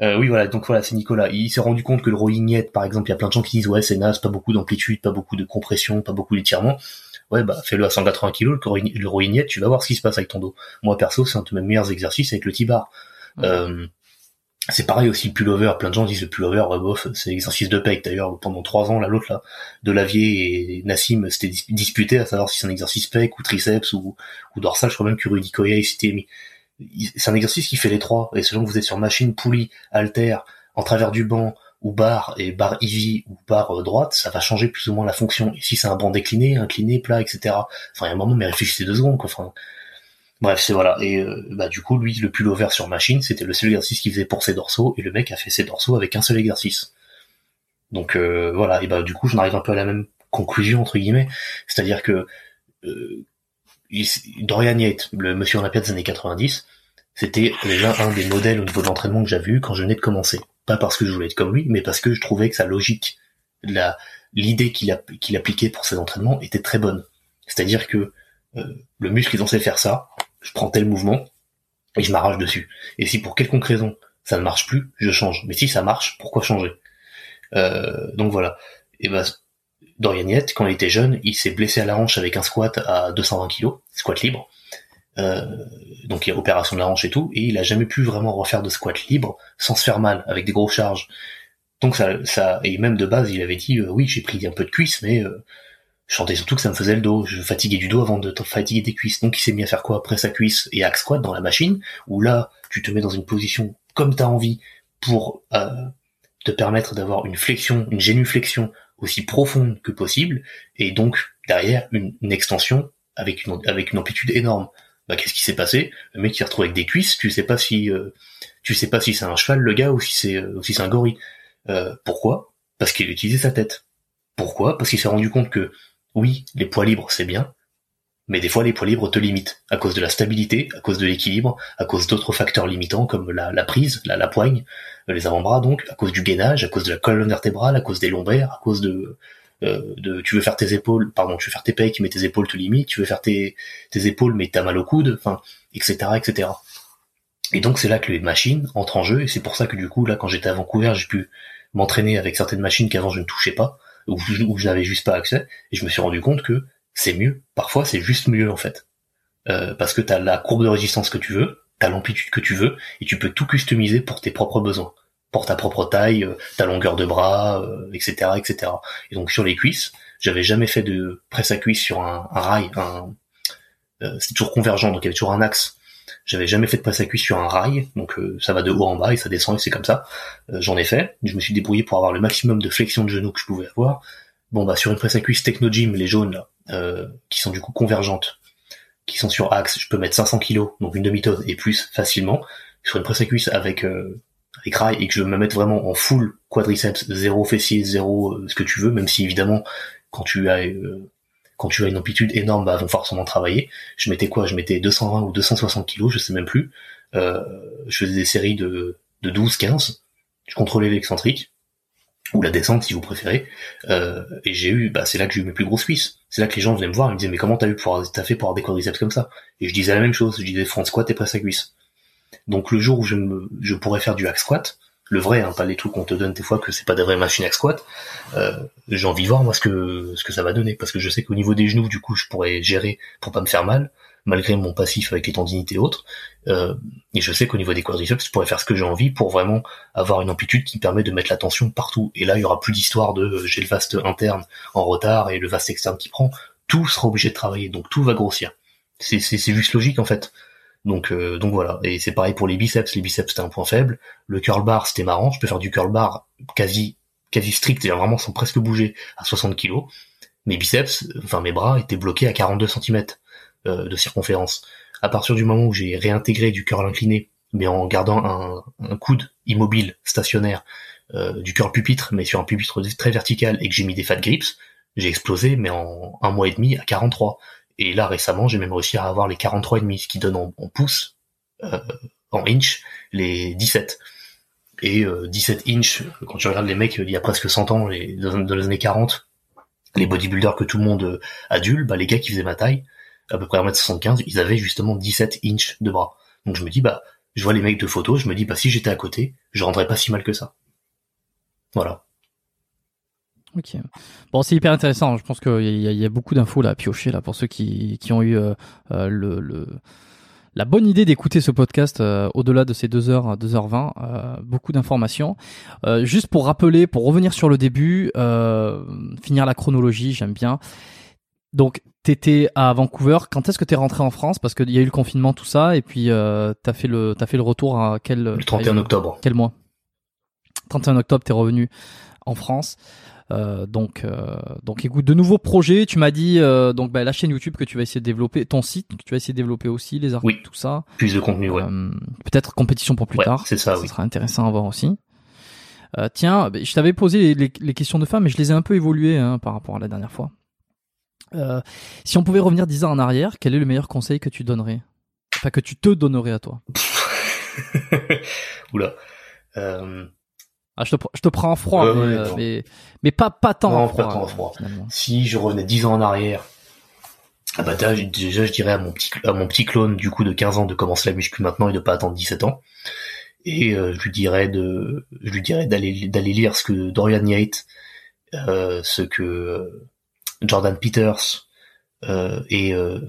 Euh, oui, voilà, donc voilà, c'est Nicolas. Il s'est rendu compte que le rowing par exemple, il y a plein de gens qui disent ouais, c'est naze, pas beaucoup d'amplitude, pas beaucoup de compression, pas beaucoup d'étirement. Ouais, bah fais-le à 180 kg, le roignette, tu vas voir ce qui se passe avec ton dos. Moi perso, c'est un de mes meilleurs exercices avec le T-bar. Euh, c'est pareil aussi le pullover. Plein de gens disent le pullover, ouais, bof, c'est exercice de pec. D'ailleurs, pendant trois ans, là, l'autre là, de Lavier et Nassim, c'était disputé à savoir si c'est un exercice pec ou triceps ou, ou dorsal. Je crois même que Rudy Koya s'était mis. C'est un exercice qui fait les trois. Et selon que vous êtes sur machine, poulie, halter, en travers du banc, ou barre et barre easy ou barre euh, droite, ça va changer plus ou moins la fonction. Si c'est un banc décliné, incliné, plat, etc. Enfin, il y a un moment, mais réfléchissez deux secondes, quoi. Enfin, bref, c'est voilà. Et euh, bah du coup, lui, le pullover sur machine, c'était le seul exercice qu'il faisait pour ses dorsaux, et le mec a fait ses dorsaux avec un seul exercice. Donc euh, voilà. Et bah du coup, j'en arrive un peu à la même conclusion entre guillemets, c'est-à-dire que Dorian Yates, le monsieur Olympia des années 90, c'était déjà un des modèles au niveau de l'entraînement que j'avais eu quand je venais de commencer. Pas parce que je voulais être comme lui, mais parce que je trouvais que sa logique, la l'idée qu'il a, qu'il appliquait pour ses entraînements était très bonne. C'est-à-dire que euh, le muscle est censé faire ça, je prends tel mouvement et je m'arrache dessus. Et si pour quelconque raison ça ne marche plus, je change. Mais si ça marche, pourquoi changer? Euh, Donc voilà. Et ben Dorian quand il était jeune, il s'est blessé à la hanche avec un squat à 220 kg, squat libre. Euh, donc il y a opération de la hanche et tout, et il a jamais pu vraiment refaire de squat libre sans se faire mal avec des grosses charges. Donc ça, ça et même de base il avait dit euh, oui j'ai pris un peu de cuisse, mais euh, je sentais surtout que ça me faisait le dos, je fatiguais du dos avant de fatiguer des cuisses. Donc il s'est mis à faire quoi après sa cuisse et axe squat dans la machine, où là tu te mets dans une position comme t'as envie pour te permettre d'avoir une flexion, une génuflexion aussi profonde que possible, et donc derrière une, extension avec une, avec une amplitude énorme bah qu'est-ce qui s'est passé? Le mec s'est retrouvé avec des cuisses, tu sais pas si euh, tu sais pas si c'est un cheval le gars ou si c'est euh, si c'est un gorille. Euh, pourquoi? Parce qu'il utilisait sa tête. Pourquoi? Parce qu'il s'est rendu compte que oui, les poids libres c'est bien, mais des fois les poids libres te limitent à cause de la stabilité, à cause de l'équilibre, à cause d'autres facteurs limitants comme la, la prise, la, la poigne, les avant-bras donc, à cause du gainage, à cause de la colonne vertébrale, à cause des lombaires, à cause de euh, de tu veux faire tes épaules, pardon, tu veux faire tes pecs mais tes épaules te limitent, tu veux faire tes, tes épaules mais t'as mal au coude, enfin, etc., etc. Et donc c'est là que les machines entrent en jeu et c'est pour ça que du coup là quand j'étais à Vancouver j'ai pu m'entraîner avec certaines machines qu'avant je ne touchais pas ou où je n'avais juste pas accès et je me suis rendu compte que c'est mieux. Parfois c'est juste mieux en fait euh, parce que t'as la courbe de résistance que tu veux, t'as l'amplitude que tu veux et tu peux tout customiser pour tes propres besoins pour ta propre taille, euh, ta longueur de bras, etc., euh, etc. Et donc sur les cuisses, j'avais jamais fait de presse à cuisse sur un, rail, un, c'est toujours convergent, donc il y avait toujours un axe. J'avais jamais fait de presse à cuisse sur un rail, donc ça va de haut en bas et ça descend et c'est comme ça. J'en ai fait, je me suis débrouillé pour avoir le maximum de flexion de genoux que je pouvais avoir. Bon bah sur une presse à cuisse Technogym, les jaunes là, qui sont du coup convergentes, qui sont sur axe, je peux mettre 500 kg, donc une demi-tonne et plus facilement. Sur une presse à cuisse avec avec rail et que je veux me mettre vraiment en full quadriceps, zéro fessier, zéro euh, ce que tu veux, même si évidemment quand tu as euh, quand tu as une amplitude énorme, bah vont forcément travailler. Je mettais quoi? Je mettais 220 ou 260 kilos, je sais même plus. Euh, je faisais des séries de, de 12, 15. Je contrôlais l'excentrique ou la descente si vous préférez. Euh, et j'ai eu, bah c'est là que j'ai eu mes plus grosses cuisses. C'est là que les gens venaient me voir, ils me disaient mais comment t'as eu pour t'as fait pour avoir des quadriceps comme ça? Et je disais la même chose, je disais front squat et presse à cuisse? Donc le jour où je, me, je pourrais faire du hack squat, le vrai, hein, pas les trucs qu'on te donne des fois que c'est pas des vraies machines hack squat, euh, j'ai envie de voir moi ce que ce que ça va donner parce que je sais qu'au niveau des genoux, du coup, je pourrais gérer pour pas me faire mal malgré mon passif avec les tendinites et autres. Euh, et je sais qu'au niveau des quadriceps, je pourrais faire ce que j'ai envie pour vraiment avoir une amplitude qui permet de mettre la tension partout. Et là, il y aura plus d'histoire de euh, j'ai le vaste interne en retard et le vaste externe qui prend. Tout sera obligé de travailler, donc tout va grossir. C'est juste logique en fait. Donc, euh, donc voilà. Et c'est pareil pour les biceps. Les biceps c'était un point faible. Le curl bar c'était marrant. Je peux faire du curl bar quasi quasi strict, c'est-à-dire vraiment sans presque bouger à 60 kg. Mes biceps, enfin mes bras étaient bloqués à 42 cm de circonférence. À partir du moment où j'ai réintégré du curl incliné, mais en gardant un, un coude immobile, stationnaire, euh, du curl pupitre, mais sur un pupitre très vertical, et que j'ai mis des fat grips, j'ai explosé, mais en un mois et demi à 43. Et là récemment, j'ai même réussi à avoir les 43,5, ce qui donne en, pouces, euh, en inch, les 17. Et 17 euh, inch, quand tu regardes les mecs il y a presque 100 ans, les, dans, les années 40, les bodybuilders que tout le monde euh, adulte, bah les gars qui faisaient ma taille, à peu près 1m75, ils avaient justement 17 inch de bras. Donc je me dis, bah, je vois les mecs de photos, je me dis, bah si j'étais à côté, je rendrais pas si mal que ça. Voilà. Ok. Bon, c'est hyper intéressant. Je pense qu'il y, a beaucoup d'infos là à piocher là pour ceux qui, qui ont eu euh, euh, le, le, la bonne idée d'écouter ce podcast euh, au-delà de ces 2h, 2h20. Euh, beaucoup d'informations. Euh, juste pour rappeler, pour revenir sur le début, finir la chronologie, j'aime bien. Donc, t'étais à Vancouver. Quand est-ce que t'es rentré en France? Parce qu'il y a eu le confinement, tout ça, et puis t'as fait le t'as fait le retour à quel Le 31 octobre. Quel mois? 31 octobre, t'es revenu en France. Euh, donc, euh, donc écoute, de nouveaux projets. Tu m'as dit euh, donc bah, la chaîne YouTube que tu vas essayer de développer, ton site que tu vas essayer de développer aussi, les articles, oui. tout ça. Plus de contenu, ouais. Peut-être compétition pour plus ouais, tard. C'est ça, ça oui. sera intéressant à voir aussi. tiens, bah, je t'avais posé les, les, les, questions de femmes, mais je les ai un peu évoluées hein, par rapport à la dernière fois. Si on pouvait revenir 10 ans en arrière, quel est le meilleur conseil que tu donnerais? Enfin, que tu te donnerais à toi? Oula. Euh... Ah, je, te, je te prends en froid, Ouais, mais, ouais, euh, mais, mais pas, pas tant Non, en froid. pas tant en froid. finalement. Si je revenais 10 ans en arrière, ah bah déjà, déjà, je dirais à mon petit à mon petit clone du coup de 15 ans de commencer la muscu maintenant et de pas attendre 17 ans. Et euh, je lui dirais de je lui dirais d'aller d'aller lire ce que Dorian Yates, euh, ce que euh, Jordan Peters euh, et euh,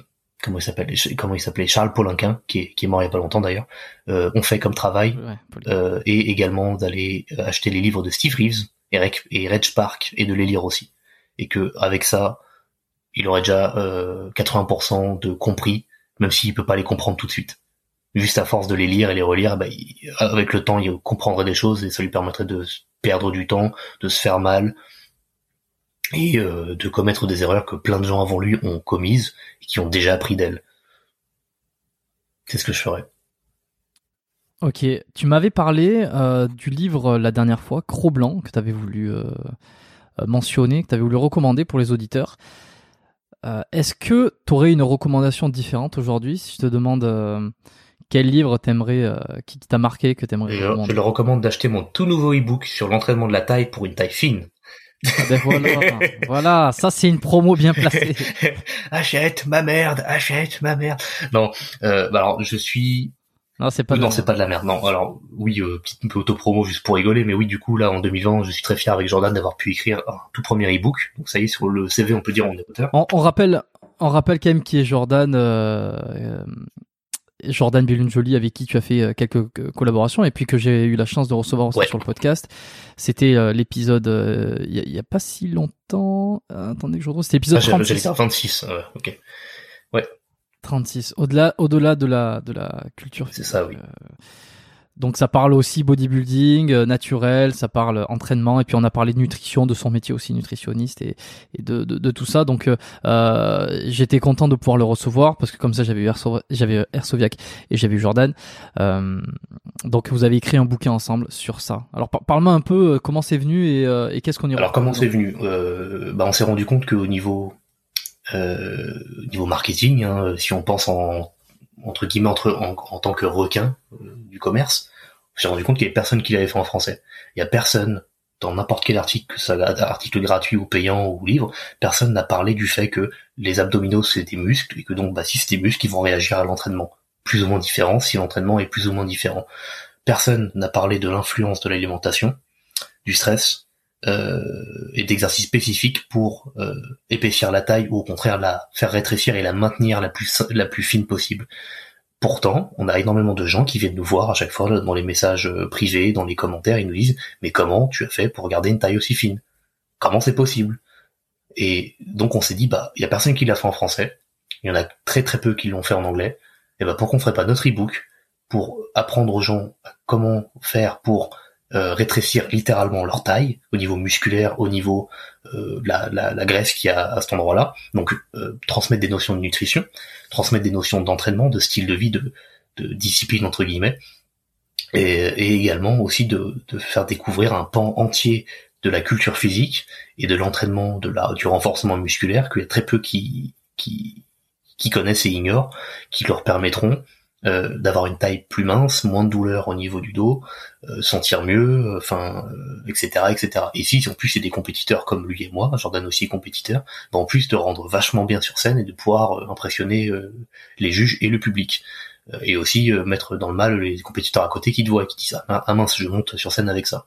comment il s'appelle comment il s'appelait Charles Polinquin qui est qui est mort il y a pas longtemps d'ailleurs euh, ont fait comme travail Ouais, euh, et également d'aller euh, acheter les livres de Steve Reeves et Reg, et Reg Park et de les lire aussi. Et que avec ça, il aurait déjà euh, 80% de compris, même s'il peut pas les comprendre tout de suite. Juste à force de les lire et les relire, bah, il- avec le temps, il comprendrait des choses et ça lui permettrait de perdre du temps, de se faire mal et euh, de commettre des erreurs que plein de gens avant lui ont commises et qui ont déjà appris d'elles. C'est ce que je ferais. Ok, tu m'avais parlé euh, du livre euh, la dernière fois, Cro Blanc, que tu avais voulu euh, mentionner, que tu avais voulu recommander pour les auditeurs. Euh, Est-ce que tu aurais une recommandation différente aujourd'hui si je te demande euh, quel livre t'aimerais, euh, qui t'a marqué, que t'aimerais je recommander? leur recommande d'acheter mon tout nouveau e-book sur l'entraînement de la taille pour une taille fine. Ah ben voilà, voilà, ça c'est une promo bien placée. achète ma merde, achète ma merde. Non, euh, bah alors je suis. Non, c'est pas non, de- c'est pas de la merde. Non, alors oui, euh, petite un peu auto-promo juste pour rigoler, mais oui, du coup là en 2020, je suis très fier avec Jordan d'avoir pu écrire un tout premier e-book. Donc ça y est, sur le CV, on peut dire on est auteur. On, on rappelle, on rappelle quand même qui est Jordan. euh, euh, Jordan Bellunjoli avec qui tu as fait euh, quelques euh, collaborations et puis que j'ai eu la chance de recevoir Ouais. sur le podcast. C'était euh, l'épisode euh, il y, a- il y a pas si longtemps. Euh, attendez que je retrouve. C'était l'épisode Ah, j'allais 36. dire 26. euh, ok. 36. Au-delà, au-delà de la de la culture. C'est ça, oui. Euh, donc ça parle aussi bodybuilding, euh, naturel, ça parle entraînement et puis on a parlé de nutrition, de son métier aussi nutritionniste et, et de, de, de tout ça. Donc euh, euh, j'étais content de pouvoir le recevoir parce que comme ça j'avais eu Erso- j'avais Ersoviac et j'avais eu Jordan. Euh, donc vous avez écrit un bouquin ensemble sur ça. Alors par- parle-moi un peu euh, comment c'est venu et, euh, et qu'est-ce qu'on y Alors retrouve comment c'est venu? Euh, bah, On s'est rendu compte qu'au niveau euh, niveau marketing, hein, si on pense en entre guillemets entre, en, en tant que requin euh, du commerce, s'est rendu compte qu'il y avait personne qui l'avait fait en français. Il y a personne dans n'importe quel article, que ça article gratuit ou payant ou livre, personne n'a parlé du fait que les abdominaux c'est des muscles et que donc bah, si c'est des muscles, ils vont réagir à l'entraînement plus ou moins différent si l'entraînement est plus ou moins différent. Personne n'a parlé de l'influence de l'alimentation, du stress, et d'exercices spécifiques pour euh, épaissir la taille ou au contraire la faire rétrécir et la maintenir la plus la plus fine possible. Pourtant, on a énormément de gens qui viennent nous voir à chaque fois dans les messages euh, privés, dans les commentaires, ils nous disent mais comment tu as fait pour garder une taille aussi fine? Comment c'est possible? Et donc on s'est dit bah il y a personne qui l'a fait en français, il y en a très très peu qui l'ont fait en anglais. Et bah pourquoi on ferait pas notre e-book pour apprendre aux gens comment faire pour euh, rétrécir littéralement leur taille au niveau musculaire, au niveau euh, de la, graisse qu'il y a à cet endroit-là. Donc euh, transmettre des notions de nutrition, transmettre des notions d'entraînement, de style de vie, de, discipline entre guillemets, et, et également aussi de, de faire découvrir un pan entier de la culture physique et de l'entraînement, de la du renforcement musculaire qu'il y a très peu qui qui qui connaissent et ignorent, qui leur permettront euh, d'avoir une taille plus mince, moins de douleur au niveau du dos, euh, sentir mieux, enfin, etc., etc. Et si en plus c'est des compétiteurs comme lui et moi, Jordan aussi compétiteur, ben, en plus de rendre vachement bien sur scène et de pouvoir impressionner les juges et le public. Et aussi mettre dans le mal les compétiteurs à côté qui te voient et qui disent ah, ah mince je monte sur scène avec ça.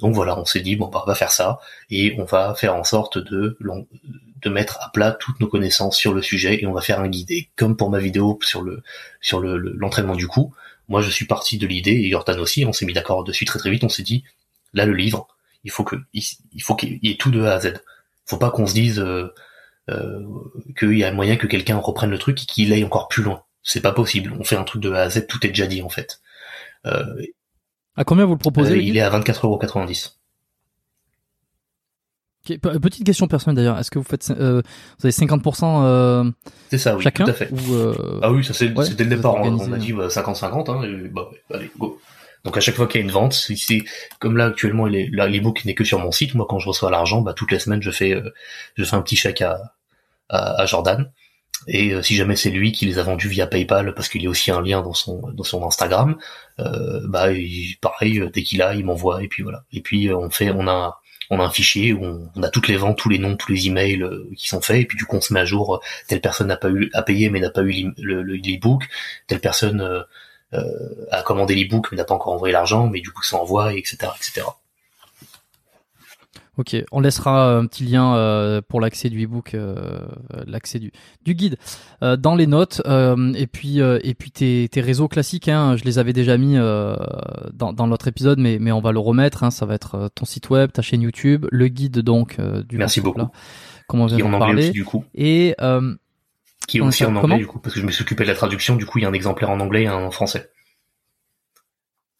Donc voilà, on s'est dit bon bah on va faire ça et on va faire en sorte de de mettre à plat toutes nos connaissances sur le sujet et on va faire un guidé comme pour ma vidéo sur le sur le l'entraînement du coup. Moi je suis parti de l'idée et Jordan aussi, on s'est mis d'accord dessus très très vite, on s'est dit là le livre, il faut que il faut qu'il y ait tout de A à Z. Faut pas qu'on se dise euh, euh, qu'il y a moyen que quelqu'un reprenne le truc et qu'il aille encore plus loin. C'est pas possible. On fait un truc de A à Z, tout est déjà dit en fait. Euh, à combien vous le proposez euh, Il est à 24,90€. Petite question personnelle d'ailleurs, est-ce que vous faites euh, vous avez 50% euh, C'est ça, oui, chacun tout à fait. Ou, ah oui, ça c'est c'était le départ. On, a dit 50-50, bah, hein, bah, allez, go. Donc à chaque fois qu'il y a une vente, c'est comme là actuellement l'ebook n'est que sur mon site. Moi, quand je reçois l'argent, bah, toutes les semaines, je fais je fais un petit chèque à, à, à Jordan. Et euh, si jamais c'est lui qui les a vendus via PayPal, parce qu'il y a aussi un lien dans son dans son Instagram, euh, bah pareil, euh, dès qu'il a, il m'envoie et puis voilà. Et puis on fait, on a on a un fichier où on, a toutes les ventes, tous les noms, tous les emails qui sont faits, et puis du coup on se met à jour. Telle personne n'a pas eu à payer mais n'a pas eu l'e-book, telle personne a commandé l'e-book mais n'a pas encore envoyé l'argent, mais du coup ça envoie, etc., etc. Ok, on laissera un petit lien euh, pour l'accès du ebook, euh, l'accès du, du guide euh, dans les notes. et puis et puis tes, tes réseaux classiques, hein, je les avais déjà mis dans, dans l'autre épisode, mais mais on va le remettre. Hein, ça va être ton site web, ta chaîne YouTube, le guide donc du. Merci beaucoup. Là, comment vient en parler. Aussi, du coup. Et qui est aussi en anglais du coup, parce que je me suis occupé de la traduction. Du coup, il y a un exemplaire en anglais et un en français.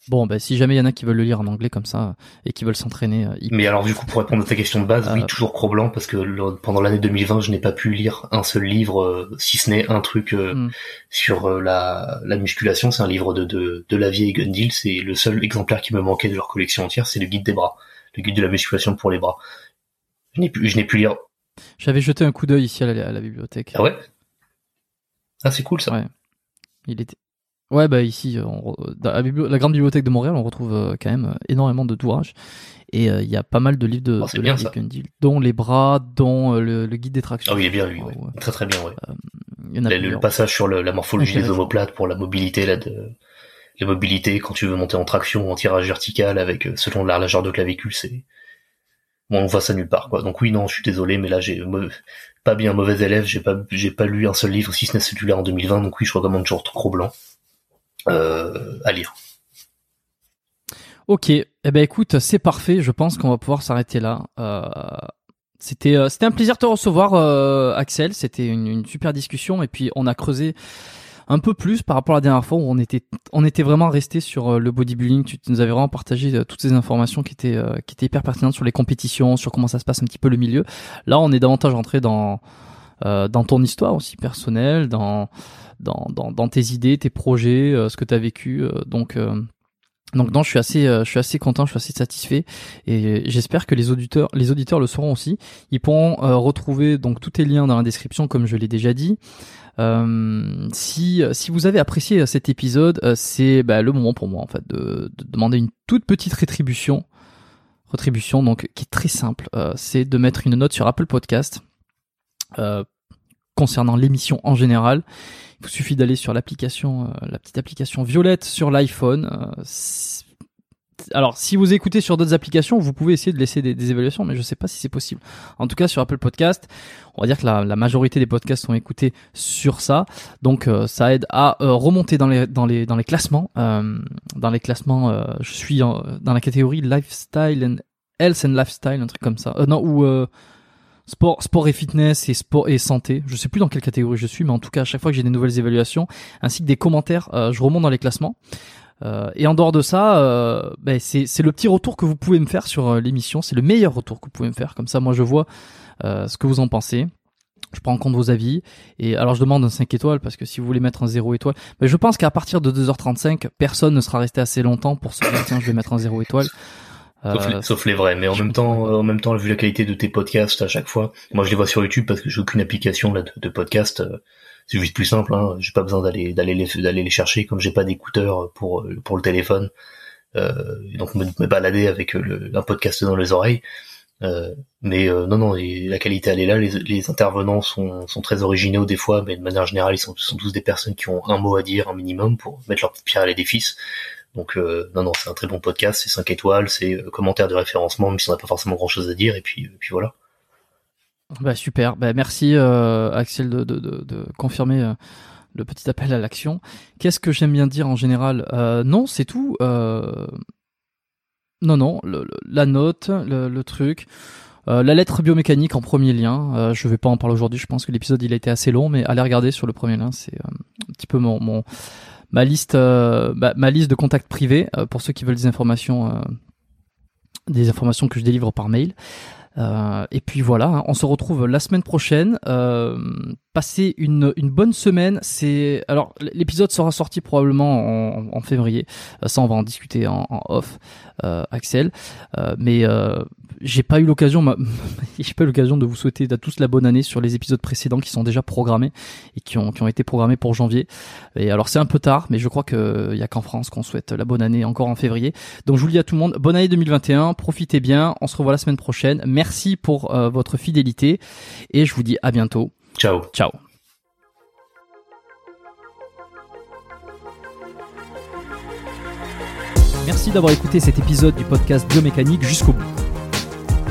Bon, bah, si jamais il y en a qui veulent le lire en anglais comme ça et qui veulent s'entraîner. Euh, Mais alors, du coup, pour répondre à ta question de base, oui, euh, toujours Cro-Blanc, parce que pendant l'année 2020, je n'ai pas pu lire un seul livre, euh, si ce n'est un truc hmm. sur la, la musculation. C'est un livre de, de, de Lavier et Gundil. C'est le seul exemplaire qui me manquait de leur collection entière, c'est le guide des bras, le guide de la musculation pour les bras. Je n'ai pu, je n'ai pu lire. J'avais jeté un coup d'œil ici à la, à la, bibliothèque. Ah ouais? Ah, c'est cool ça. Ouais. Il était, Ouais, bah ici, euh, dans la, grande bibliothèque de Montréal, on retrouve euh, quand même euh, énormément de d'ouvrages. Et il y a pas mal de livres de, oh, bien, dont Les Bras, dont le, guide des tractions. Ah oui, il est bien lui, ouais. Très très bien, ouais. Il y en a le, passage sur la morphologie des omoplates pour la mobilité, là, de, la mobilité quand tu veux monter en traction ou en tirage vertical avec, selon la largeur de clavicule, c'est, bon, on voit ça nulle part, quoi. Donc oui, non, je suis désolé, mais là, j'ai, pas bien mauvais élève, j'ai pas, j'ai pas lu un seul livre, si ce n'est celui-là en 2020, donc oui, je recommande toujours trop blanc. Euh, à lire. Ok, eh ben écoute, c'est parfait. Je pense qu'on va pouvoir s'arrêter là. Euh, c'était euh, c'était un plaisir de te recevoir, Axel. C'était une, super discussion et puis on a creusé un peu plus par rapport à la dernière fois où on était on était vraiment resté sur le bodybuilding. Tu, nous avais vraiment partagé toutes ces informations qui étaient qui étaient hyper pertinentes sur les compétitions, sur comment ça se passe un petit peu le milieu. Là, on est davantage rentré dans dans ton histoire aussi personnelle, dans dans, dans, dans, tes idées, tes projets, euh, ce que tu as vécu. Euh, donc euh, donc non, je suis assez, je suis assez content, je suis assez satisfait, et j'espère que les auditeurs, les auditeurs le seront aussi. Ils pourront retrouver donc tous tes liens dans la description, comme je l'ai déjà dit. Euh, si si vous avez apprécié cet épisode, c'est bah, le moment pour moi en fait de, de, demander une toute petite rétribution, rétribution donc qui est très simple. c'est de mettre une note sur Apple Podcast concernant l'émission en général il suffit d'aller sur l'application, euh, la petite application violette sur l'iPhone. Euh, alors, si vous écoutez sur d'autres applications, vous pouvez essayer de laisser des, évaluations, mais je ne sais pas si c'est possible. En tout cas, sur Apple Podcast, on va dire que la, majorité des podcasts sont écoutés sur ça, donc euh, ça aide à remonter dans les dans les dans les classements. dans les classements, je suis dans la catégorie lifestyle and health and lifestyle, un truc comme ça. non, ou sport, sport et fitness et sport et santé. Je sais plus dans quelle catégorie je suis, mais en tout cas, à chaque fois que j'ai des nouvelles évaluations, ainsi que des commentaires, euh, je remonte dans les classements. Euh, et en dehors de ça, euh, ben c'est le petit retour que vous pouvez me faire sur l'émission. C'est le meilleur retour que vous pouvez me faire. Comme ça, moi, je vois ce que vous en pensez. Je prends en compte vos avis. Et alors, je demande un 5 étoiles parce que si vous voulez mettre un 0 étoile, mais je pense qu'à partir de 2h35, personne ne sera resté assez longtemps pour se dire tiens, je vais mettre un 0 étoile. Euh, sauf, les, vrais, mais en même temps, en même temps, vu la qualité de tes podcasts à chaque fois, moi je les vois sur YouTube parce que j'ai aucune application là de, de podcast. Euh, c'est juste plus simple. Hein. J'ai pas besoin d'aller d'aller les d'aller les chercher comme j'ai pas d'écouteurs pour pour le téléphone. Euh, donc me, me balader avec le, un podcast dans les oreilles. Euh, mais euh, non, non, la qualité elle est là. Les, les, intervenants sont, sont très originaux des fois, mais de manière générale, ils sont, sont tous des personnes qui ont un mot à dire, un minimum, pour mettre leur pierre à l'édifice. Donc euh, non, non, c'est un très bon podcast, c'est 5 étoiles, c'est euh, commentaire de référencement, même si on n'a pas forcément grand-chose à dire, et puis, puis voilà. Bah super, bah merci Axel de, de, de, de confirmer le petit appel à l'action. Qu'est-ce que j'aime bien dire en général? Non, c'est tout. Non, non, la note, le, truc. Euh, la lettre biomécanique en premier lien. Euh, je vais pas en parler aujourd'hui. Je pense que l'épisode il a été assez long, mais allez regarder sur le premier lien. C'est euh, un petit peu mon, mon ma liste ma, ma, liste de contacts privés pour ceux qui veulent des informations des informations que je délivre par mail. Euh, et puis voilà, hein, on se retrouve la semaine prochaine. Euh, passez une, bonne semaine. C'est alors l'épisode sera sorti probablement en, février. Euh, ça, on va en discuter en, en off, euh, Axel. Euh, mais j'ai pas eu l'occasion, j'ai pas eu l'occasion de vous souhaiter à tous la bonne année sur les épisodes précédents qui sont déjà programmés et qui ont, qui ont été programmés pour janvier. Et alors c'est un peu tard, mais je crois qu'il y a qu'en France qu'on souhaite la bonne année encore en février. Donc je vous le dis à tout le monde, bonne année 2021, profitez bien, on se revoit la semaine prochaine. Merci pour euh, votre fidélité et je vous dis à bientôt. Ciao. Ciao. Merci d'avoir écouté cet épisode du podcast Biomécanique jusqu'au bout